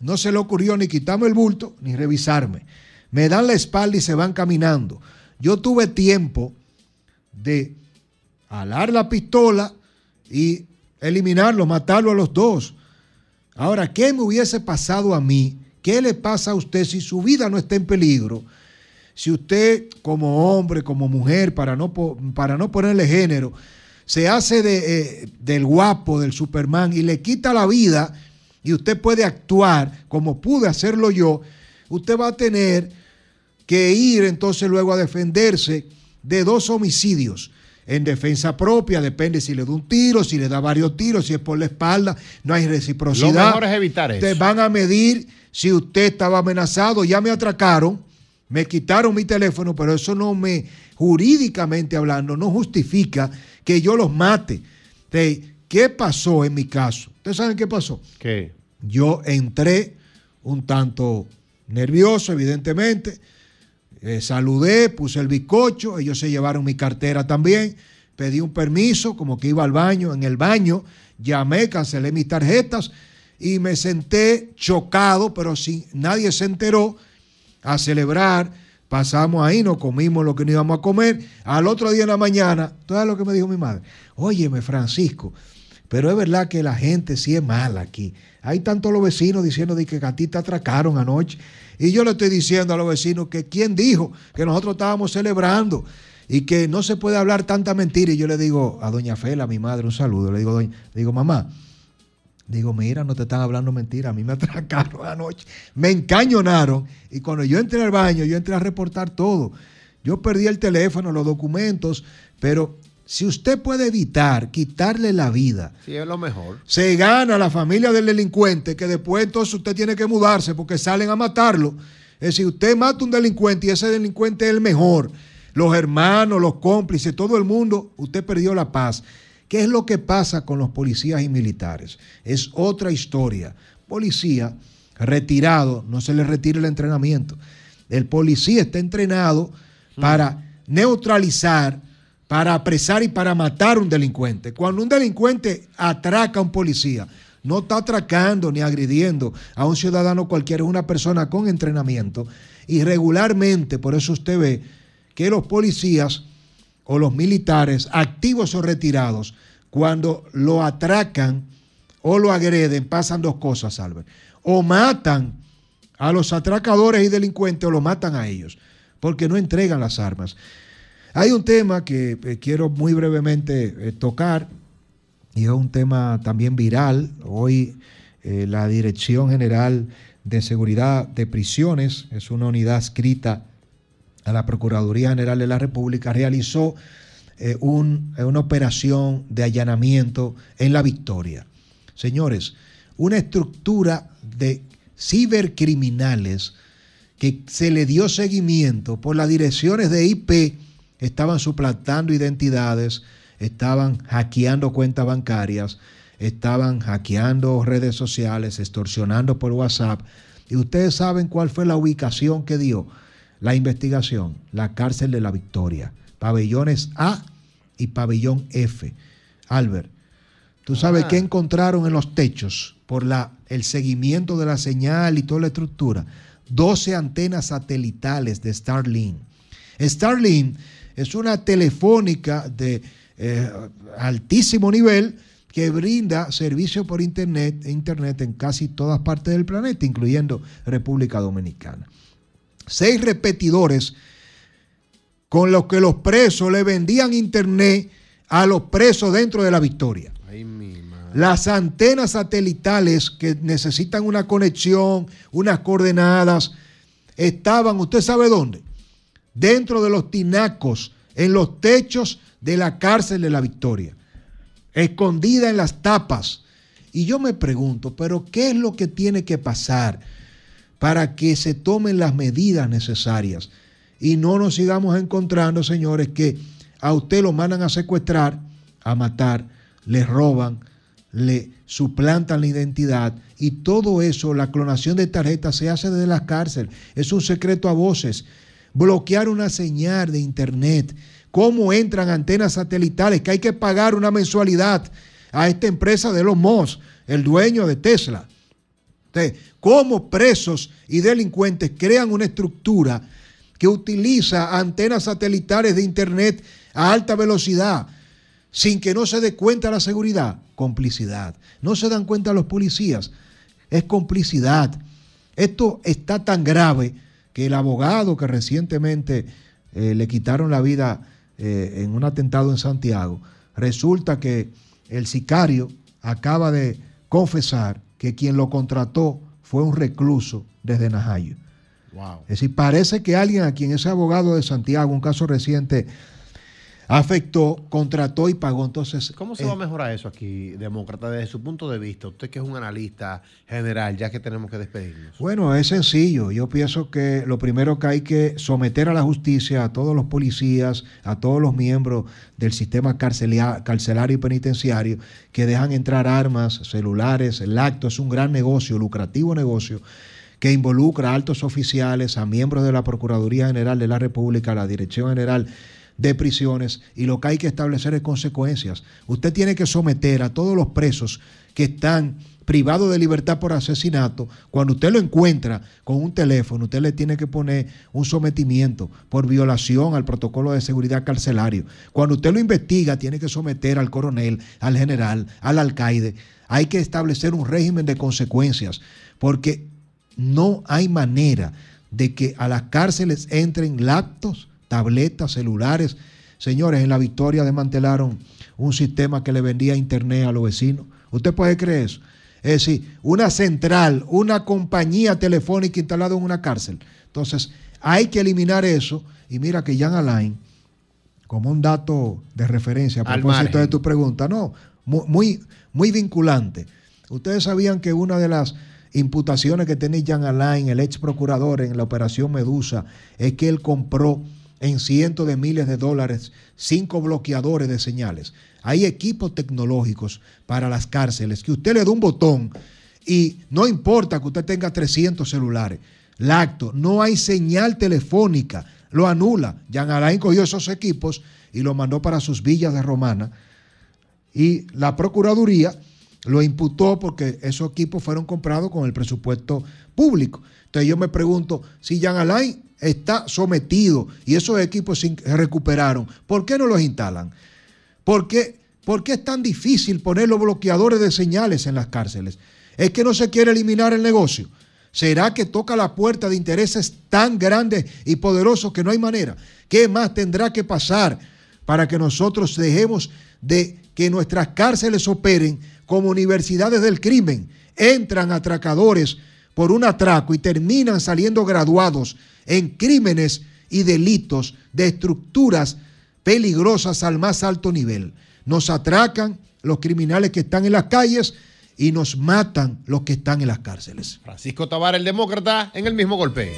no se le ocurrió ni quitarme el bulto ni revisarme. Me dan la espalda y se van caminando. Yo tuve tiempo de alar la pistola y eliminarlo, matarlo a los dos. Ahora, ¿qué me hubiese pasado a mí? ¿Qué le pasa a usted si su vida no está en peligro? Si usted como hombre, como mujer, para no, para no ponerle género, se hace de, eh, del guapo, del Superman y le quita la vida y usted puede actuar como pude hacerlo yo, usted va a tener que ir entonces luego a defenderse de dos homicidios. En defensa propia, depende si le da un tiro, si le da varios tiros, si es por la espalda, no hay reciprocidad. Lo mejor es evitar eso. Te van a medir si usted estaba amenazado, ya me atracaron, me quitaron mi teléfono, pero eso no me, jurídicamente hablando, no justifica que yo los mate. ¿Qué pasó en mi caso? ¿Ustedes saben qué pasó? ¿Qué? Yo entré un tanto nervioso, evidentemente. Eh, saludé, puse el bizcocho, ellos se llevaron mi cartera también. Pedí un permiso, como que iba al baño. En el baño llamé, cancelé mis tarjetas y me senté chocado, pero sin nadie se enteró, a celebrar. Pasamos ahí, nos comimos lo que no íbamos a comer. Al otro día en la mañana, ¿tú sabes lo que me dijo mi madre? Óyeme, Francisco, pero es verdad que la gente sí es mala aquí. Hay tantos los vecinos diciendo de que a ti te atracaron anoche. Y yo le estoy diciendo a los vecinos que quién dijo que nosotros estábamos celebrando y que no se puede hablar tanta mentira. Y yo le digo a doña Fela, mi madre, un saludo. Le digo, doña, le digo, mamá, Digo, mira, no te están hablando mentira. A mí me *laughs* atracaron anoche. Me encañonaron. Y cuando yo entré al baño, yo entré a reportar todo. Yo perdí el teléfono, los documentos, pero si usted puede evitar quitarle la vida, Sí, es lo mejor. se gana la familia del delincuente, que después entonces usted tiene que mudarse porque salen a matarlo. Es decir, usted mata a un delincuente y ese delincuente es el mejor. Los hermanos, los cómplices, todo el mundo, usted perdió la paz. ¿Qué es lo que pasa con los policías y militares? Es otra historia. Policía retirado, no se le retira el entrenamiento. El policía está entrenado para neutralizar, para apresar y para matar a un delincuente. Cuando un delincuente atraca a un policía, no está atracando ni agrediendo a un ciudadano cualquiera, es una persona con entrenamiento. Y regularmente, por eso usted ve que los policías o los militares, activos o retirados, cuando lo atracan o lo agreden, pasan dos cosas, Albert. O matan a los atracadores y delincuentes o lo matan a ellos, porque no entregan las armas. Hay un tema que eh, quiero muy brevemente eh, tocar, y es un tema también viral. Hoy eh, la Dirección General de Seguridad de Prisiones, es una unidad adscrita a la Procuraduría General de la República, realizó un- una operación de allanamiento en La Victoria. Señores, una estructura de cibercriminales que se le dio seguimiento por las direcciones de IP, estaban suplantando identidades, estaban hackeando cuentas bancarias, estaban hackeando redes sociales, extorsionando por WhatsApp. Y ustedes saben cuál fue la ubicación que dio la investigación, la cárcel de la Victoria, pabellones A y pabellón F. Albert, ¿tú sabes Ah. qué encontraron en los techos por la, el seguimiento de la señal y toda la estructura? 12 antenas satelitales de Starlink. Starlink es una telefónica de eh, altísimo nivel que brinda servicio por internet, internet en casi todas partes del planeta, incluyendo República Dominicana. Seis repetidores con los que los presos le vendían internet a los presos dentro de la victoria. Las antenas satelitales que necesitan una conexión, unas coordenadas, estaban, ¿usted sabe dónde? Dentro de los tinacos, en los techos de la cárcel de la Victoria, escondida en las tapas. Y yo me pregunto, ¿pero qué es lo que tiene que pasar para que se tomen las medidas necesarias? Y no nos sigamos encontrando, señores, que a usted lo mandan a secuestrar, a matar, le roban, le suplantan la identidad y todo eso, la clonación de tarjetas se hace desde la cárcel. Es un secreto a voces. Bloquear una señal de internet. ¿Cómo entran antenas satelitales? Que hay que pagar una mensualidad a esta empresa de los Moss, el dueño de Tesla. ¿Cómo presos y delincuentes crean una estructura que utiliza antenas satelitales de internet a alta velocidad sin que no se dé cuenta la seguridad? Complicidad. No se dan cuenta los policías. Es complicidad. Esto está tan grave que el abogado que recientemente eh, le quitaron la vida eh, en un atentado en Santiago, resulta que el sicario acaba de confesar que quien lo contrató fue un recluso desde Najayo. Wow. Es decir, parece que alguien a quien ese abogado de Santiago, un caso reciente, afectó, contrató y pagó. Entonces, ¿Cómo se eh, va a mejorar eso aquí, demócrata, desde su punto de vista? Usted que es un analista general, ya que tenemos que despedirnos. Bueno, es sencillo. Yo pienso que lo primero que hay que someter a la justicia a todos los policías, a todos los miembros del sistema carcelario y penitenciario que dejan entrar armas, celulares. El acto es un gran negocio, lucrativo negocio, que involucra a altos oficiales, a miembros de la Procuraduría General de la República, a la Dirección General de prisiones y lo que hay que establecer es consecuencias. Usted tiene que someter a todos los presos que están privados de libertad por asesinato. Cuando usted lo encuentra con un teléfono, usted le tiene que poner un sometimiento por violación al protocolo de seguridad carcelario. Cuando usted lo investiga, tiene que someter al coronel, al general, al alcaide. Hay que establecer un régimen de consecuencias porque no hay manera de que a las cárceles entren laptops, tabletas, celulares. Señores, en la Victoria desmantelaron un sistema que le vendía internet a los vecinos. ¿Usted puede creer eso? Es decir, una central, una compañía telefónica instalada en una cárcel. Entonces, hay que eliminar eso. Y mira que Jan Alain, como un dato de referencia a propósito de tu pregunta, no, mu- muy, muy vinculante. Ustedes sabían que una de las imputaciones que tiene Jan Alain, el ex procurador en la operación Medusa, es que él compró en cientos de miles de dólares cinco bloqueadores de señales. Hay equipos tecnológicos para las cárceles que usted le da un botón y no importa que usted tenga 300 celulares. Lacto, no hay señal telefónica, lo anula. Jan Alain cogió esos equipos y lo mandó para sus villas de Romana y la Procuraduría lo imputó porque esos equipos fueron comprados con el presupuesto público. Entonces yo me pregunto, si Jan Alain está sometido y esos equipos se recuperaron, ¿por qué no los instalan? ¿Por qué, por qué es tan difícil poner los bloqueadores de señales en las cárceles? ¿Es que no se quiere eliminar el negocio? ¿Será que toca la puerta de intereses tan grandes y poderosos que no hay manera? ¿Qué más tendrá que pasar para que nosotros dejemos de que nuestras cárceles operen como universidades del crimen? Entran atracadores por un atraco y terminan saliendo graduados en crímenes y delitos de estructuras peligrosas al más alto nivel. Nos atracan los criminales que están en las calles y nos matan los que están en las cárceles. Francisco Tabar, el demócrata, en el mismo golpe.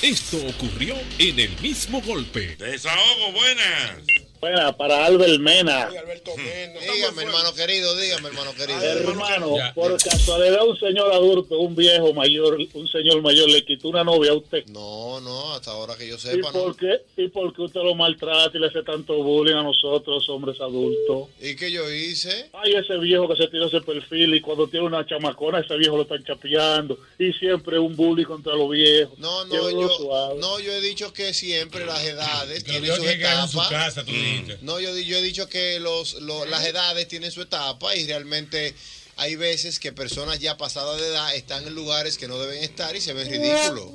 Esto ocurrió en el mismo golpe. Desahogo, buenas. Buena, para Albert Mena. Dígame, hermano querido, dígame, hermano querido. Hermano, Ya, por casualidad un señor adulto, un viejo mayor, un señor mayor le quitó una novia a usted. No, no, hasta ahora que yo ¿Y sepa, no. por qué? ¿Y por qué usted lo maltrata y le hace tanto bullying a nosotros, hombres adultos? ¿Y qué yo hice? Ay, ese viejo que se tiró ese perfil y cuando tiene una chamacona, ese viejo lo están chapeando. Y siempre un bullying contra los viejos. No, no, yo, no, yo he dicho que siempre las edades tienen sus en su etapas. casa, tú No, yo, di- yo he dicho que los, lo- las edades tienen su etapa y realmente hay veces que personas ya pasadas de edad están en lugares que no deben estar y se ven ridículos.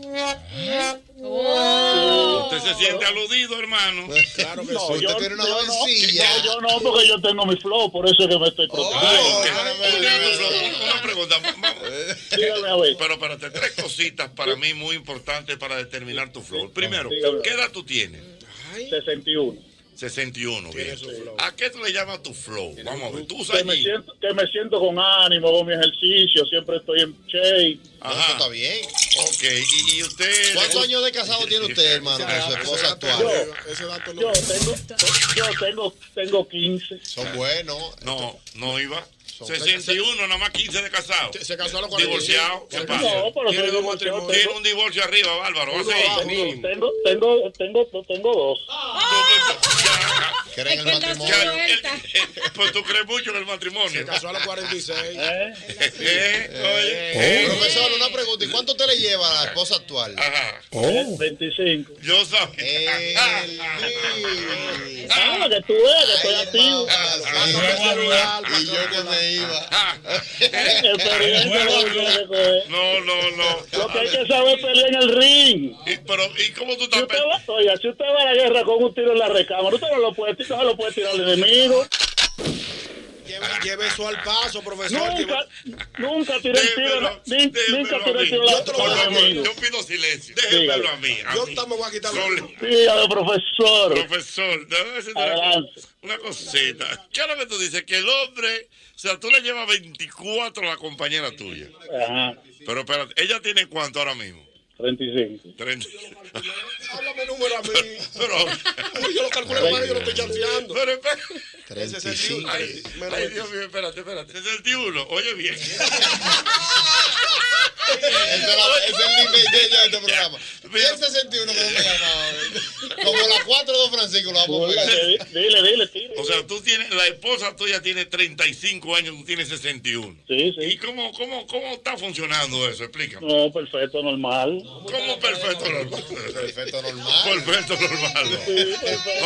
Usted se siente aludido, hermano. Claro que No, sí. yo, Usted tiene una yo jovencilla. No, yo no, porque yo tengo mi flow, por eso es que me estoy preocupando. Una pregunta. Dígame a ver. Pero espérate, tres cositas para mí muy importantes para determinar tu flow. Primero. ¿qué edad tú tienes? 61. 61, bien. ¿A qué tú le llamas tu flow? Vamos a ver, tú Que me, siento, que me siento con ánimo, hago mi ejercicio, siempre estoy en shape. Ajá. está bien. Ok, y, y usted. ¿Cuántos años de casado tiene usted, *laughs* hermano, con su esposa actual? Yo tengo, yo tengo, tengo 15. Son buenos. No, no iba. 61, nada más 15 de casado. Se casó a los 45. Divorciado. ¿Qué pasa? No, pero Tiene divorciado. matrimonios. Tiene un divorcio arriba, Bárbaro. Tengo, tengo, tengo, tengo dos. ¿Creen el matrimonio? Pues tú crees mucho en el matrimonio. Se casó a los 46. *laughs* Eh, oye. Eh, Profesor, una pregunta. ¿Y cuánto te le lleva a la esposa actual? Ajá. Eh, 25. Yo sabía. *laughs* Ah, que tú ves que estoy activo. Y yo que me iba. *laughs* No, no, no. Lo que hay que saber es pelear en el ring. Y, pero, ¿y cómo tú Si usted va, oiga, si usted va a la guerra con un tiro en la recámara, usted no lo puede, no lo puede tirar al enemigo. Lleve, lleve eso al paso, profesor. Nunca, nunca tiré el tiro, nunca tiré el tiro Yo te lo voy a al decir. enemigo. Yo pido silencio. Déjenmelo a mí. a Yo mí. me voy a quitar Sol- Dígame, profesor. Profesor, Adelante. una cosita. ¿Qué es lo que tú dices? Que el hombre, o sea, tú le llevas 24 a la compañera tuya. Ajá, Pero espérate, ¿ella tiene cuánto ahora mismo? 35. 30. Háblame número a mí. *laughs* Pero, Uy, yo lo calculo mal, yo lo estoy chanceando. pero espera. 35. Ay, ay, Dios mío, espérate, espérate. 61, oye bien. Ese es el nivel *laughs* de este programa. El 61, ¿cómo me llamaba? Como las 4 de Francisco, lo vamos a ver. Dile, dile, tire. O sea, tú tienes, la esposa tuya tiene 35 años, tú tienes 61. Sí, sí. ¿Y cómo, cómo, cómo está funcionando eso? Explícame. No, perfecto, normal. ¿Cómo perfecto normal? Perfecto normal. Perfecto normal.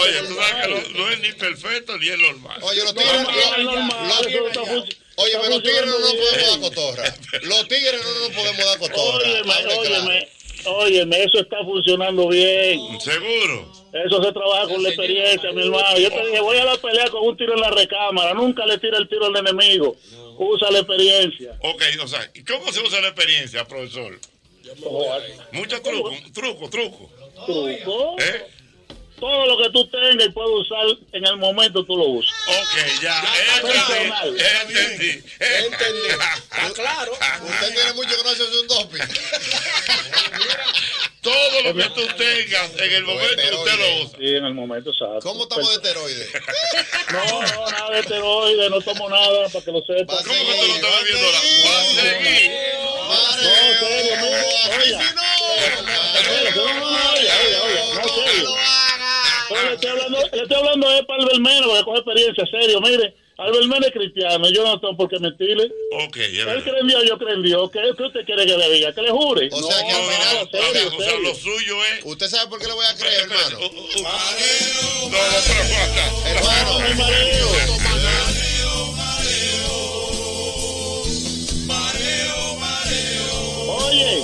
Oye, tú sabes que no, no es ni perfecto ni es normal. Oye, los tigres. Oye, está pero los tigres no nos podemos dar cotorra. Los tigres no nos podemos dar cotorra. Óyeme, óyeme. óyeme, eso está funcionando bien. ¿Seguro? Eso se trabaja con la experiencia, mi hermano. Yo te dije, voy a la pelea con un tiro en la recámara. Nunca le tira el tiro al enemigo. Usa la experiencia. Ok, o sea, ¿y cómo se usa la experiencia, profesor? Mucho truco, truco, truco. Truco. ¿Eh? Todo lo que tú tengas y puedes usar en el momento, tú lo usas. Ok, ya, entendí, entendí. Entendí. Está claro. Usted tiene mucho que no un doping. Todo lo que tú tengas en el momento usted lo usa. Sí, en el momento, exacto. ¿Cómo estamos de esteroides? No, no, nada de esteroides, no tomo nada, para que lo sepas. ¿Cómo que tú lo estás bebiendo ahora? Va a seguir. No, serio, no, no, no, no, serio. Pero le estoy hablando, le estoy hablando de para Albert Mena, porque coge experiencia, serio, mire. Albert Mena es cristiano, yo no tengo por qué mentirle. Ok, es Él cree en Dios, yo creo en Dios. ¿Qué, qué usted quiere que le diga? ¿Que le jure? O sea que al final, serio, O sea, serio. lo suyo es. ¿Usted sabe por qué le voy a creer, hermano? No, no, Hermano, No, no, mareo. Oye,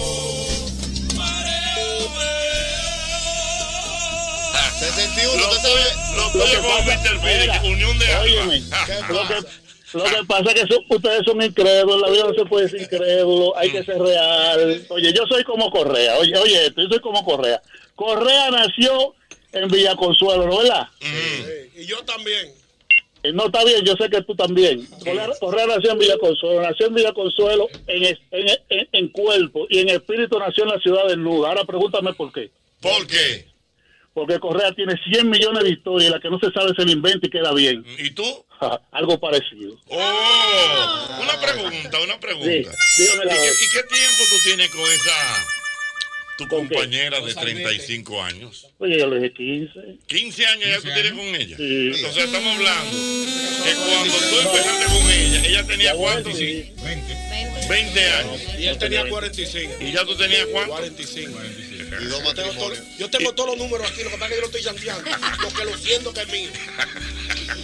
61, usted sabe. Lo Lo que pasa- Mr. Phillips, Mira, unión de óyeme, almas. *laughs* lo que, lo que pasa es que son- ustedes son incrédulos, la vida no se puede ser incrédulo, hay que ser real. Oye, yo soy como Correa, oye, oye, esto, yo soy como Correa. Correa nació en Villa Consuelo, ¿no verdad? Y yo también. Eh, No, está bien, yo sé que tú también. Correa, Correa nació en Villa Consuelo, nació en Villa Consuelo en, en, en- en cuerpo y en espíritu nació en la ciudad desnuda. Ahora pregúntame por qué. ¿Por qué? Porque Correa tiene 100 millones de historias y la que no se sabe se la inventa y queda bien. ¿Y tú? Algo parecido. Oh, una pregunta, una pregunta. Sí, dígame la ¿Y, qué, y qué tiempo tú tienes con esa tu ¿Con qué? compañera de 35 años? Oye, yo le dije 15. 15 años ya tú tienes con ella. Sí. Entonces estamos hablando que cuando tú empezaste con ella, ella tenía cuántos? 20 años. Y él tenía 45. ¿Y ya tú tenías cuánto? 45. Y dos Yo tengo, todo- yo tengo todos los números aquí, lo que pasa es que yo lo estoy chanceando. Lo que lo siento que es mío.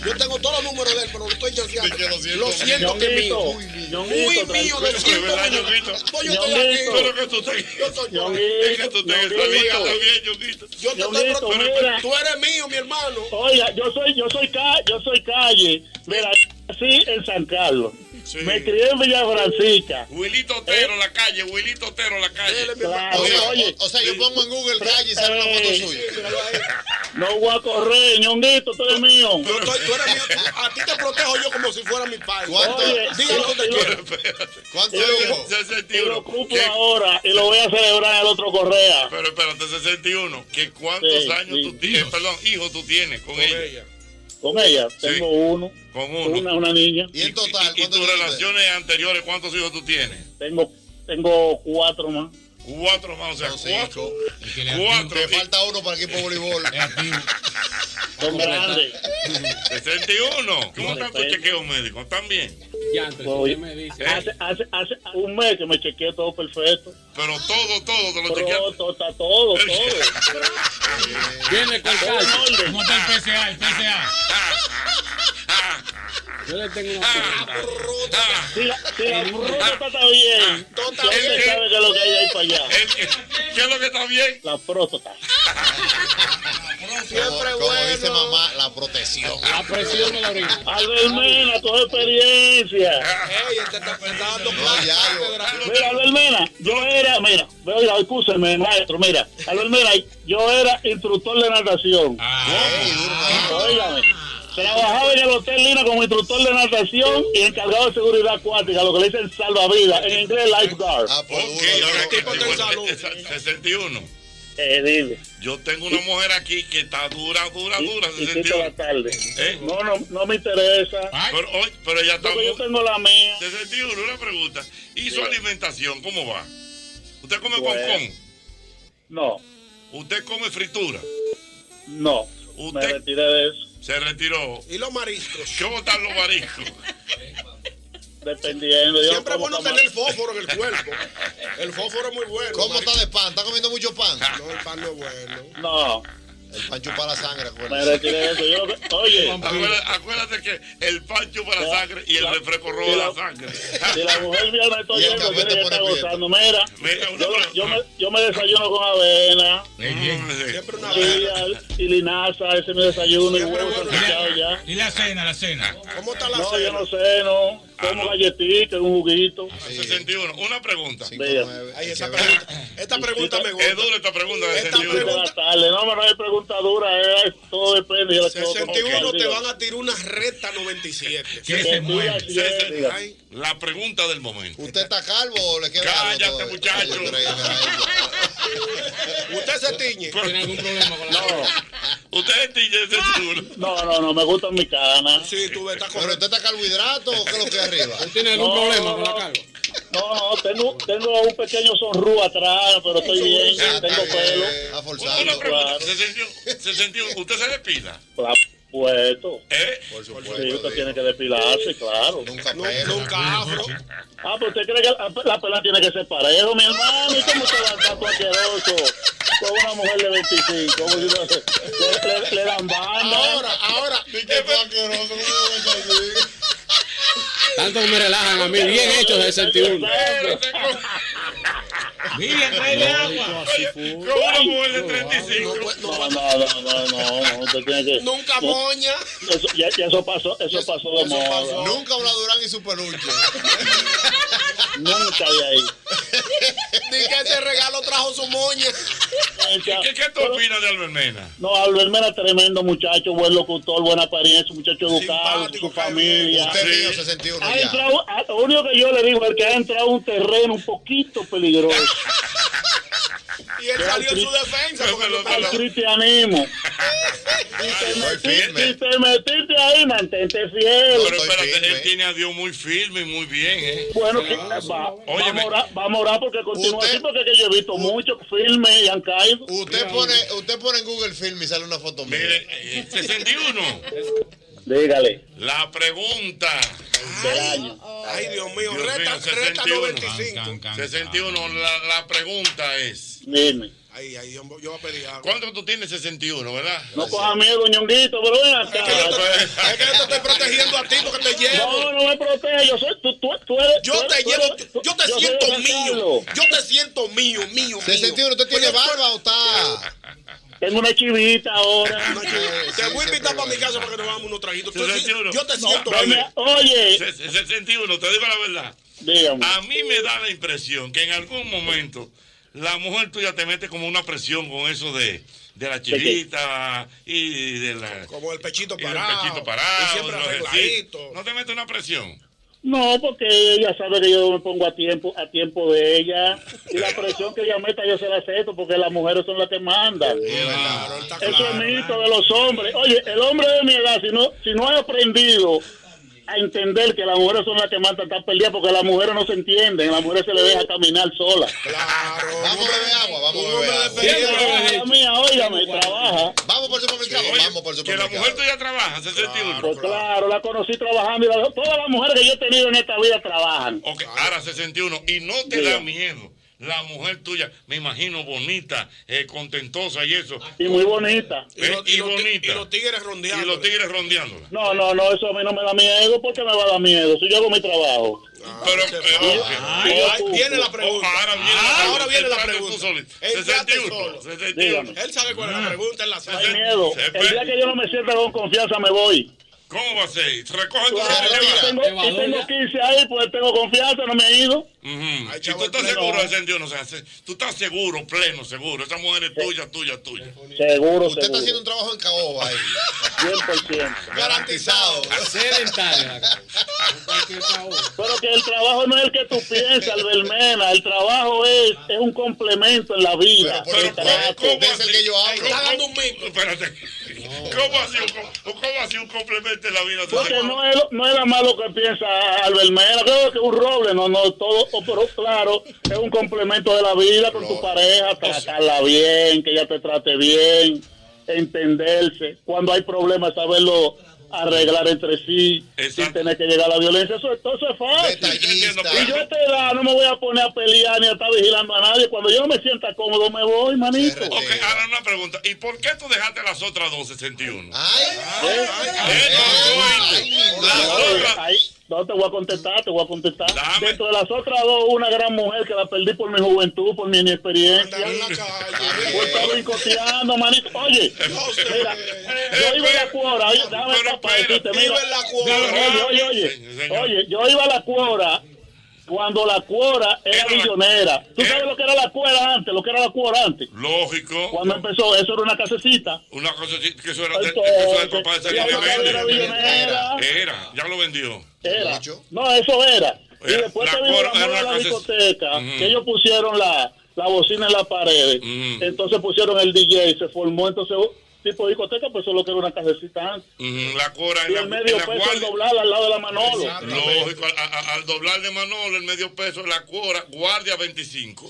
Yo tengo todos los números de él, pero lo estoy chanceando. Lo siento que es mío. Muy mío, lo Pero, siento. Pues yo estoy aquí. Pero que tú te... Yo estoy Es que tú te también, Ñonguito. Yo te estoy protegiendo. Tú eres mío, mi hermano. Oiga, yo soy, yo soy calle, yo soy calle. Mira, así en San Carlos. Me crié en Villa Francisca. Wilito Otero, la calle, Wilito Otero, la calle. Claro, O sea, oye, o, o sea, yo pongo en Google calle y sale una foto Eh, suya. no voy a correr, ñonguito, tú eres mío. Yo estoy- tú eres mío. A ti te protejo yo como si fuera mi padre. ¿Cuánto? Oye, Dígalo donde y lo- quiera. ¿Cuánto dijo? y lo 61. ocupo ¿Qué? ahora y lo voy a celebrar en el otro Correa. Pero espérate, 61. ¿Que ¿Cuántos Sí, años sí. tú tienes? Perdón, hijos tú tienes con, Con ella? ella. Con ella Sí. tengo uno, Con uno. una, una niña. Y en total, ¿Y, y ¿cuántos tus relaciones anteriores, cuántos hijos tú tienes? Tengo, tengo cuatro más. Cuatro más, o sea, Son cuatro. cinco. Cuatro. Te falta uno para el equipo de *laughs* voleibol. Son grandes. 61. ¿Cómo está tu chequeo médico? ¿Están bien? Oye, me dice. hace, hace, hace un mes que me chequeé todo perfecto. Pero todo, todo te lo chequeaste. todo, está todo, todo. *laughs* Viene con calma. orden. ¿Cómo está el PCA? El PCA. *laughs* Yo le tengo una pregunta. Si la, si la próstata está bien, sabe que es lo que hay ahí para allá. ¿Qué es lo que está bien? La próstata. Siempre Como, como dice bueno. mamá, la protección. La presión de la orina. Albert Mena, toda experiencia. Ey, te está dando No, ya, yo-. Mira, Albert Mena, yo era, mira, oiga, escúcheme, maestro, mira, Albert Mena, yo era instructor de natación. Óigame, trabajaba en el Hotel Lina como instructor de natación y encargado de seguridad acuática, lo que le dicen salvavidas, en inglés lifeguard. Ah, pues Ok, duro, ahora que salud. *laughs* esa- 61. Eh, dile. Yo tengo una mujer aquí que está dura, dura, dura, Y quito la 61. tarde. ¿Eh? No, no, no me interesa. Pero, hoy- pero ella está yo tengo la mía. 61, una pregunta. ¿Y su Sí. alimentación cómo va? ¿Usted come concón? No, ¿Usted come fritura? no. Me ¿Usted retiré de eso. Se retiró? Y los mariscos. ¿Cómo están los mariscos? Dependiendo. Siempre es bueno tener fósforo en el cuerpo. El fósforo es muy bueno. ¿Cómo está de pan? ¿Está comiendo mucho pan? No, el pan no es bueno. No, El pancho para la sangre, Mira, tiene eso. Yo, oye, *laughs* Acuérdate, acuérdate que el pancho para la sangre y el refresco rojo la sangre. si la mujer mía me está oyendo, te ella está gozando. Mira, yo, yo me, yo me desayuno con avena. Siempre una Y, y linaza, ese es mi desayuno y ya. ¿Y la cena, la cena? ¿Cómo está la No, cena? yo no sé, no. Como galletita, un juguito. 61. Una pregunta. Ay, esa pregunta, esta pregunta me gusta. Es dura esta pregunta de Esta 61. Buenas tardes. No, pero no hay pregunta dura, es, todo depende. Como 61 que- te van a tirar una recta 97. Que se mueva. César, Ay, La pregunta del momento. ¿Usted está calvo o le queda Cállate, muchacho. ¿Usted se tiñe? ¿Tiene algún problema con la No, *laughs* Usted es DJ de 61. no, no, no, me gustan mis canas. Sí, tú ves, está ¿Pero usted está carbohidrato o qué es lo que hay arriba? ¿Tiene algún No, problema no, con la calva? No, no, tengo, tengo un pequeño sonrú atrás, pero estoy bien, tengo pelo. Está forzado. Una pregunta. Claro. 61. 61. ¿Usted se despila? Por supuesto. ¿Eh? Por Sí, supuesto. usted tiene que depilarse, claro. Nunca pelo. Nunca afro. Ah, pero usted cree que la, la pelada tiene que ser parejo, mi hermano. ¿Y cómo te va a estar asqueroso con una mujer de 25? Como si no- le, le- le dan banda. Ahora, ahora. Tanto que me relajan a mí, bien hecho 61. Miriam, tráele agua. Con una mujer de 35. No, no, no, no, no, no, usted tiene que... Nunca no, moña. Eso, ya, ya eso pasó, eso pasó de moda. Nunca una Durán y su peluche. Nunca de ahí. *laughs* Ni que ese regalo trajo su moña. ¿Qué, qué, qué tú opinas de Albert Mena? No, Albert Mena, tremendo muchacho, buen locutor, buena apariencia, muchacho educado, su familia. Usted mío 61 Ha ya. entrado, lo único que yo le digo es que ha entrado a un terreno un poquito peligroso. *laughs* Y él salió en su defensa. porque no Al cristianismo. *laughs* Si te, metiste, si te metiste ahí, mantente fiel. Pero espérate, él tiene a Dios muy firme y muy bien, ¿eh? Bueno, que- va- vamos, a orar, porque continúa así, porque es que yo he visto muchos filmes y han caído. Usted pone, usted pone en Google Film y sale una foto mía. Mire, eh, 61. Dígale. La pregunta del año. Ay, Dios mío, Dios reta, mío, reta 61. 95. 61. La, la pregunta es: Dime. Ay, ay, yo, yo voy a pedir algo. ¿Cuánto tú tienes 61, verdad? No coja miedo, ñonguito, pero ven acá. Es que yo te estoy protegiendo a ti porque te llevo. No, no me protege, yo soy, tú, tú, tú eres... Yo tú te eres- llevo, eres- yo te yo siento mío. Yo te siento mío, mío, mío. 61, ¿usted tiene barba o está? *laughs* Tengo una chivita ahora. Te voy a invitar para mi casa para que nos hagamos unos traguitos. Tú- 61. Yo te siento no. Oye. Se- se- 61, te digo la verdad. Dígame. A mí me da la impresión que en algún momento la mujer tuya te mete como una presión con eso de, de la chivita y de la. Como el pechito parado. pechito parado. Y siempre arregladito. ¿No te mete una presión? No, porque ella sabe que yo me pongo a tiempo a tiempo de ella. Y la presión que ella meta yo se la acepto porque las mujeres son las que mandan. Eso es mito de los hombres. Oye, el hombre de mi edad, si no, si no ha aprendido a entender que las mujeres son las que mandan, está perdida porque las mujeres no se entienden. Las mujeres se les deja caminar sola. Vamos a beber agua, vamos a beber agua. La mía, óigame, trabaja. Vamos por el supermercado, vamos por el Que la supermercado. mujer tuya trabaja, 61. Pues claro, la conocí trabajando y la- todas las mujeres que yo he tenido en esta vida trabajan. Ok, ahora 61. Y no te da miedo. La mujer tuya, me imagino, bonita, eh, contentosa y eso. Y muy bonita. Eh, y, bonita. Y los tigres rondeando. Y los tigres rondeándola. No, no, no, eso a mí no me da miedo porque me va a dar miedo. Si yo hago mi trabajo. Pero, eh, ok. Ay, ay, viene la pregunta. Ahora viene Ah, la ahora viene la pregunta. Entrate 61. solo. 61. Él sabe cuál es la pregunta, él la sabe. hay miedo. El día que yo no me sienta con confianza me voy. ¿Cómo va a ser? Recoge tu tengo, y tengo 15 ahí, pues tengo confianza, no me he ido. Ujú. Y tú estás no. seguro de 61. O sea, se- tú estás seguro, pleno, seguro. Esa mujer es tuya, tuya, tuya. Seguro, Usted está seguro. haciendo un trabajo en caoba ahí. 100%. Garantizado. Pero que el trabajo no es el que tú piensas, Albermena. El trabajo es, es un complemento en la vida. Pero, El trato. ¿cómo Es el que yo hablo. Está dando un mito. Espérate. ¿Cómo así, un, ¿Cómo así un complemento en la vida? Porque no es, no es nada más lo que piensa Albermena, creo que un roble, no, no, todo, oh, pero claro, es un complemento de la vida con tu pareja, tratarla bien, que ella te trate bien, entenderse, cuando hay problemas, saberlo arreglar entre sí sin tener que llegar a la violencia. Eso, todo eso es fácil. Y yo a esta edad no me voy a poner a pelear ni a estar vigilando a nadie. Cuando yo no me sienta cómodo, me voy, manito. Ok, ahora una pregunta. ¿Y por qué tú dejaste las otras dos 61? Ahí, no te voy a contestar, te voy a contestar. Dentro de las otras dos, una gran mujer que la perdí por mi juventud, por mi inexperiencia. Yo estaba bicoteando, manito. Oye, mira, yo iba a la cuora, oye, dame para decirte, mira. Oye, oye, oye, oye, yo iba a la cuora cuando la cuora era millonera. ¿Tú sabes lo que era la cuora antes? Lo que era la cuora antes. Lógico. Cuando empezó, eso era una casecita. Una casecita, que eso era, de, eso era el papá de Sergio Era millonera. Era, ya lo vendió. Era. No, eso era. Y después La te vino la era moda de una la casec- discoteca, que ellos pusieron la, la bocina en las paredes. Entonces pusieron el DJ, se formó entonces tipo de discoteca, pues solo que era una casecita antes. La cora Y en la, el medio la peso al doblar al lado de la Manolo. Lógico, a- a- al doblar de Manolo, el medio peso, la cuora, guardia 25.